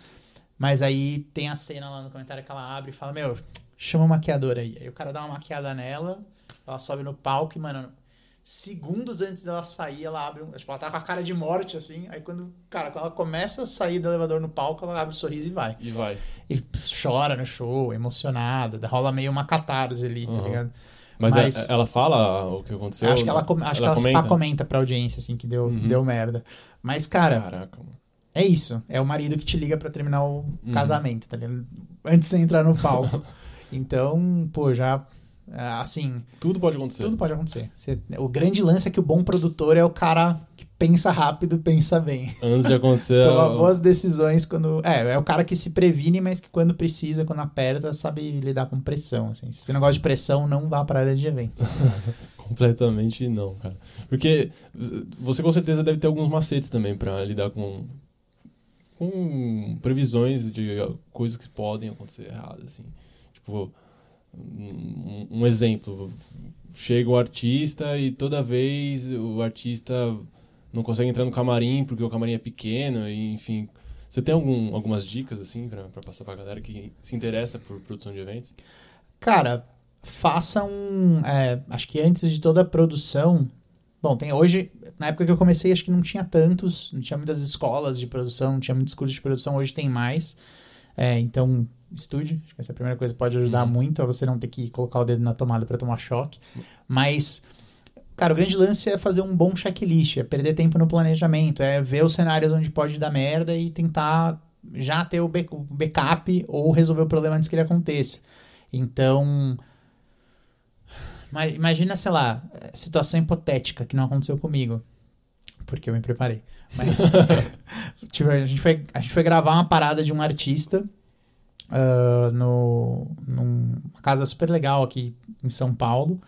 Mas aí tem a cena lá no comentário que ela abre e fala, meu, chama uma maquiadora aí. Aí o cara dá uma maquiada nela, ela sobe no palco e, mano, segundos antes dela sair, ela abre um. Tipo, ela tá com a cara de morte, assim. Aí quando, cara, quando ela começa a sair do elevador no palco, ela abre o um sorriso e vai. E vai. E chora no show, emocionada. Rola meio uma catarse ali, uhum. tá ligado? Mas, é, Mas, ela fala o que aconteceu? Acho que ela, acho ela que ela comenta? comenta pra audiência, assim, que deu, uhum. deu merda. Mas, cara. Caraca, mano. é isso. É o marido que te liga pra terminar o Uhum. casamento, tá ligado? Antes de você entrar no palco. então, pô, já. É, Assim, Tudo pode acontecer. tudo pode acontecer. Você- o grande lance é que o bom produtor é o cara que pensa rápido, pensa bem. Antes de acontecer. Toma a- boas decisões quando. É, é o cara que se previne, mas que quando precisa, quando aperta, sabe lidar com pressão. Assim. Se você não gosta de pressão, não vá para a área de eventos. Completamente não, cara. Porque você com certeza deve ter alguns macetes também pra lidar com com previsões de coisas que podem acontecer erradas, assim. Tipo, um, exemplo, chega o artista e toda vez o artista não consegue entrar no camarim porque o camarim é pequeno, e, enfim. Você tem algum, algumas dicas, assim, pra passar pra galera que se interessa por produção de eventos? Cara, faça um. é, acho que antes de toda a produção. Bom, tem hoje. Na época que eu comecei, acho que não tinha tantos, não tinha muitas escolas de produção, não tinha muitos cursos de produção, hoje tem mais. É, então, estude. Acho que essa é a primeira coisa pode ajudar Uhum. muito a você não ter que colocar o dedo na tomada para tomar choque. Mas, cara, o grande lance é fazer um bom checklist, é perder tempo no planejamento, é ver os cenários onde pode dar merda e tentar já ter o back- o backup ou resolver o problema antes que ele aconteça. Então, ma- imagina, sei lá, situação hipotética que não aconteceu comigo, porque eu me preparei. Mas tipo, a, gente foi, a gente foi gravar uma parada de um artista ah, no, numa casa super legal aqui em São Paulo.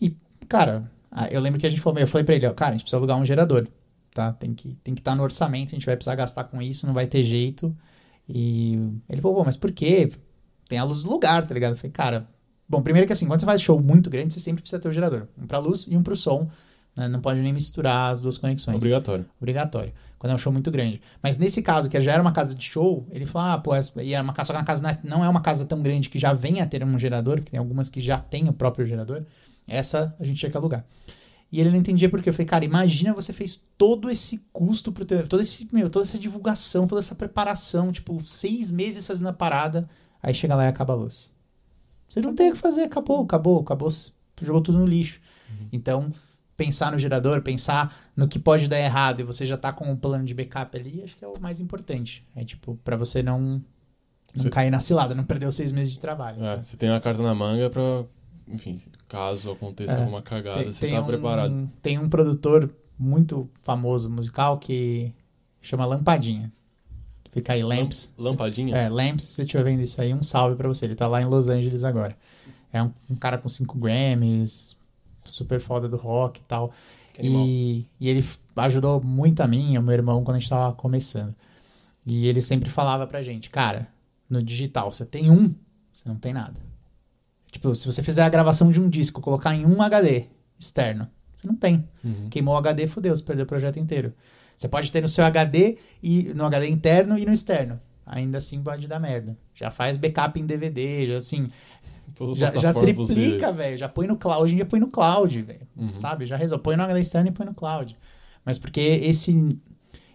E, cara, eu lembro que a gente falou, eu falei pra ele, ó, cara, a gente precisa alugar um gerador, tá? Tem que tem que estar no orçamento, a gente vai precisar gastar com isso, não vai ter jeito. E ele falou, "Pô, mas por quê? Tem a luz do lugar, tá ligado? Eu falei, cara, bom, primeiro que assim, quando você faz show muito grande, você sempre precisa ter o gerador. Um pra luz e um pro som. Né? Não pode nem misturar as duas conexões. Obrigatório. Obrigatório. Quando é um show muito grande. Mas nesse caso, que já era uma casa de show, ele falou, ah, pô, e é uma casa, só que a casa não é- não é uma casa tão grande que já venha a ter um gerador, porque tem algumas que já tem o próprio gerador. Essa a gente tinha que alugar. E ele não entendia por quê. Eu falei, cara, imagina você fez todo esse custo pro teu. Todo esse, meu, toda essa divulgação, toda essa preparação, tipo, seis meses fazendo a parada, aí chega lá e acaba a luz. Você não tem o que fazer, acabou, acabou, acabou, jogou tudo no lixo. Então, pensar no gerador, pensar no que pode dar errado e você já tá com um plano de backup ali, acho que é o mais importante. É tipo, pra você não, não Você- cair na cilada, não perder os seis meses de trabalho. É, você tem uma carta na manga pra, enfim, caso aconteça É. alguma cagada, Tem, você tem tá um, preparado. tem um produtor muito famoso musical que chama Lampadinha. Fica aí, Lamps. Lampadinha? É, Lamps, se você estiver vendo isso aí, um salve pra você. Ele tá lá em Los Angeles agora. É um, um cara com cinco Grammys, super foda do rock e tal. E, e ele ajudou muito a mim e ao meu irmão quando a gente tava começando. E ele sempre falava pra gente, cara, no digital, você tem um, você não tem nada. Tipo, se você fizer a gravação de um disco, colocar em um HD externo, você não tem. Uhum. Queimou o HD, fudeu, você perdeu o projeto inteiro. Você pode ter no seu HD e no HD interno e no externo. Ainda assim pode dar merda. Já faz backup em DVD, já assim, já, já triplica, velho. Já põe no cloud. Hoje em dia põe no cloud, velho. Uhum. Sabe? Já resolve. Põe no HD externo e põe no cloud. Mas porque esse,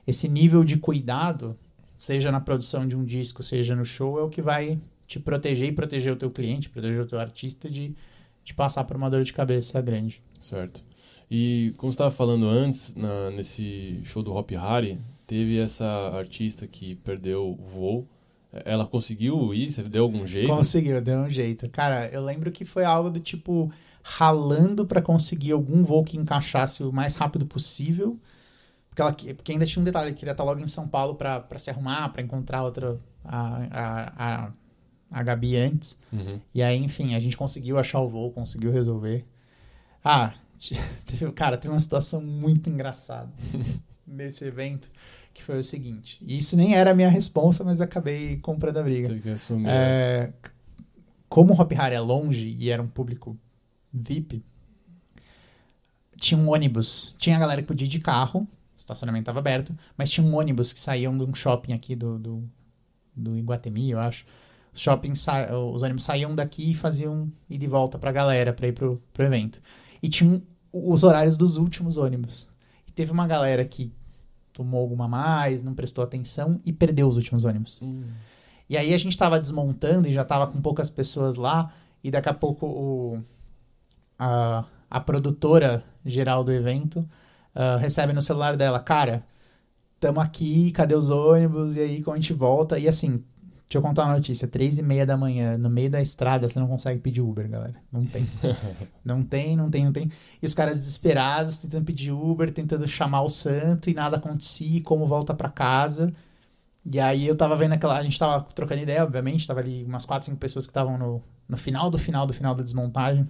esse nível de cuidado, seja na produção de um disco, seja no show, é o que vai te proteger e proteger o teu cliente, proteger o teu artista de, de passar por uma dor de cabeça grande. Certo. E como você estava falando antes, na- nesse show do Hop Harry, teve essa artista que perdeu o voo. Ela conseguiu ir? Você deu algum jeito? Conseguiu, deu um jeito. Cara, eu lembro que foi algo do tipo ralando pra conseguir algum voo que encaixasse o mais rápido possível. Porque, ela, porque ainda tinha um detalhe, queria estar logo em São Paulo pra pra se arrumar, pra encontrar outra a, a, a, a Gabi antes. Uhum. E aí, enfim, a gente conseguiu achar o voo, conseguiu resolver. Ah, teve, cara, teve uma situação muito engraçada nesse evento, que foi o seguinte. E isso nem era a minha responsa, mas acabei comprando a briga. Teve que assumir. É, como o Hop Hari é longe e era um público VIP, tinha um ônibus. Tinha a galera que podia ir de carro, o estacionamento estava aberto, mas tinha um ônibus que saíam de um shopping aqui do, do, do Iguatemi, eu acho. Os shoppings, os ônibus saíam daqui e faziam ir de volta pra galera, pra ir pro, pro evento. E tinham os horários dos últimos ônibus. E teve uma galera que tomou alguma mais, não prestou atenção e perdeu os últimos ônibus. Hum. E aí a gente tava desmontando e já tava com poucas pessoas lá, e daqui a pouco o, a, a produtora geral do evento ah, recebe no celular dela, cara, tamo aqui, cadê os ônibus? E aí, como a gente volta? E assim, deixa eu contar uma notícia: três e meia da manhã, no meio da estrada, você não consegue pedir Uber, galera. Não tem. não tem, não tem, não tem. E os caras desesperados, tentando pedir Uber, tentando chamar o santo e nada acontecia, como volta para casa. E aí eu tava vendo aquela. A gente tava trocando ideia, obviamente, tava ali umas quatro, cinco pessoas que estavam no, no final do final do final da desmontagem.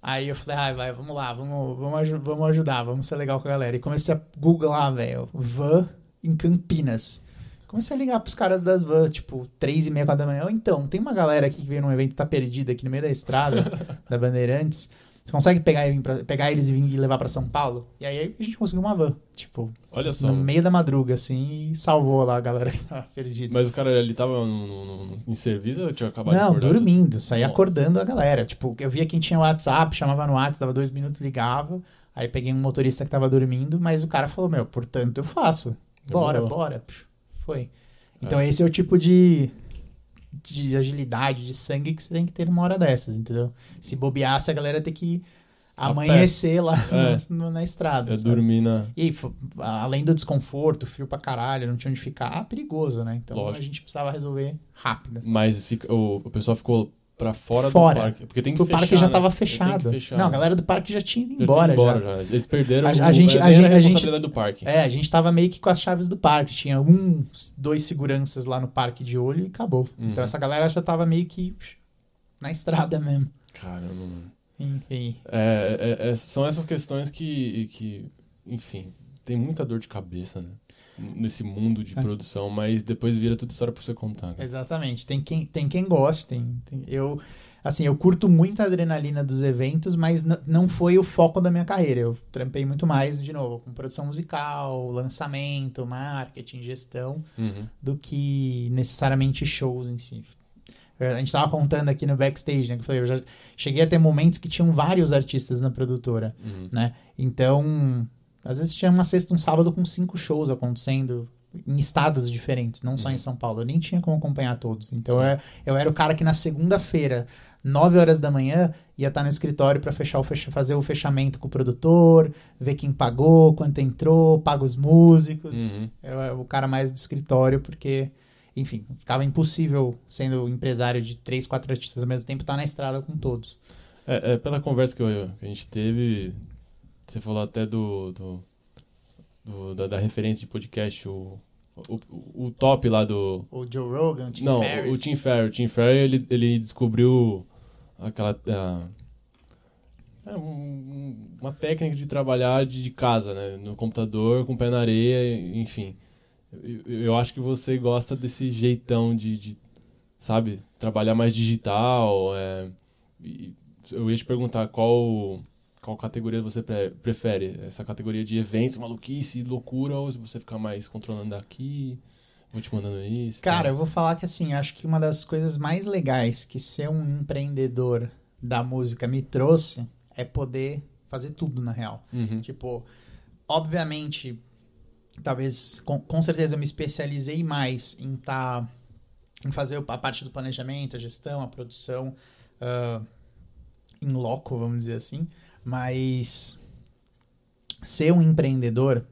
Aí eu falei, ah, vai, vamos lá, vamos, vamos, vamos ajudar, vamos ser legal com a galera. E comecei a googlar, velho, van em Campinas. Comecei a ligar pros caras das van, tipo, três e meia, quatro da manhã. Então, tem uma galera aqui que veio num evento e tá perdida aqui no meio da estrada da Bandeirantes. Você consegue pegar, pra, pegar eles e vir e levar para São Paulo? E aí a gente conseguiu uma van, tipo, Olha só. no meio da madruga, assim, e salvou lá a galera que tava perdida. Mas o cara ele tava no, no, no, em serviço ou tinha acabado de Não, acordar? dormindo, saía Nossa. acordando a galera. Tipo, eu via quem tinha WhatsApp, chamava no WhatsApp, dava dois minutos, ligava. Aí peguei um motorista que tava dormindo, mas o cara falou, meu, portanto eu faço. Bora, Demorou. bora. Psh, Foi. Então esse é o tipo de, de agilidade, de sangue que você tem que ter numa hora dessas, entendeu? Se bobeasse, a galera tem que amanhecer lá É. no- no- na estrada. É sabe? dormir na. E além do desconforto, frio pra caralho, não tinha onde ficar, ah, perigoso, né? Então Lógico. a gente precisava resolver rápido. Mas fica, o, o pessoal ficou pra fora, Fora. do parque. Porque tem que o fechar, parque já né? tava Tem que fechado. Não, a galera do parque já tinha ido Já embora. ido embora já. já. Eles perderam A- o, a gente- é, a gente- a gente- responsabilidade do parque. É, a gente tava meio que com as chaves do parque. Tinha um, dois seguranças lá no parque de olho e acabou. Uhum. Então essa galera já tava meio que na estrada mesmo. Caramba, mano. Enfim. É, é- é- são essas questões que, que, enfim, tem muita dor de cabeça, né? Nesse mundo de É. produção, mas depois vira tudo história pra você contar. cara. Exatamente. Tem quem, tem quem goste. Tem, tem- eu, assim, eu curto muito a adrenalina dos eventos, mas não foi o foco da minha carreira. Eu trampei muito mais, de novo, com produção musical, lançamento, marketing, gestão, Uhum. do que necessariamente shows em si. A gente tava contando aqui no backstage, né? Que eu falei, eu já cheguei a ter momentos que tinham vários artistas na produtora. Uhum. né? Então, às vezes tinha uma sexta, um sábado com cinco shows acontecendo em estados diferentes, não só em Uhum. São Paulo. Eu nem tinha como acompanhar todos. Então, eu, eu era o cara que na segunda-feira, 9 horas da manhã, ia estar no escritório para fechar o fecha, fazer o fechamento com o produtor, ver quem pagou, quanto entrou, paga os músicos. Uhum. Eu era o cara mais do escritório, porque, enfim, ficava impossível, sendo empresário de três, quatro artistas ao mesmo tempo, estar na estrada com todos. É, é, pela conversa que, eu- que a gente teve, você falou até do, do, do- da, da referência de podcast, o, o, o top lá do, O Joe Rogan, o Tim Não, Ferriss. o Tim Ferriss. O Tim Ferriss, ele, ele descobriu aquela... ah, é, um- uma técnica de trabalhar de, casa, né? No computador, com o pé na areia, enfim. Eu, eu acho que você gosta desse jeitão de, de, sabe, trabalhar mais digital. é, eu ia te perguntar qual, qual categoria você pre- prefere. Essa categoria de eventos, maluquice, loucura, ou se você ficar mais controlando daqui, vou te mandando isso. Cara, tal. eu vou falar que assim, acho que uma das coisas mais legais que ser um empreendedor da música me trouxe é poder fazer tudo na real. Uhum. Tipo, obviamente, talvez, com, com certeza eu me especializei mais em tá, em fazer a parte do planejamento, a gestão, a produção, ah, em loco, vamos dizer assim, mas ser um empreendedor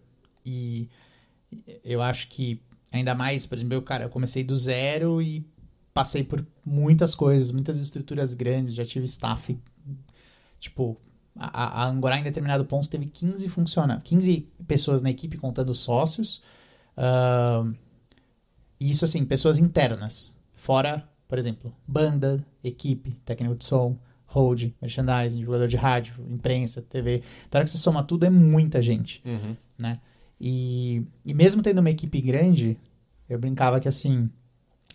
e eu acho que ainda mais, por exemplo, eu, cara, eu comecei do zero e passei por muitas coisas, muitas estruturas grandes, já tive staff, tipo, a, a Angorá em determinado ponto teve 15 funciona 15 pessoas na equipe contando sócios. e isso assim, pessoas internas. Fora, por exemplo, banda, equipe, técnico de som, hold, merchandising, jogador de rádio, imprensa, TV. Então, a hora que você soma tudo, é muita gente. Uhum. E, e mesmo tendo uma equipe grande, eu brincava que assim,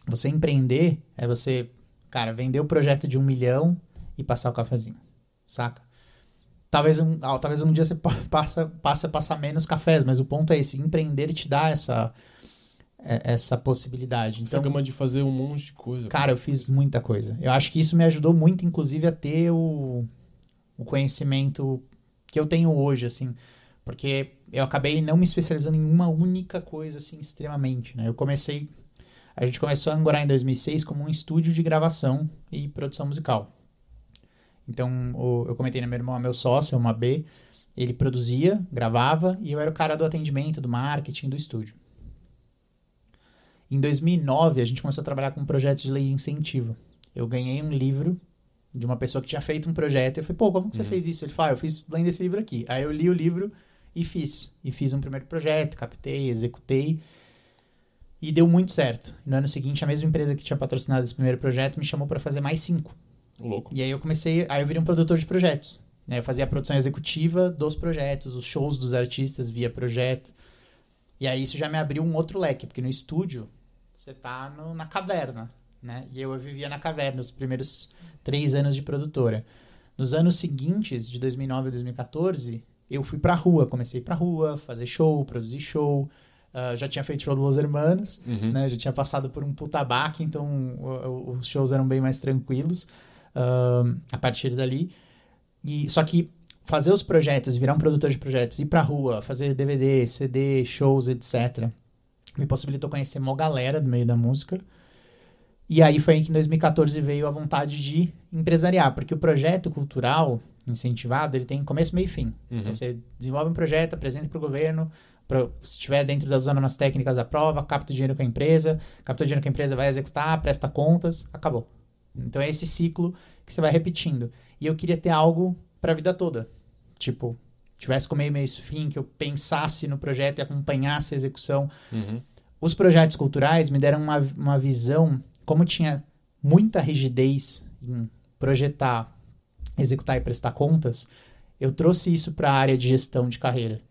você empreender é você, cara, vender o projeto de um milhão e passar o cafezinho, saca? Talvez um, ah, talvez um dia você pa- passa, passe a passar menos cafés, mas o ponto é esse, empreender te dá essa, essa possibilidade. Então, gama de fazer um monte de coisa. Cara, eu fiz muita coisa. Eu acho que isso me ajudou muito, inclusive, a ter o, o conhecimento que eu tenho hoje, assim. Porque eu acabei não me especializando em uma única coisa, assim, extremamente, né? Eu comecei... A gente começou a Angorá em 2006 como um estúdio de gravação e produção musical. Então, o- eu comentei, né? Meu irmão é meu sócio, é uma B. Ele produzia, gravava e eu era o cara do atendimento, do marketing, do estúdio. Em 2009, a gente começou a trabalhar com um projeto de lei de incentivo. Eu ganhei um livro de uma pessoa que tinha feito um projeto. E eu falei, pô, como que você Uhum. fez isso? Ele falou, ah, eu fiz lendo esse livro aqui. Aí eu li o livro e fiz. E fiz um primeiro projeto, captei, executei. E deu muito certo. No ano seguinte, a mesma empresa que tinha patrocinado esse primeiro projeto me chamou para fazer mais cinco. Louco. E aí eu comecei, aí eu virei um produtor de projetos. Né? Eu fazia a produção executiva dos projetos, os shows dos artistas via projeto. E aí isso já me abriu um outro leque, porque no estúdio você tá no- na caverna, né? E eu vivia na caverna os primeiros três anos de produtora. Nos anos seguintes, de 2009 a 2014, eu fui pra rua, comecei pra rua, fazer show, produzir show. Ah, já tinha feito show do Los Hermanos, Uhum. né? Já tinha passado por um putabaque, então o- o- os shows eram bem mais tranquilos ahn, a partir dali. E, só que fazer os projetos, virar um produtor de projetos, ir pra rua, fazer DVD, CD, shows, etc., me possibilitou conhecer uma galera do meio da música. E aí foi aí que em 2014 veio a vontade de empresariar, porque o projeto cultural incentivado, ele tem começo, meio e fim. Uhum. Então você desenvolve um projeto, apresenta para o governo, pra, se estiver dentro das normas técnicas, aprova, capta o dinheiro com a empresa, capta o dinheiro com a empresa, vai executar, presta contas, acabou. Então é esse ciclo que você vai repetindo. E eu queria ter algo para a vida toda. Tipo, tivesse com meio, mês, fim, que eu pensasse no projeto e acompanhasse a execução. Uhum. Os projetos culturais me deram uma, uma visão, como tinha muita rigidez em projetar, executar e prestar contas, eu trouxe isso para a área de gestão de carreira.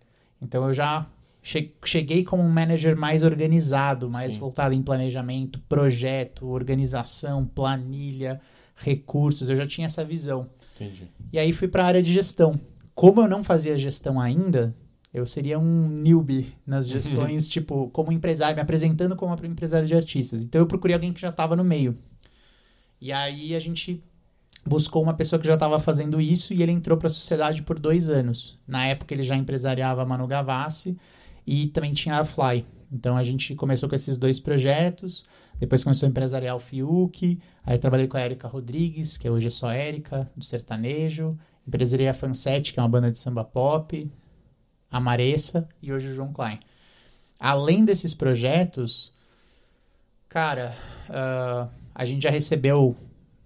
Então eu já che- cheguei como um manager mais organizado, mais Sim. voltado em planejamento, projeto, organização, planilha, recursos, eu já tinha essa visão. Entendi. E aí fui para a área de gestão. Como eu não fazia gestão ainda, eu seria um newbie nas gestões, tipo, como empresário, me apresentando como empresário de artistas. Então eu procurei alguém que já estava no meio. E aí a gente buscou uma pessoa que já estava fazendo isso e ele entrou para a sociedade por dois anos. Na época ele já empresariava a Manu Gavassi e também tinha a Fly. Então a gente começou com esses dois projetos, depois começou a empresariar o Fiuk, aí trabalhei com a Erika Rodrigues, que hoje é só Erika, do sertanejo, empresariei a Fansete, que é uma banda de samba pop, a Maressa e hoje o João Klein. Além desses projetos, cara, ah, a gente já recebeu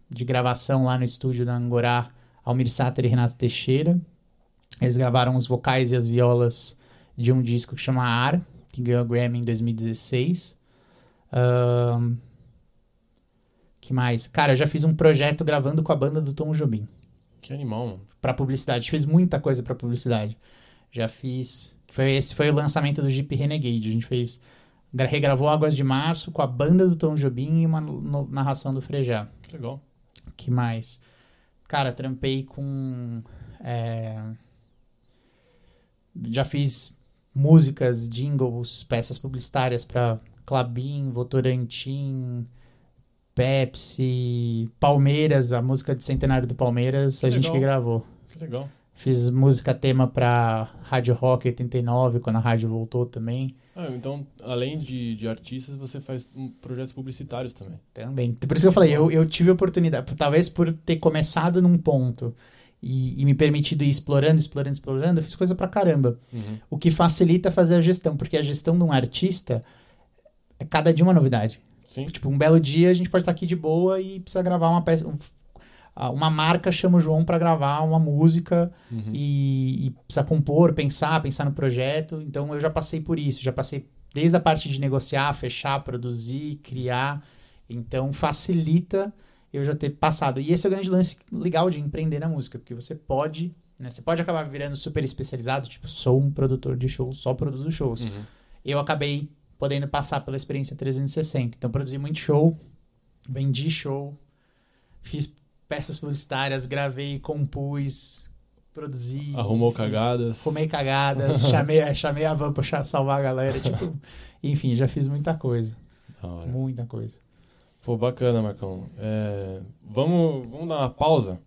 de gravação lá no estúdio da Angorá Almir Sater e Renato Teixeira. Eles gravaram os vocais e as violas de um disco que chama Ar, que ganhou a Grammy em 2016. Ahn, que mais? Cara, eu já fiz um projeto gravando com a banda do Tom Jobim Que animal, para publicidade. Fiz muita coisa para publicidade. Já fiz. Foi, esse foi o lançamento do Jeep Renegade. A gente fez. gra- Regravou Águas de Março com a banda do Tom Jobim e uma no- narração do Frejá. Que legal. que mais? Cara, trampei com. é, Já fiz músicas, jingles, peças publicitárias para Clabin, Votorantim, Pepsi, Palmeiras, a música de centenário do Palmeiras, Que a gente legal. que gravou. Que legal. Fiz música tema pra Rádio Rock 89, quando a rádio voltou também. Ah, então, além de, de artistas, você faz um, projetos publicitários também. Também. Por isso que eu falei, eu, eu tive oportunidade, talvez por ter começado num ponto e, e me permitido ir explorando, explorando, explorando, eu fiz coisa pra caramba. Uhum. O que facilita fazer a gestão, porque a gestão de um artista é cada dia uma novidade. Sim. Tipo, um belo dia a gente pode estar aqui de boa e precisa gravar uma peça. um- ah, Uma marca chama o João pra gravar uma música Uhum. e, e precisa compor, pensar, pensar no projeto. Então eu já passei por isso, já passei desde a parte de negociar, fechar, produzir, criar. Então facilita eu já ter passado. E esse é o grande lance legal de empreender na música, porque você pode, né, você pode acabar virando super especializado, tipo, sou um produtor de shows, só produzo shows. Uhum. Eu acabei podendo passar pela experiência 360. Então produzi muito show, vendi show, fiz peças publicitárias, gravei, compus, produzi. Arrumou enfim. cagadas. Fumei cagadas, chamei, chamei a van pra salvar a galera, tipo, enfim, já fiz muita coisa, muita coisa. Pô, bacana, Marcão. É, vamos, vamos dar uma pausa,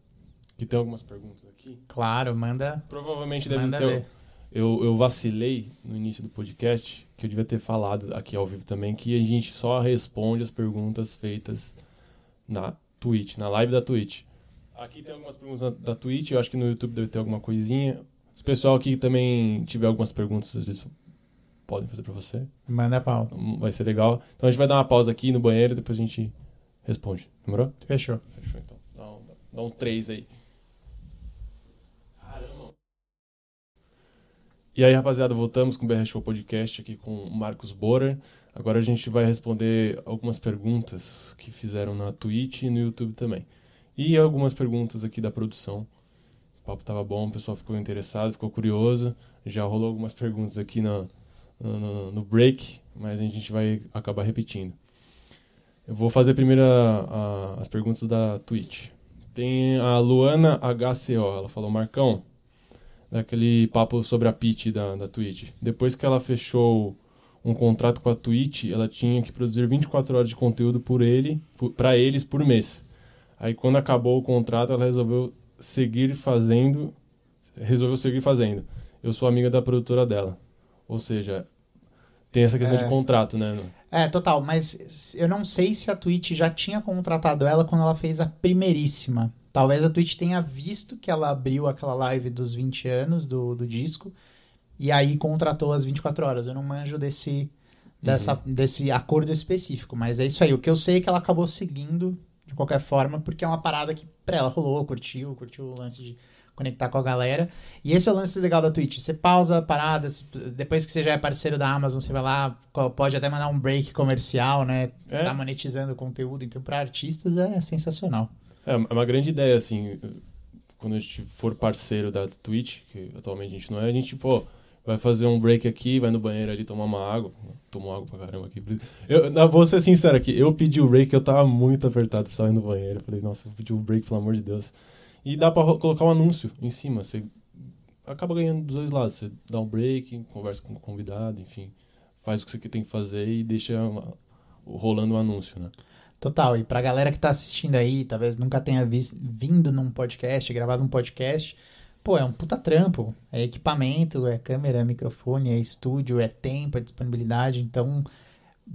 que tem algumas perguntas aqui. Claro, manda, Provavelmente deve manda ter... ver. Eu, eu vacilei no início do podcast, que eu devia ter falado aqui ao vivo também, que a gente só responde as perguntas feitas na Twitch, na live da Twitch. Aqui tem algumas perguntas da, Twitch, eu acho que no YouTube deve ter alguma coisinha. Se o pessoal aqui também tiver algumas perguntas, eles podem fazer pra você. Manda pau. Vai ser legal. Então a gente vai dar uma pausa aqui no banheiro e depois a gente responde. Demorou? Fechou. Fechou então. Dá um, dá um 3 aí. Caramba. E aí, rapaziada, voltamos com o BR Show Podcast aqui com o Marcos Borer. Agora a gente vai responder algumas perguntas que fizeram na Twitch e no YouTube também. E algumas perguntas aqui da produção. O papo tava bom, o pessoal ficou interessado, ficou curioso. Já rolou algumas perguntas aqui no, no, no break, mas a gente vai acabar repetindo. Eu vou fazer primeiro a, a, as perguntas da Twitch. Tem a Luana HCO, ela falou, Marcão, daquele papo sobre a pitch da, da Twitch. Depois que ela fechou um contrato com a Twitch, ela tinha que produzir 24 horas de conteúdo por ele, para eles por mês. Aí quando acabou o contrato, ela resolveu seguir fazendo, resolveu seguir fazendo. Eu sou amiga da produtora dela. Ou seja, tem essa questão é. de contrato, né? É, total. Mas eu não sei se a Twitch já tinha contratado ela quando ela fez a primeiríssima. Talvez a Twitch tenha visto que ela abriu aquela live dos 20 anos do, do disco e aí contratou as 24 horas. Eu não manjo desse, dessa, uhum. desse acordo específico, mas é isso aí. O que eu sei é que ela acabou seguindo de qualquer forma, porque é uma parada que pra ela rolou, curtiu, curtiu o lance de conectar com a galera. E esse é o lance legal da Twitch. Você pausa a parada, depois que você já é parceiro da Amazon, você vai lá, pode até mandar um break comercial, né? É. Tá monetizando o conteúdo. Então, para artistas é sensacional. É, é uma grande ideia, assim, quando a gente for parceiro da Twitch, que atualmente a gente não é, a gente, pô, vai fazer um break aqui, vai no banheiro ali tomar uma água. Tomou água pra caramba aqui. Eu, vou ser sincero aqui, eu pedi o break, eu tava muito apertado, precisava ir no banheiro. Falei, nossa, eu pedi o break, pelo amor de Deus. E dá para colocar um anúncio em cima. Você acaba ganhando dos dois lados. Você dá um break, conversa com o convidado, enfim. Faz o que você tem que fazer e deixa rolando o um anúncio, né? Total. E pra galera que tá assistindo aí, talvez nunca tenha visto, vindo num podcast, gravado um podcast, pô, é um puta trampo. É equipamento, é câmera, é microfone, é estúdio, é tempo, é disponibilidade. Então,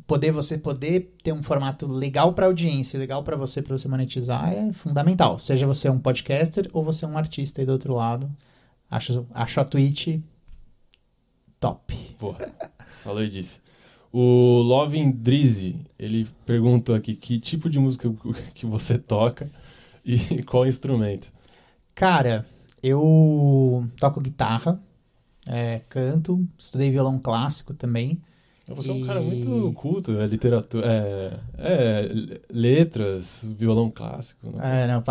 poder você poder ter um formato legal para audiência, legal para você para você monetizar é fundamental. Seja você um podcaster ou você um artista aí do outro lado. Acho, acho a Twitch top. Boa. Falei disso. O Lovin Drizzy, ele pergunta aqui que tipo de música que você toca e qual instrumento. Cara, eu toco guitarra, é, canto, estudei violão clássico também. Você e... é um cara muito culto, é literatura, é, é letras, violão clássico. Né? É, não,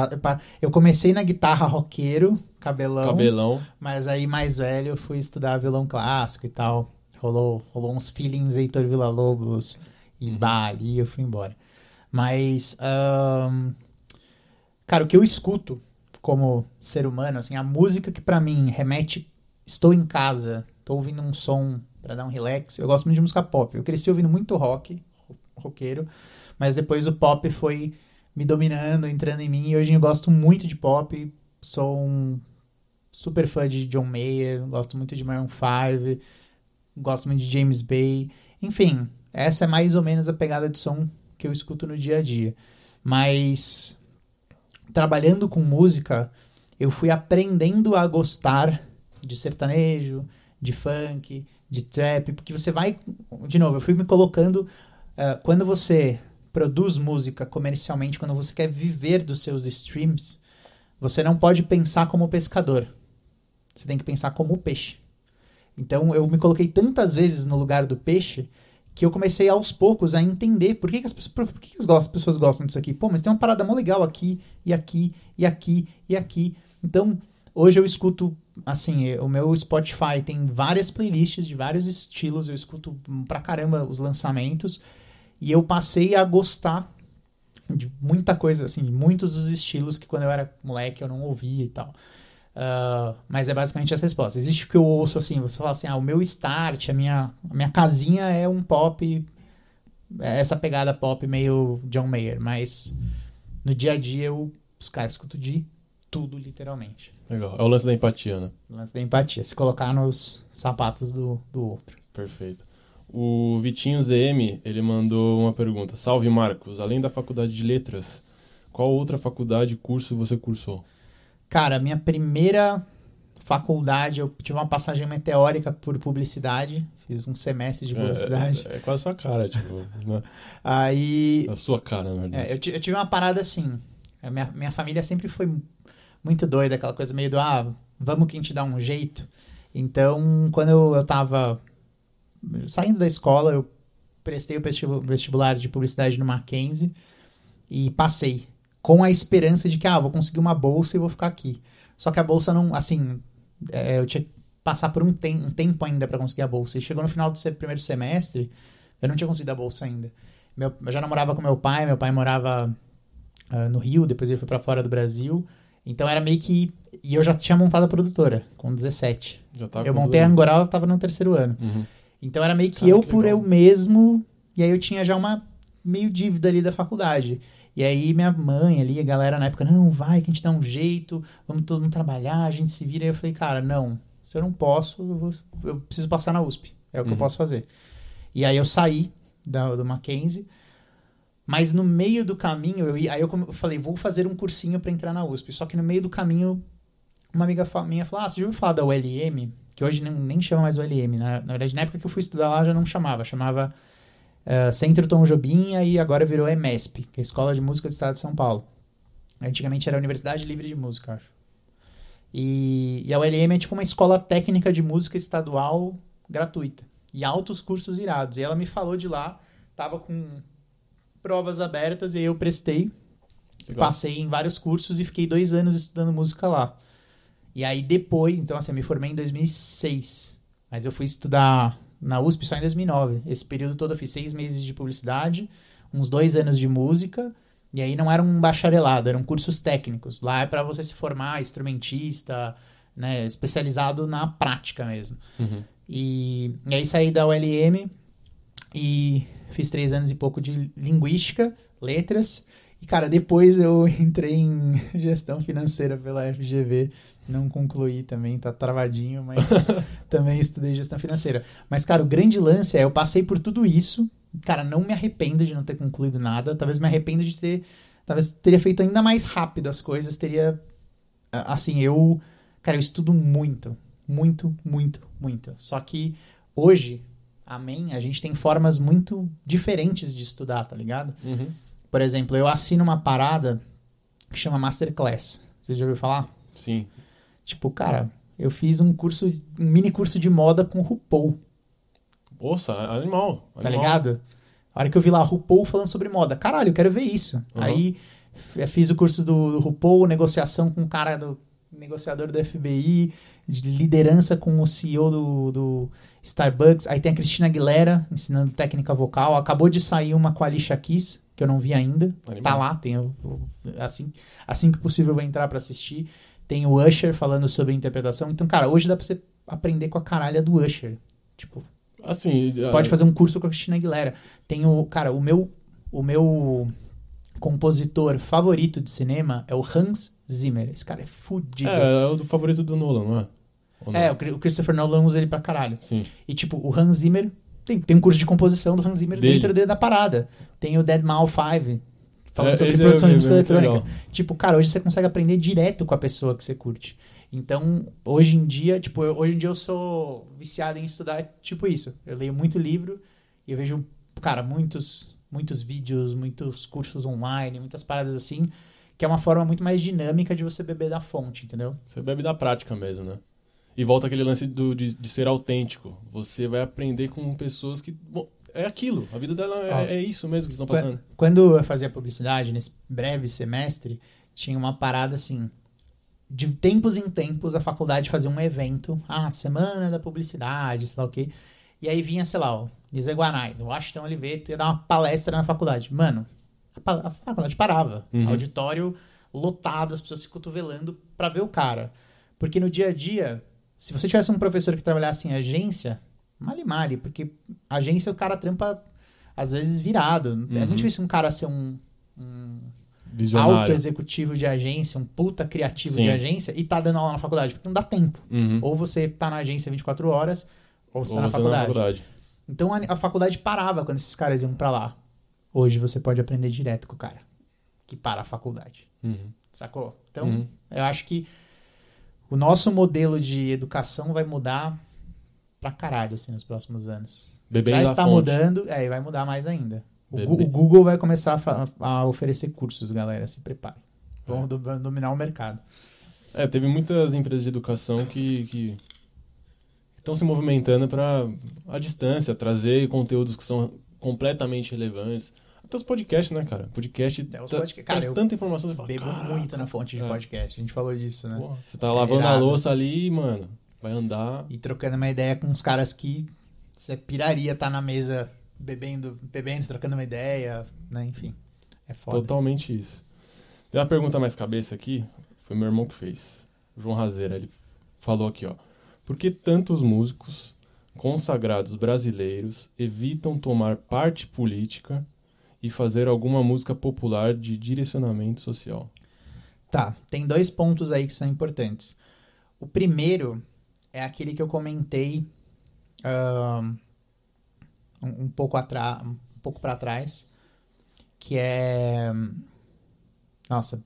eu comecei na guitarra roqueiro, cabelão, cabelão, mas aí mais velho eu fui estudar violão clássico e tal. Rolou, rolou uns feelings Heitor Villa-Lobos e uhum. Bali eu fui embora. Mas, um, cara, o que eu escuto como ser humano, assim, a música que para mim remete, estou em casa, tô ouvindo um som para dar um relax. Eu gosto muito de música pop. Eu cresci ouvindo muito rock, roqueiro, mas depois o pop foi me dominando, entrando em mim, e hoje eu gosto muito de pop. Sou um super fã de John Mayer, gosto muito de Maroon 5, gosto muito de James Bay. Enfim, essa é mais ou menos a pegada de som que eu escuto no dia a dia. Mas trabalhando com música, eu fui aprendendo a gostar de sertanejo, de funk, de trap, porque você vai. De novo, eu fui me colocando. Uh, quando você produz música comercialmente, quando você quer viver dos seus streams, você não pode pensar como pescador. Você tem que pensar como peixe. Então eu me coloquei tantas vezes no lugar do peixe que eu comecei aos poucos a entender por que, que as, pessoas, por que, que as pessoas gostam disso aqui. Pô, mas tem uma parada mó legal aqui, e aqui, e aqui, e aqui. Então, hoje eu escuto assim, o meu Spotify tem várias playlists de vários estilos, eu escuto pra caramba os lançamentos, e eu passei a gostar de muita coisa, assim, muitos dos estilos que quando eu era moleque eu não ouvia e tal. Uh, mas é basicamente essa resposta. Existe o que eu ouço assim, você fala assim, ah, o meu start, a minha, a minha casinha é um pop, é essa pegada pop meio John Mayer, mas no dia a dia eu, os caras escuto de tudo, literalmente. Legal. É o lance da empatia, né? O lance da empatia. Se colocar nos sapatos do, do outro. Perfeito. O Vitinho ZM, ele mandou uma pergunta. Salve, Marcos. Além da faculdade de letras, qual outra faculdade, curso você cursou? Cara, minha primeira faculdade, eu tive uma passagem meteórica por publicidade. Fiz um semestre de publicidade. É, é, é quase a sua cara, tipo. Né? Aí. A sua cara, na verdade. É, eu, eu, tive uma parada assim. Minha, minha família sempre foi muito doida, aquela coisa meio do, ah, vamos que a gente dá um jeito. Então, quando eu, eu tava saindo da escola, eu prestei o vestibular de publicidade no Mackenzie e passei. Com a esperança de que, ah, vou conseguir uma bolsa e vou ficar aqui. Só que a bolsa não, assim, é, eu tinha que passar por um, tem, um tempo ainda para conseguir a bolsa. E chegou no final do primeiro semestre, eu não tinha conseguido a bolsa ainda. Meu, eu já namorava com meu pai, meu pai morava uh, no Rio, depois ele foi para fora do Brasil. Então era meio que. E eu já tinha montado a produtora, com 17. eu montei a Angoral, eu tava no terceiro ano. Uhum. Então era meio que Cara, eu que por eu mesmo. E aí eu tinha já uma meio dívida ali da faculdade. E aí minha mãe ali, a galera na época, não, vai que a gente dá um jeito, vamos todo mundo trabalhar, a gente se vira. E eu falei, cara, não, se eu não posso, eu, vou, eu preciso passar na USP. É o que uhum. eu posso fazer. E aí eu saí da, do Mackenzie, mas no meio do caminho, eu, aí eu falei, vou fazer um cursinho para entrar na USP. Só que no meio do caminho, uma amiga minha falou, ah, você já ouviu falar da ULM? Que hoje nem, nem chama mais ULM. Na, na verdade, na época que eu fui estudar lá, já não chamava. Chamava uh, Centro Tom Jobim e agora virou EMESP, que é a Escola de Música do Estado de São Paulo. Antigamente era a Universidade Livre de Música, acho. E, e a ULM é tipo uma escola técnica de música estadual gratuita. E altos cursos irados. E ela me falou de lá, tava com provas abertas e eu prestei. Legal. Passei em vários cursos e fiquei dois anos estudando música lá. E aí depois, então assim, eu me formei em 2006. Mas eu fui estudar na USP só em 2009. Esse período todo eu fiz seis meses de publicidade, uns dois anos de música, e aí não era um bacharelado, eram cursos técnicos. Lá é para você se formar instrumentista, né, especializado na prática mesmo. Uhum. E, e aí saí da ULM e fiz três anos e pouco de linguística, letras. E, cara, depois eu entrei em gestão financeira pela FGV não concluí também, tá travadinho, mas também estudei gestão financeira. Mas, cara, o grande lance é, eu passei por tudo isso, cara, não me arrependo de não ter concluído nada, talvez me arrependo de ter, talvez teria feito ainda mais rápido as coisas, teria, assim, eu, cara, eu estudo muito, muito, muito, muito. Só que hoje, amém, a gente tem formas muito diferentes de estudar, tá ligado? Uhum. Por exemplo, eu assino uma parada que chama Masterclass. Você já ouviu falar? Sim. Tipo, cara, eu fiz um curso, um mini curso de moda com RuPaul. Nossa, animal, animal. Tá ligado? A hora que eu vi lá RuPaul falando sobre moda, caralho, eu quero ver isso. Uhum. Aí fiz o curso do, do RuPaul, negociação com o cara do negociador do FBI, de liderança com o CEO do, do Starbucks. Aí tem a Cristina Aguilera ensinando técnica vocal. Acabou de sair uma com a Alicia Keys, que eu não vi ainda. Animal. Tá lá, tem, assim, assim que possível eu vou entrar para assistir. Tem o Usher falando sobre interpretação. Então, cara, hoje dá pra você aprender com a caralha do Usher. Tipo. Assim. Você pode fazer um curso com a Cristina Aguilera. Tem o. Cara, o meu. O meu compositor favorito de cinema é o Hans Zimmer. Esse cara é fudido. É, é o favorito do Nolan, não é? Não? É, o Christopher Nolan usa ele pra caralho. Sim. E, tipo, o Hans Zimmer. Tem, tem um curso de composição do Hans Zimmer Dele. dentro da parada. Tem o Dead Mal 5 falando é, sobre produção de música eletrônica. Legal. Tipo, cara, hoje você consegue aprender direto com a pessoa que você curte. Então, hoje em dia, tipo, eu, hoje em dia eu sou viciado em estudar, tipo isso. Eu leio muito livro e eu vejo, cara, muitos, muitos vídeos, muitos cursos online, muitas paradas assim, que é uma forma muito mais dinâmica de você beber da fonte, entendeu? Você bebe da prática mesmo, né? E volta aquele lance do, de, de ser autêntico. Você vai aprender com pessoas que. Bom, é aquilo. A vida dela é, é isso mesmo que estão passando. Quando eu fazia publicidade, nesse breve semestre, tinha uma parada assim. De tempos em tempos, a faculdade fazia um evento. Ah, semana da publicidade, sei lá o quê. E aí vinha, sei lá, o Lisa Guanais, o Washington Oliveto ia dar uma palestra na faculdade. Mano, a, a faculdade parava. Uhum. Auditório lotado, as pessoas se cotovelando pra ver o cara. Porque no dia a dia, se você tivesse um professor que trabalhasse em agência, Mali mali, porque agência o cara trampa às vezes virado. Uhum. É muito uhum. difícil um cara ser um, um alto executivo de agência, um puta criativo Sim. de agência e tá dando aula na faculdade, porque não dá tempo. Uhum. Ou você tá na agência 24 horas, ou você ou tá na, você faculdade. na faculdade. Então a, a, faculdade parava quando esses caras iam para lá. Hoje você pode aprender direto com o cara que para a faculdade. Uhum. Sacou? Então, uhum. eu acho que o nosso modelo de educação vai mudar pra caralho, assim, nos próximos anos. Já está mudando, é, e vai mudar mais ainda. O. Gu- o Google vai começar a, a oferecer cursos, galera, se prepare. Vão do- vão dominar o mercado. É, teve muitas empresas de educação que que estão se movimentando para a distância, trazer conteúdos que são completamente relevantes. Até os podcasts, né, cara? Podcast É, os tra- podca- cara, traz tanta informação, você fala, Bebo "Caraca, muito na fonte de É. podcast, a gente falou disso, né? você tá lavando a louça ali, mano, vai andar. E trocando uma ideia com uns caras que você piraria estar na mesa bebendo, bebendo, trocando uma ideia, né? Enfim, é foda. Totalmente isso. Tem uma pergunta mais cabeça aqui, foi meu irmão que fez. O João Razeira, ele falou aqui, ó. Por que tantos músicos consagrados brasileiros evitam tomar parte política e fazer alguma música popular de direcionamento social? Tá, tem dois pontos aí que são importantes. O primeiro é aquele que eu comentei um, um pouco atrás, um pouco para trás, que é nossa,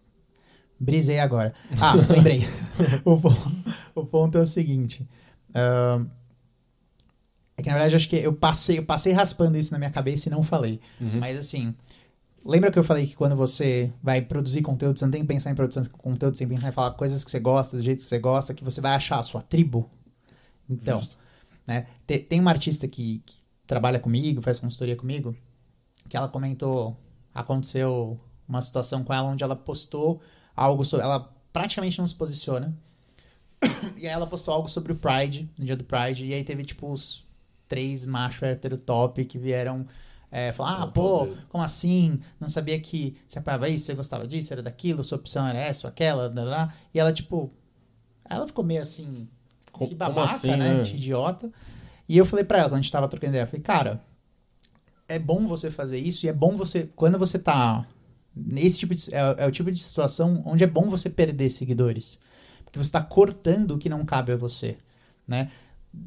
brisei agora. Ah, lembrei. o, pon- o ponto é o seguinte. é que na verdade acho que eu passei, eu passei raspando isso na minha cabeça e não falei. Uhum. Mas assim, lembra que eu falei que quando você vai produzir conteúdo, você não tem que pensar em produção de conteúdo, você tem que pensar em falar coisas que você gosta, do jeito que você gosta, que você vai achar a sua tribo? Então, Justo. né? Te- Tem uma artista que, que trabalha comigo, faz consultoria comigo, que ela comentou, aconteceu uma situação com ela onde ela postou algo sobre, ela praticamente não se posiciona, e aí ela postou algo sobre o Pride, no dia do Pride, e aí teve tipo os três machos hétero top que vieram é, falar, ah, pô, como assim? Não sabia que você apoiava isso, você gostava disso, era daquilo, sua opção era essa ou aquela, blá, blá. e ela tipo, ela ficou meio assim, Que babaca, assim, né? né? Idiota. E eu falei pra ela, quando a gente tava trocando ideia, eu falei, cara, é bom você fazer isso e é bom você, quando você tá nesse tipo de, é, é o tipo de situação onde é bom você perder seguidores. Porque você tá cortando o que não cabe a você, né?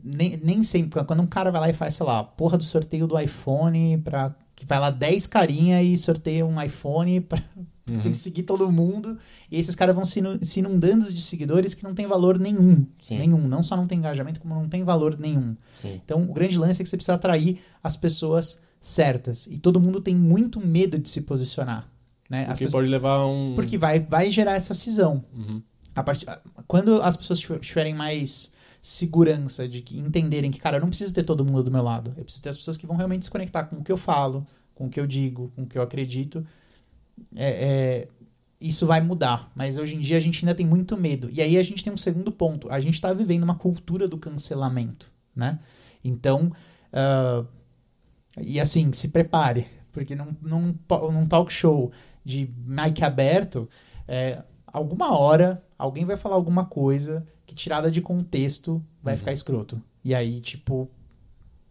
Nem, nem sempre, quando um cara vai lá e faz, sei lá, porra do sorteio do iPhone pra, que vai lá 10 carinha e sorteia um iPhone pra, Uhum. tem que seguir todo mundo. E esses caras vão se inu- se inundando de seguidores que não tem valor nenhum. Sim. Nenhum. Não só não tem engajamento, como não tem valor nenhum. Sim. Então, o grande lance é que você precisa atrair as pessoas certas. E todo mundo tem muito medo de se posicionar. Né? Porque pessoas- pode levar um... Porque vai, vai gerar essa cisão. Uhum. A partir- Quando as pessoas tiver- tiverem mais segurança de que entenderem que, cara, eu não preciso ter todo mundo do meu lado. Eu preciso ter as pessoas que vão realmente se conectar com o que eu falo, com o que eu digo, com o que eu acredito. É, é, isso vai mudar. Mas hoje em dia a gente ainda tem muito medo. E aí a gente tem um segundo ponto. A gente está vivendo uma cultura do cancelamento, né? Então, ah, e assim, se prepare. Porque num, num, num talk show de mic aberto, é, alguma hora alguém vai falar alguma coisa que tirada de contexto vai Uhum. ficar escroto. E aí, tipo,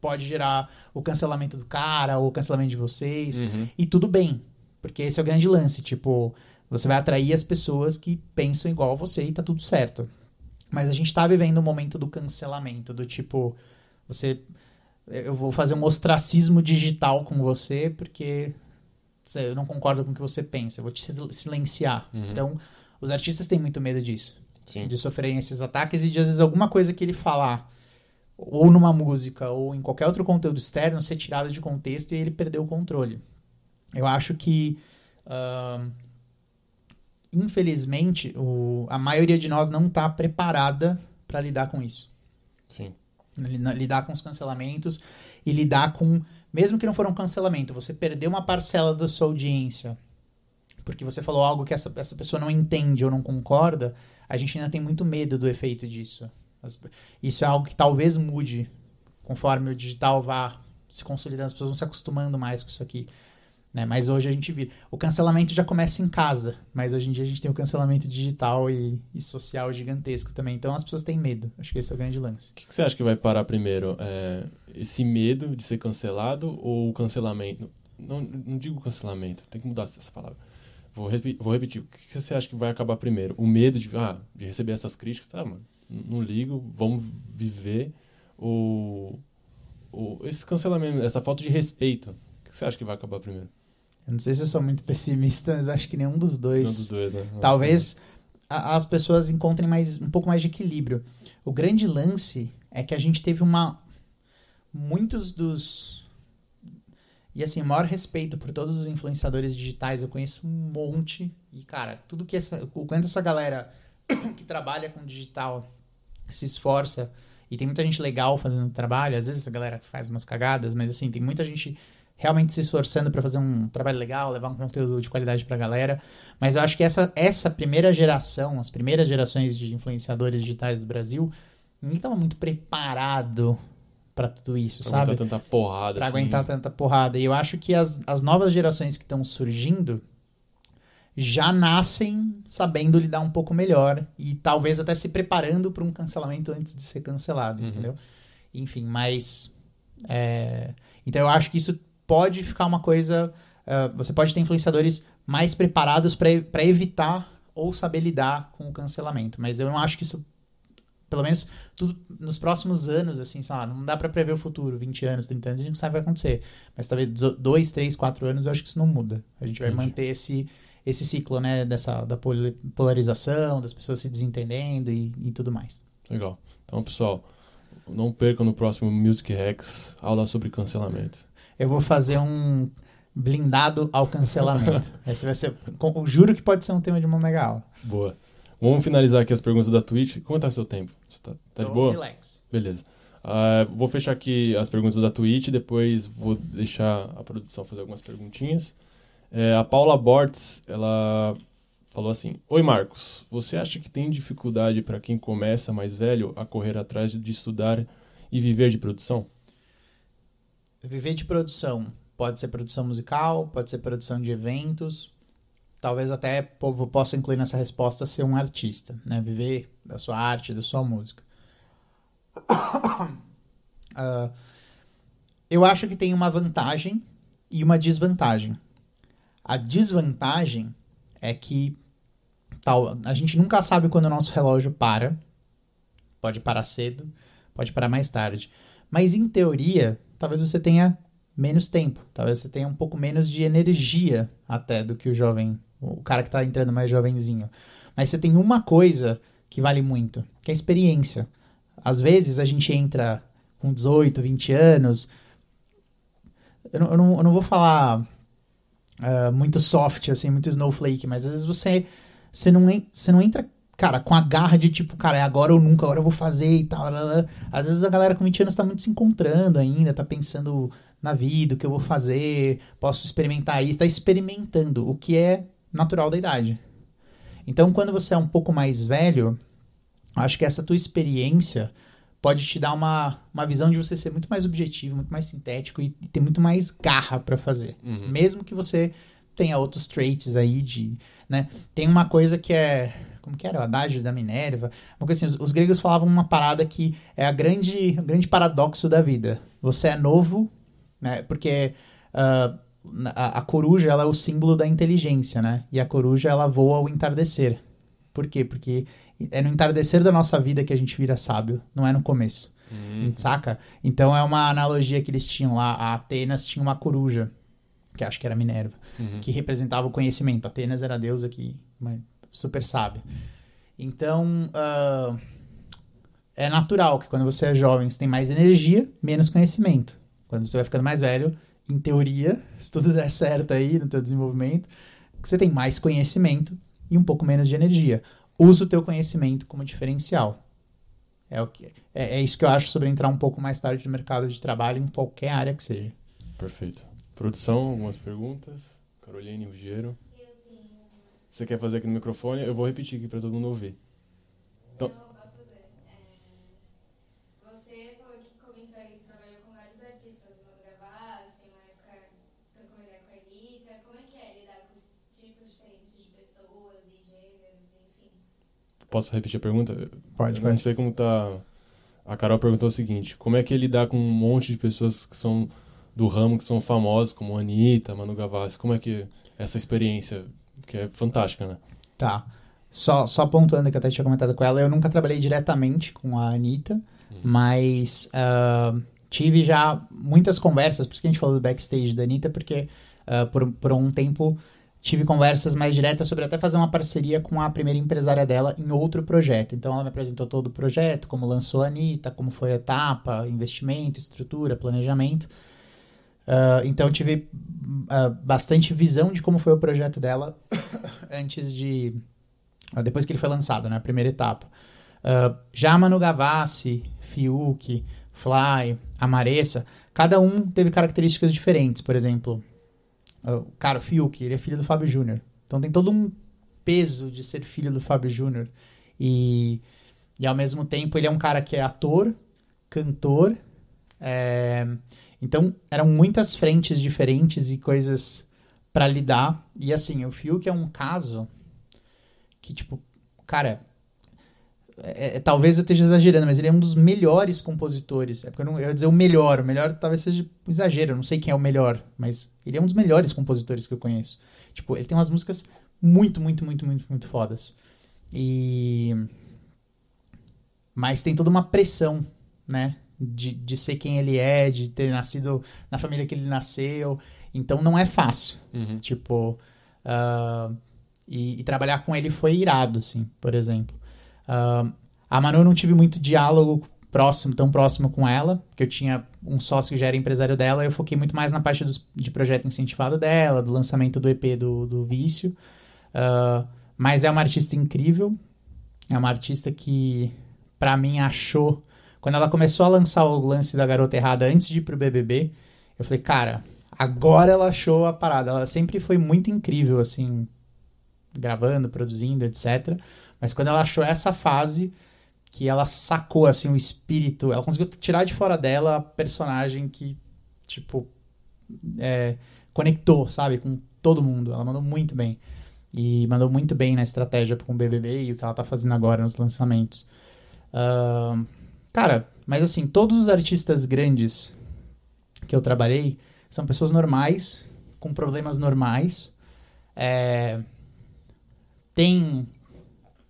pode gerar o cancelamento do cara ou o cancelamento de vocês. Uhum. E tudo bem, porque esse é o grande lance. Tipo, você vai atrair as pessoas que pensam igual a você e tá tudo certo. Mas a gente tá vivendo um momento do cancelamento, do tipo, você. Eu vou fazer um ostracismo digital com você porque eu não concordo com o que você pensa, eu vou te sil- silenciar. Uhum. Então, os artistas têm muito medo disso Sim. de sofrerem esses ataques e de às vezes alguma coisa que ele falar ou numa música ou em qualquer outro conteúdo externo ser tirado de contexto e ele perder o controle. Eu acho que ahn, infelizmente o- a maioria de nós não está preparada para lidar com isso. Sim. Li- lidar com os cancelamentos e lidar com mesmo que não for um cancelamento, você perdeu uma parcela da sua audiência porque você falou algo que essa, essa pessoa não entende ou não concorda, a gente ainda tem muito medo do efeito disso. Isso é algo que talvez mude conforme o digital vá se consolidando, as pessoas vão se acostumando mais com isso aqui. Né? Mas hoje a gente vira. O cancelamento já começa em casa, mas hoje em dia a gente tem o cancelamento digital e, e social gigantesco também. Então as pessoas têm medo. Acho que esse é o grande lance. O que, que você acha que vai parar primeiro? É, esse medo de ser cancelado ou o cancelamento? Não, não digo cancelamento, tem que mudar essa palavra. Vou, repi- vou repetir. O que, que você acha que vai acabar primeiro? O medo de, ah, de receber essas críticas? Tá, mano, não ligo, vamos viver. Ou, ou esse cancelamento, essa falta de respeito? O que você acha que vai acabar primeiro? Eu não sei se eu sou muito pessimista, mas acho que nenhum dos dois. Nenhum dos dois, né? Talvez a, as pessoas encontrem mais um pouco mais de equilíbrio. O grande lance é que a gente teve uma muitos dos e assim, o maior respeito por todos os influenciadores digitais, eu conheço um monte e cara, tudo que essa o quanto essa galera que trabalha com digital se esforça e tem muita gente legal fazendo trabalho, às vezes a galera faz umas cagadas, mas assim, tem muita gente realmente se esforçando para fazer um trabalho legal, levar um conteúdo de qualidade para a galera. Mas eu acho que essa, essa primeira geração, as primeiras gerações de influenciadores digitais do Brasil, ninguém estava muito preparado para tudo isso, pra sabe? aguentar tanta porrada. Para assim. aguentar tanta porrada. E eu acho que as, as novas gerações que estão surgindo já nascem sabendo lidar um pouco melhor e talvez até se preparando para um cancelamento antes de ser cancelado, Uhum. entendeu? Enfim, mas é, então eu acho que isso pode ficar uma coisa. ah, você pode ter influenciadores mais preparados para evitar ou saber lidar com o cancelamento, mas eu não acho que isso, pelo menos tudo nos próximos anos, assim, sei lá, não dá para prever o futuro, 20 anos, 30 anos, a gente não sabe o que vai acontecer. Mas talvez 2, 3, 4 anos, eu acho que isso não muda. A gente vai Entendi. manter esse, esse ciclo, né, dessa, da polarização, das pessoas se desentendendo e, e tudo mais. Legal. Então, pessoal, não percam no próximo Music Hacks aula sobre cancelamento. Eu vou fazer um blindado ao cancelamento. Esse vai ser, com- eu juro que pode ser um tema de uma mega aula. Boa. Vamos finalizar aqui as perguntas da Twitch. Como tá seu tempo? Você tá, tá de boa? Relax. Beleza. Ah, vou fechar aqui as perguntas da Twitch, depois vou deixar a produção fazer algumas perguntinhas. É, a Paula Bortz, ela falou assim: Oi Marcos, você acha que tem dificuldade para quem começa mais velho a correr atrás de estudar e viver de produção? Viver de produção. Pode ser produção musical, pode ser produção de eventos. Talvez até possa incluir nessa resposta ser um artista, né? Viver da sua arte, da sua música. Ah, eu acho que tem uma vantagem e uma desvantagem. A desvantagem é que tal, a gente nunca sabe quando o nosso relógio para. Pode parar cedo, pode parar mais tarde. Mas em teoria, talvez você tenha menos tempo, talvez você tenha um pouco menos de energia até do que o jovem, o cara que tá entrando mais jovenzinho. Mas você tem uma coisa que vale muito, que é a experiência. Às vezes a gente entra com 18, 20 anos. Eu não, eu não, eu não vou falar ah, muito soft, assim, muito snowflake, mas às vezes você, você, não, você não entra, cara, com a garra de tipo, cara, é agora ou nunca, agora eu vou fazer e tal. lá, lá. Às vezes a galera com 20 anos tá muito se encontrando ainda, tá pensando na vida, o que eu vou fazer, posso experimentar isso, tá experimentando, o que é natural da idade. Então, quando você é um pouco mais velho, acho que essa tua experiência pode te dar uma, uma visão de você ser muito mais objetivo, muito mais sintético e, e ter muito mais garra pra fazer. Uhum. Mesmo que você tenha outros traits aí de, né? Tem uma coisa que é, como que era? O adágio da Minerva. Uma coisa assim, os, os gregos falavam uma parada que é a grande, o grande paradoxo da vida. Você é novo, né? Porque ah, a, a coruja, ela é o símbolo da inteligência, né? E a coruja, ela voa ao entardecer. Por quê? Porque é no entardecer da nossa vida que a gente vira sábio, não é no começo. Hum, Saca? Então é uma analogia que eles tinham lá. A Atenas tinha uma coruja, que acho que era Minerva, uhum. que representava o conhecimento. Atenas era a deusa que super sábia. Então ah, é natural que quando você é jovem você tem mais energia, menos conhecimento. Quando você vai ficando mais velho, em teoria, se tudo der certo aí no teu desenvolvimento, você tem mais conhecimento e um pouco menos de energia. Usa o teu conhecimento como diferencial. É, o que, é, é isso que eu acho sobre entrar um pouco mais tarde no mercado de trabalho em qualquer área que seja. Perfeito. Produção, algumas perguntas. Caroline Ruggiero. Você quer fazer aqui no microfone? Eu vou repetir aqui para todo mundo ouvir. Então- Não, eu posso fazer. É, Você falou que comentou aí que trabalhou com vários artistas, Mano Gavassi, uma época trocou uma ideia com a Anitta. Como é que é lidar com os tipos diferentes de pessoas e gêneros, enfim? Posso repetir a pergunta? Pode, Eu não sei como tá. A Carol perguntou o seguinte: como é que é lidar com um monte de pessoas que são do ramo, que são famosas, como a Anitta, Manu Gavassi? Como é que é essa experiência, que é fantástica, né? Tá. Só, só pontuando que eu até tinha comentado com ela, eu nunca trabalhei diretamente com a Anitta, mas ah, tive já muitas conversas, por isso que a gente falou do backstage da Anitta, porque ah, por, por um tempo tive conversas mais diretas sobre até fazer uma parceria com a primeira empresária dela em outro projeto. Então ela me apresentou todo o projeto, como lançou a Anitta, como foi a etapa, investimento, estrutura, planejamento. Uh, então tive uh, bastante visão de como foi o projeto dela antes de. Uh, depois que ele foi lançado, né? A primeira etapa. já Manu Gavassi, Fiuk, Fly, Amaressa, cada um teve características diferentes. Por exemplo, o cara, o Fiuk, ele é filho do Fábio Júnior. Então tem todo um peso de ser filho do Fábio Júnior. E, e ao mesmo tempo ele é um cara que é ator, cantor. É... Então eram muitas frentes diferentes e coisas para lidar. E assim, o Fiuk é um caso que, tipo, cara, é, é, talvez eu esteja exagerando, mas ele é um dos melhores compositores. É porque eu, não, eu ia dizer o melhor, o melhor talvez seja um exagero, eu não sei quem é o melhor, mas ele é um dos melhores compositores que eu conheço. Tipo, ele tem umas músicas muito, muito, muito, muito, muito fodas. E. Mas tem toda uma pressão, né? De, de ser quem ele é, de ter nascido na família que ele nasceu. Então não é fácil. Uhum. Tipo. Uh, e, e trabalhar com ele foi irado, assim, por exemplo. Uh, a Manu eu não tive muito diálogo próximo, tão próximo com ela, porque eu tinha um sócio que já era empresário dela, eu foquei muito mais na parte dos, de projeto incentivado dela, do lançamento do EP do, do Vício. Uh, mas é uma artista incrível, é uma artista que, para mim, achou. Quando ela começou a lançar o lance da Garota Errada antes de ir pro BBB, eu falei, cara, agora ela achou a parada. Ela sempre foi muito incrível, assim, gravando, produzindo, etc. Mas quando ela achou essa fase, que ela sacou, assim, o espírito, ela conseguiu tirar de fora dela a personagem que, tipo, é, conectou, sabe, com todo mundo. Ela mandou muito bem. E mandou muito bem na estratégia com o BBB e o que ela tá fazendo agora nos lançamentos. Uh, cara, mas assim, todos os artistas grandes que eu trabalhei são pessoas normais, com problemas normais. É, tem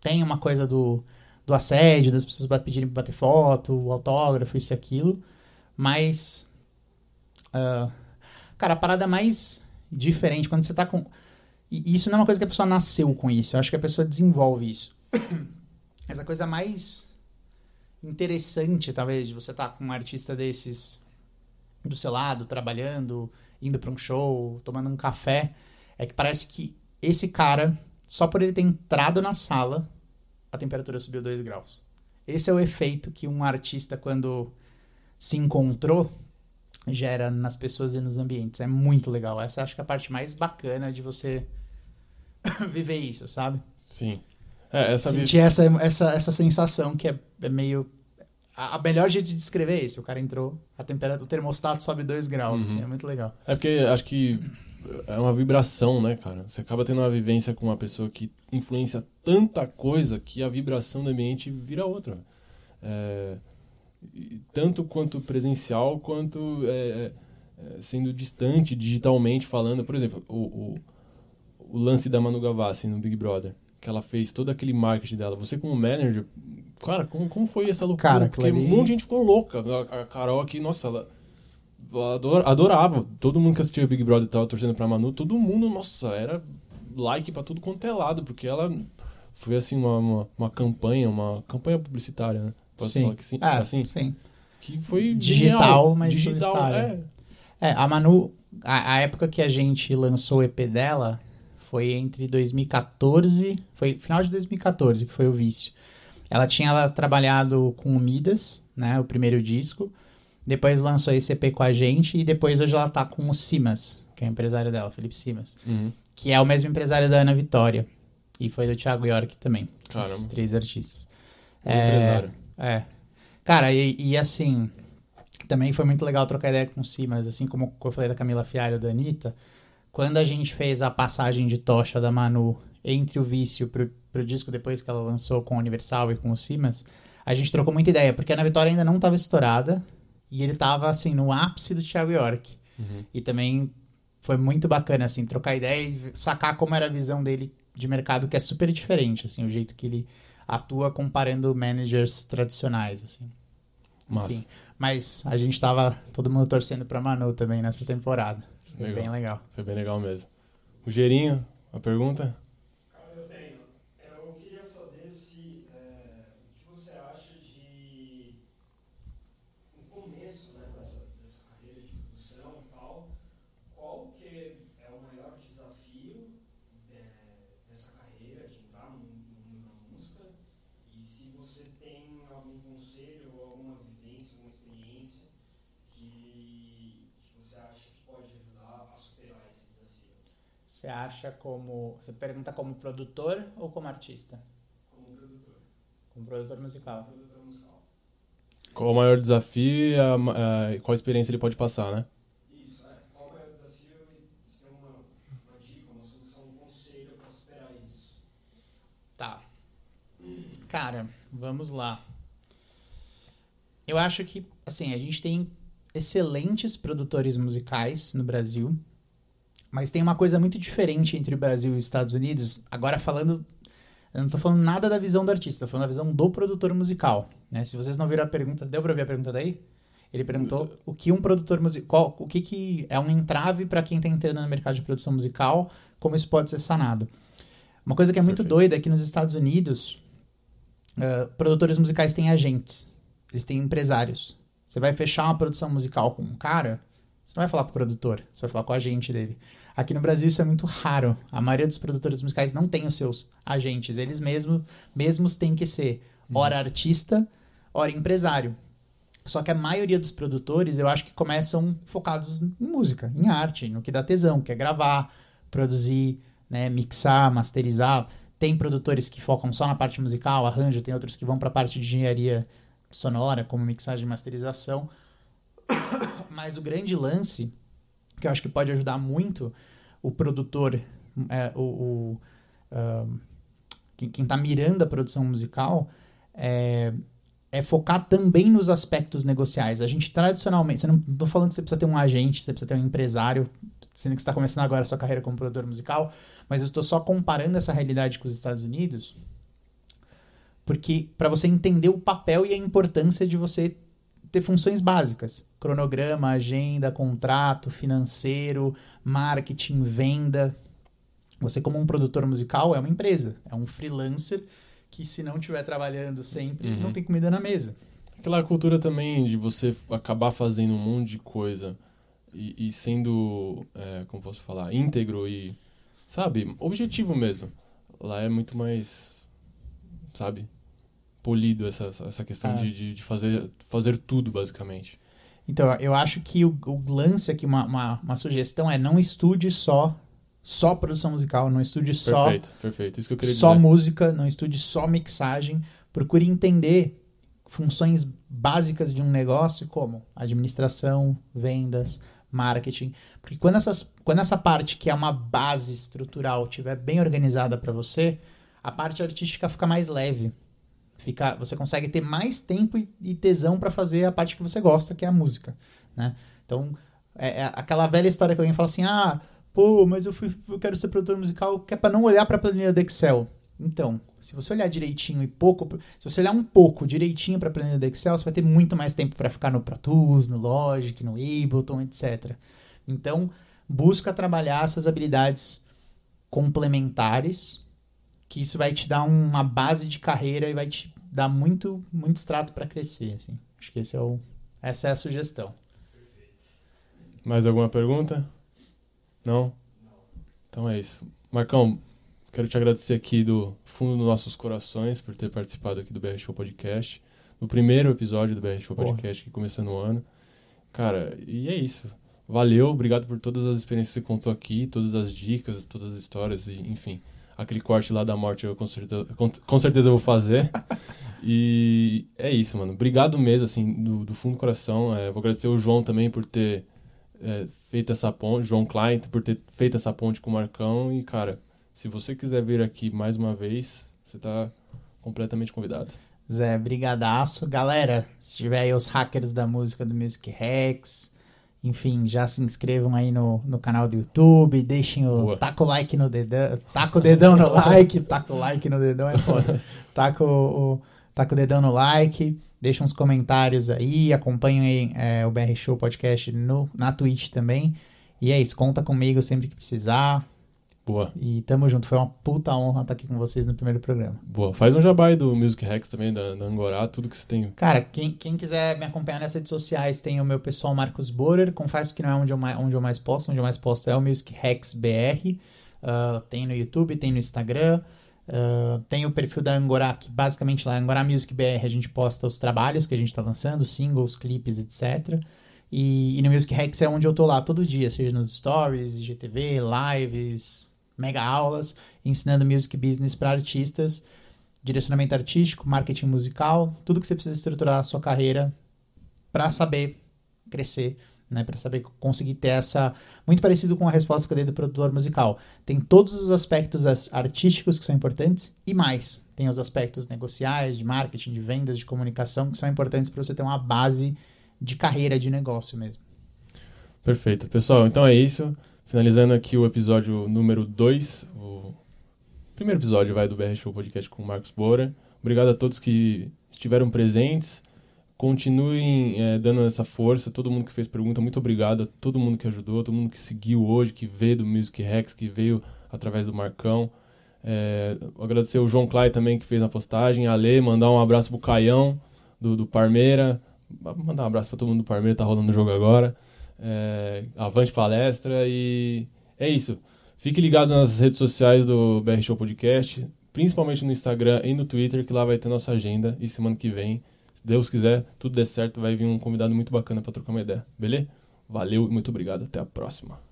tem uma coisa do, do assédio, das pessoas pedirem pra bater foto, autógrafo, isso e aquilo. Mas. Uh, cara, a parada mais diferente, quando você tá com. E isso não é uma coisa que a pessoa nasceu com isso, eu acho que a pessoa desenvolve isso. Mas a coisa mais interessante, talvez, de você estar tá com um artista desses do seu lado, trabalhando, indo para um show, tomando um café, é que parece que esse cara, só por ele ter entrado na sala, a temperatura subiu 2 graus. Esse é o efeito que um artista, quando se encontrou, gera nas pessoas e nos ambientes. É muito legal. Essa acho que é a parte mais bacana de você viver isso, sabe? Sim. É, essa Sentir essa, essa, essa sensação que é, é meio. A, a, melhor jeito de descrever é esse. O cara entrou, a temperatura, o termostato sobe 2 graus. Uhum. Assim, é muito legal. É porque acho que é uma vibração, né, cara? Você acaba tendo uma vivência com uma pessoa que influencia tanta coisa que a vibração do ambiente vira outra. É, tanto quanto presencial, quanto é, é, sendo distante digitalmente falando. Por exemplo, o, o, o, lance da Manu Gavassi no Big Brother, que ela fez todo aquele marketing dela. Você como manager, cara, como, como foi essa loucura? Cara, Porque um monte de gente ficou louca. A, a Carol aqui, nossa, ela adorava. Todo mundo que assistia Big Brother tava torcendo pra Manu, todo mundo, nossa, era like pra tudo quanto é lado, porque ela foi assim uma, uma, uma campanha, uma campanha publicitária, né? Pode sim. falar que sim, ah, assim, sim. Que foi digital, genial. mas digital, publicitária. É. é, a Manu, a, a, época que a gente lançou o EP dela foi entre 2014, foi final de 2014 que foi o Vício. Ela tinha trabalhado com o Midas, né, o primeiro disco. Depois lançou esse EP com a gente e depois hoje ela tá com o Simas, que é o empresário dela, Felipe Simas. Uhum. Que é o mesmo empresário da Ana Vitória. E foi do Thiago York também. Caramba. Esses três artistas. É, empresário. É. Cara, e, e, assim, também foi muito legal trocar ideia com o Simas, assim como eu falei da Camila Fialho da Anitta. Quando a gente fez a passagem de tocha da Manu entre o Vício pro, pro disco depois que ela lançou com o Universal e com o Simas, a gente trocou muita ideia, porque a Ana Vitória ainda não estava estourada, e ele tava, assim, no ápice do Thiago York. Uhum. E também foi muito bacana, assim, trocar ideia e sacar como era a visão dele de mercado, que é super diferente, assim, o jeito que ele atua comparando managers tradicionais, assim. Enfim, mas a gente tava todo mundo torcendo pra Manu também nessa temporada. Foi legal. bem legal. Foi bem legal mesmo. O Gerinho, A pergunta? Cara, eu tenho. Eu queria saber se é, o que você acha de no começo né, dessa, dessa carreira de produção e tal, qual que é o maior desafio é, dessa carreira de entrar no no mundo da música e se você tem algum conselho ou alguma vivência, alguma experiência que, que você acha que pode ajudar a superar esse desafio Você acha como. Você pergunta como produtor ou como artista? como produtor, Como produtor musical. produtor musical. Qual o maior desafio e a a- qual experiência ele pode passar, né? Isso, é. Qual é o desafio e se tem uma, uma dica, uma solução, um conselho para superar isso? Tá. Cara, vamos lá. Eu acho que, assim, a gente tem excelentes produtores musicais no Brasil, mas tem uma coisa muito diferente entre o Brasil e os Estados Unidos. Agora falando, eu não tô falando nada da visão do artista, tô falando da visão do produtor musical, né? Se vocês não viram a pergunta, deu pra ver a pergunta daí? Ele perguntou o que um produtor musical, o que que é um entrave para quem tá entrando no mercado de produção musical, como isso pode ser sanado. Uma coisa que é muito Perfeito. doida é que nos Estados Unidos, ah, produtores musicais têm agentes, eles têm empresários. Você vai fechar uma produção musical com um cara, você não vai falar com o produtor, você vai falar com o agente dele. Aqui no Brasil isso é muito raro. A maioria dos produtores musicais não tem os seus agentes. Eles mesmos, mesmos têm que ser ora artista, ora empresário. Só que a maioria dos produtores, eu acho que começam focados em música, em arte, no que dá tesão, que é gravar, produzir, né, mixar, masterizar. Tem produtores que focam só na parte musical, arranjo, tem outros que vão para a parte de engenharia sonora, como mixagem e masterização. Mas o grande lance, que eu acho que pode ajudar muito o produtor, é, o, o, ah, quem, quem tá mirando a produção musical, é, é focar também nos aspectos negociais. A gente tradicionalmente, você não tô falando que você precisa ter um agente, você precisa ter um empresário, sendo que está começando agora a sua carreira como produtor musical, mas eu estou só comparando essa realidade com os Estados Unidos, porque para você entender o papel e a importância de você ter funções básicas, cronograma, agenda, contrato, financeiro, marketing, venda. Você como um produtor musical é uma empresa, é um freelancer que se não estiver trabalhando sempre, Uhum. não tem comida na mesa. Aquela cultura também de você acabar fazendo um monte de coisa e, e sendo, é, como posso falar, íntegro e, sabe, objetivo mesmo. Lá é muito mais, sabe, polido essa, essa questão Ah. de, de, de fazer, fazer tudo, basicamente. Então, eu acho que o, o lance aqui, uma, uma, uma sugestão é não estude só só produção musical, não estude só Perfeito, perfeito. Isso que eu queria só dizer. música, não estude só mixagem. Procure entender funções básicas de um negócio, como administração, vendas, marketing. Porque quando, essas, quando essa parte, que é uma base estrutural, estiver bem organizada para você, a parte artística fica mais leve. Fica, você consegue ter mais tempo e, e tesão para fazer a parte que você gosta, que é a música. Né? Então, é, é aquela velha história que alguém fala assim: ah, pô, mas eu, fui, eu quero ser produtor musical, que é para não olhar para a planilha do Excel. Então, se você olhar direitinho e pouco, se você olhar um pouco direitinho para a planilha do Excel, você vai ter muito mais tempo para ficar no Pro Tools, no Logic, no Ableton, etc. Então, busca trabalhar essas habilidades complementares, que isso vai te dar uma base de carreira e vai te dar muito, muito extrato para crescer. Assim. Acho que esse é o, essa é a sugestão. Mais alguma pergunta? Não? Então é isso. Marcão, quero te agradecer aqui do fundo dos nossos corações por ter participado aqui do BR Show Podcast. No primeiro episódio do BR Show Porra. Podcast, que começando o ano. Cara, e é isso. Valeu, obrigado por todas as experiências que você contou aqui, todas as dicas, todas as histórias, e, enfim. Aquele corte lá da morte eu com certeza, com, com certeza eu vou fazer. E é isso, mano. Obrigado mesmo, assim, do, do fundo do coração. É, vou agradecer o João também por ter é, feito essa ponte, João Klein, por ter feito essa ponte com o Marcão. E, cara, se você quiser vir aqui mais uma vez, você tá completamente convidado. Zé, brigadaço. Galera, se tiver aí os hackers da música do Music Rex, enfim, já se inscrevam aí no, no canal do YouTube, deixem o... Boa. Taca o like no dedão, taca o dedão no like, taca o like no dedão é foda. Taca o, o, taca o dedão no like, deixa uns comentários aí, acompanhem é, o BR Show Podcast no, na Twitch também. E é isso, conta comigo sempre que precisar. Boa, E tamo junto. Foi uma puta honra estar aqui com vocês no primeiro programa. boa. Faz um jabá aí do Music Hacks também, da, da Angorá, tudo que você tem. Cara, quem, quem quiser me acompanhar nas redes sociais tem o meu pessoal Marcos Borer. Confesso que não é onde eu mais, onde eu mais posto. Onde eu mais posto é o Music Hacks BR. Ah, tem no YouTube, tem no Instagram. Ah, tem o perfil da Angorá, que basicamente lá, Angorá Music BR, a gente posta os trabalhos que a gente tá lançando, singles, clipes, etc. E, e no Music Hacks é onde eu tô lá todo dia, seja nos stories, IGTV, lives, mega aulas, ensinando music business para artistas, direcionamento artístico, marketing musical, tudo que você precisa estruturar a sua carreira para saber crescer, né, para saber conseguir ter essa muito parecido com a resposta que eu dei do produtor musical. Tem todos os aspectos as- artísticos que são importantes e mais. Tem os aspectos negociais, de marketing, de vendas, de comunicação que são importantes para você ter uma base de carreira de negócio mesmo. Perfeito. Pessoal, então é isso. Finalizando aqui o episódio número 2, o primeiro episódio vai do BR Show Podcast com o Marcos Bora. Obrigado a todos que estiveram presentes. Continuem eh, dando essa força, todo mundo que fez pergunta, muito obrigado a todo mundo que ajudou, todo mundo que seguiu hoje, que veio do Music Hacks, que veio através do Marcão. Eh, agradecer o João Clay também que fez a postagem, a Lê, mandar um abraço pro Caião do, do Parmeira. Mandar um abraço para todo mundo do Parmeira, tá rolando o jogo agora. É, avante palestra e é isso. Fique ligado nas redes sociais do BR Show Podcast, principalmente no Instagram e no Twitter, que lá vai ter nossa agenda. E semana que vem, se Deus quiser, tudo der certo, vai vir um convidado muito bacana para trocar uma ideia. Beleza? Valeu e muito obrigado. Até a próxima.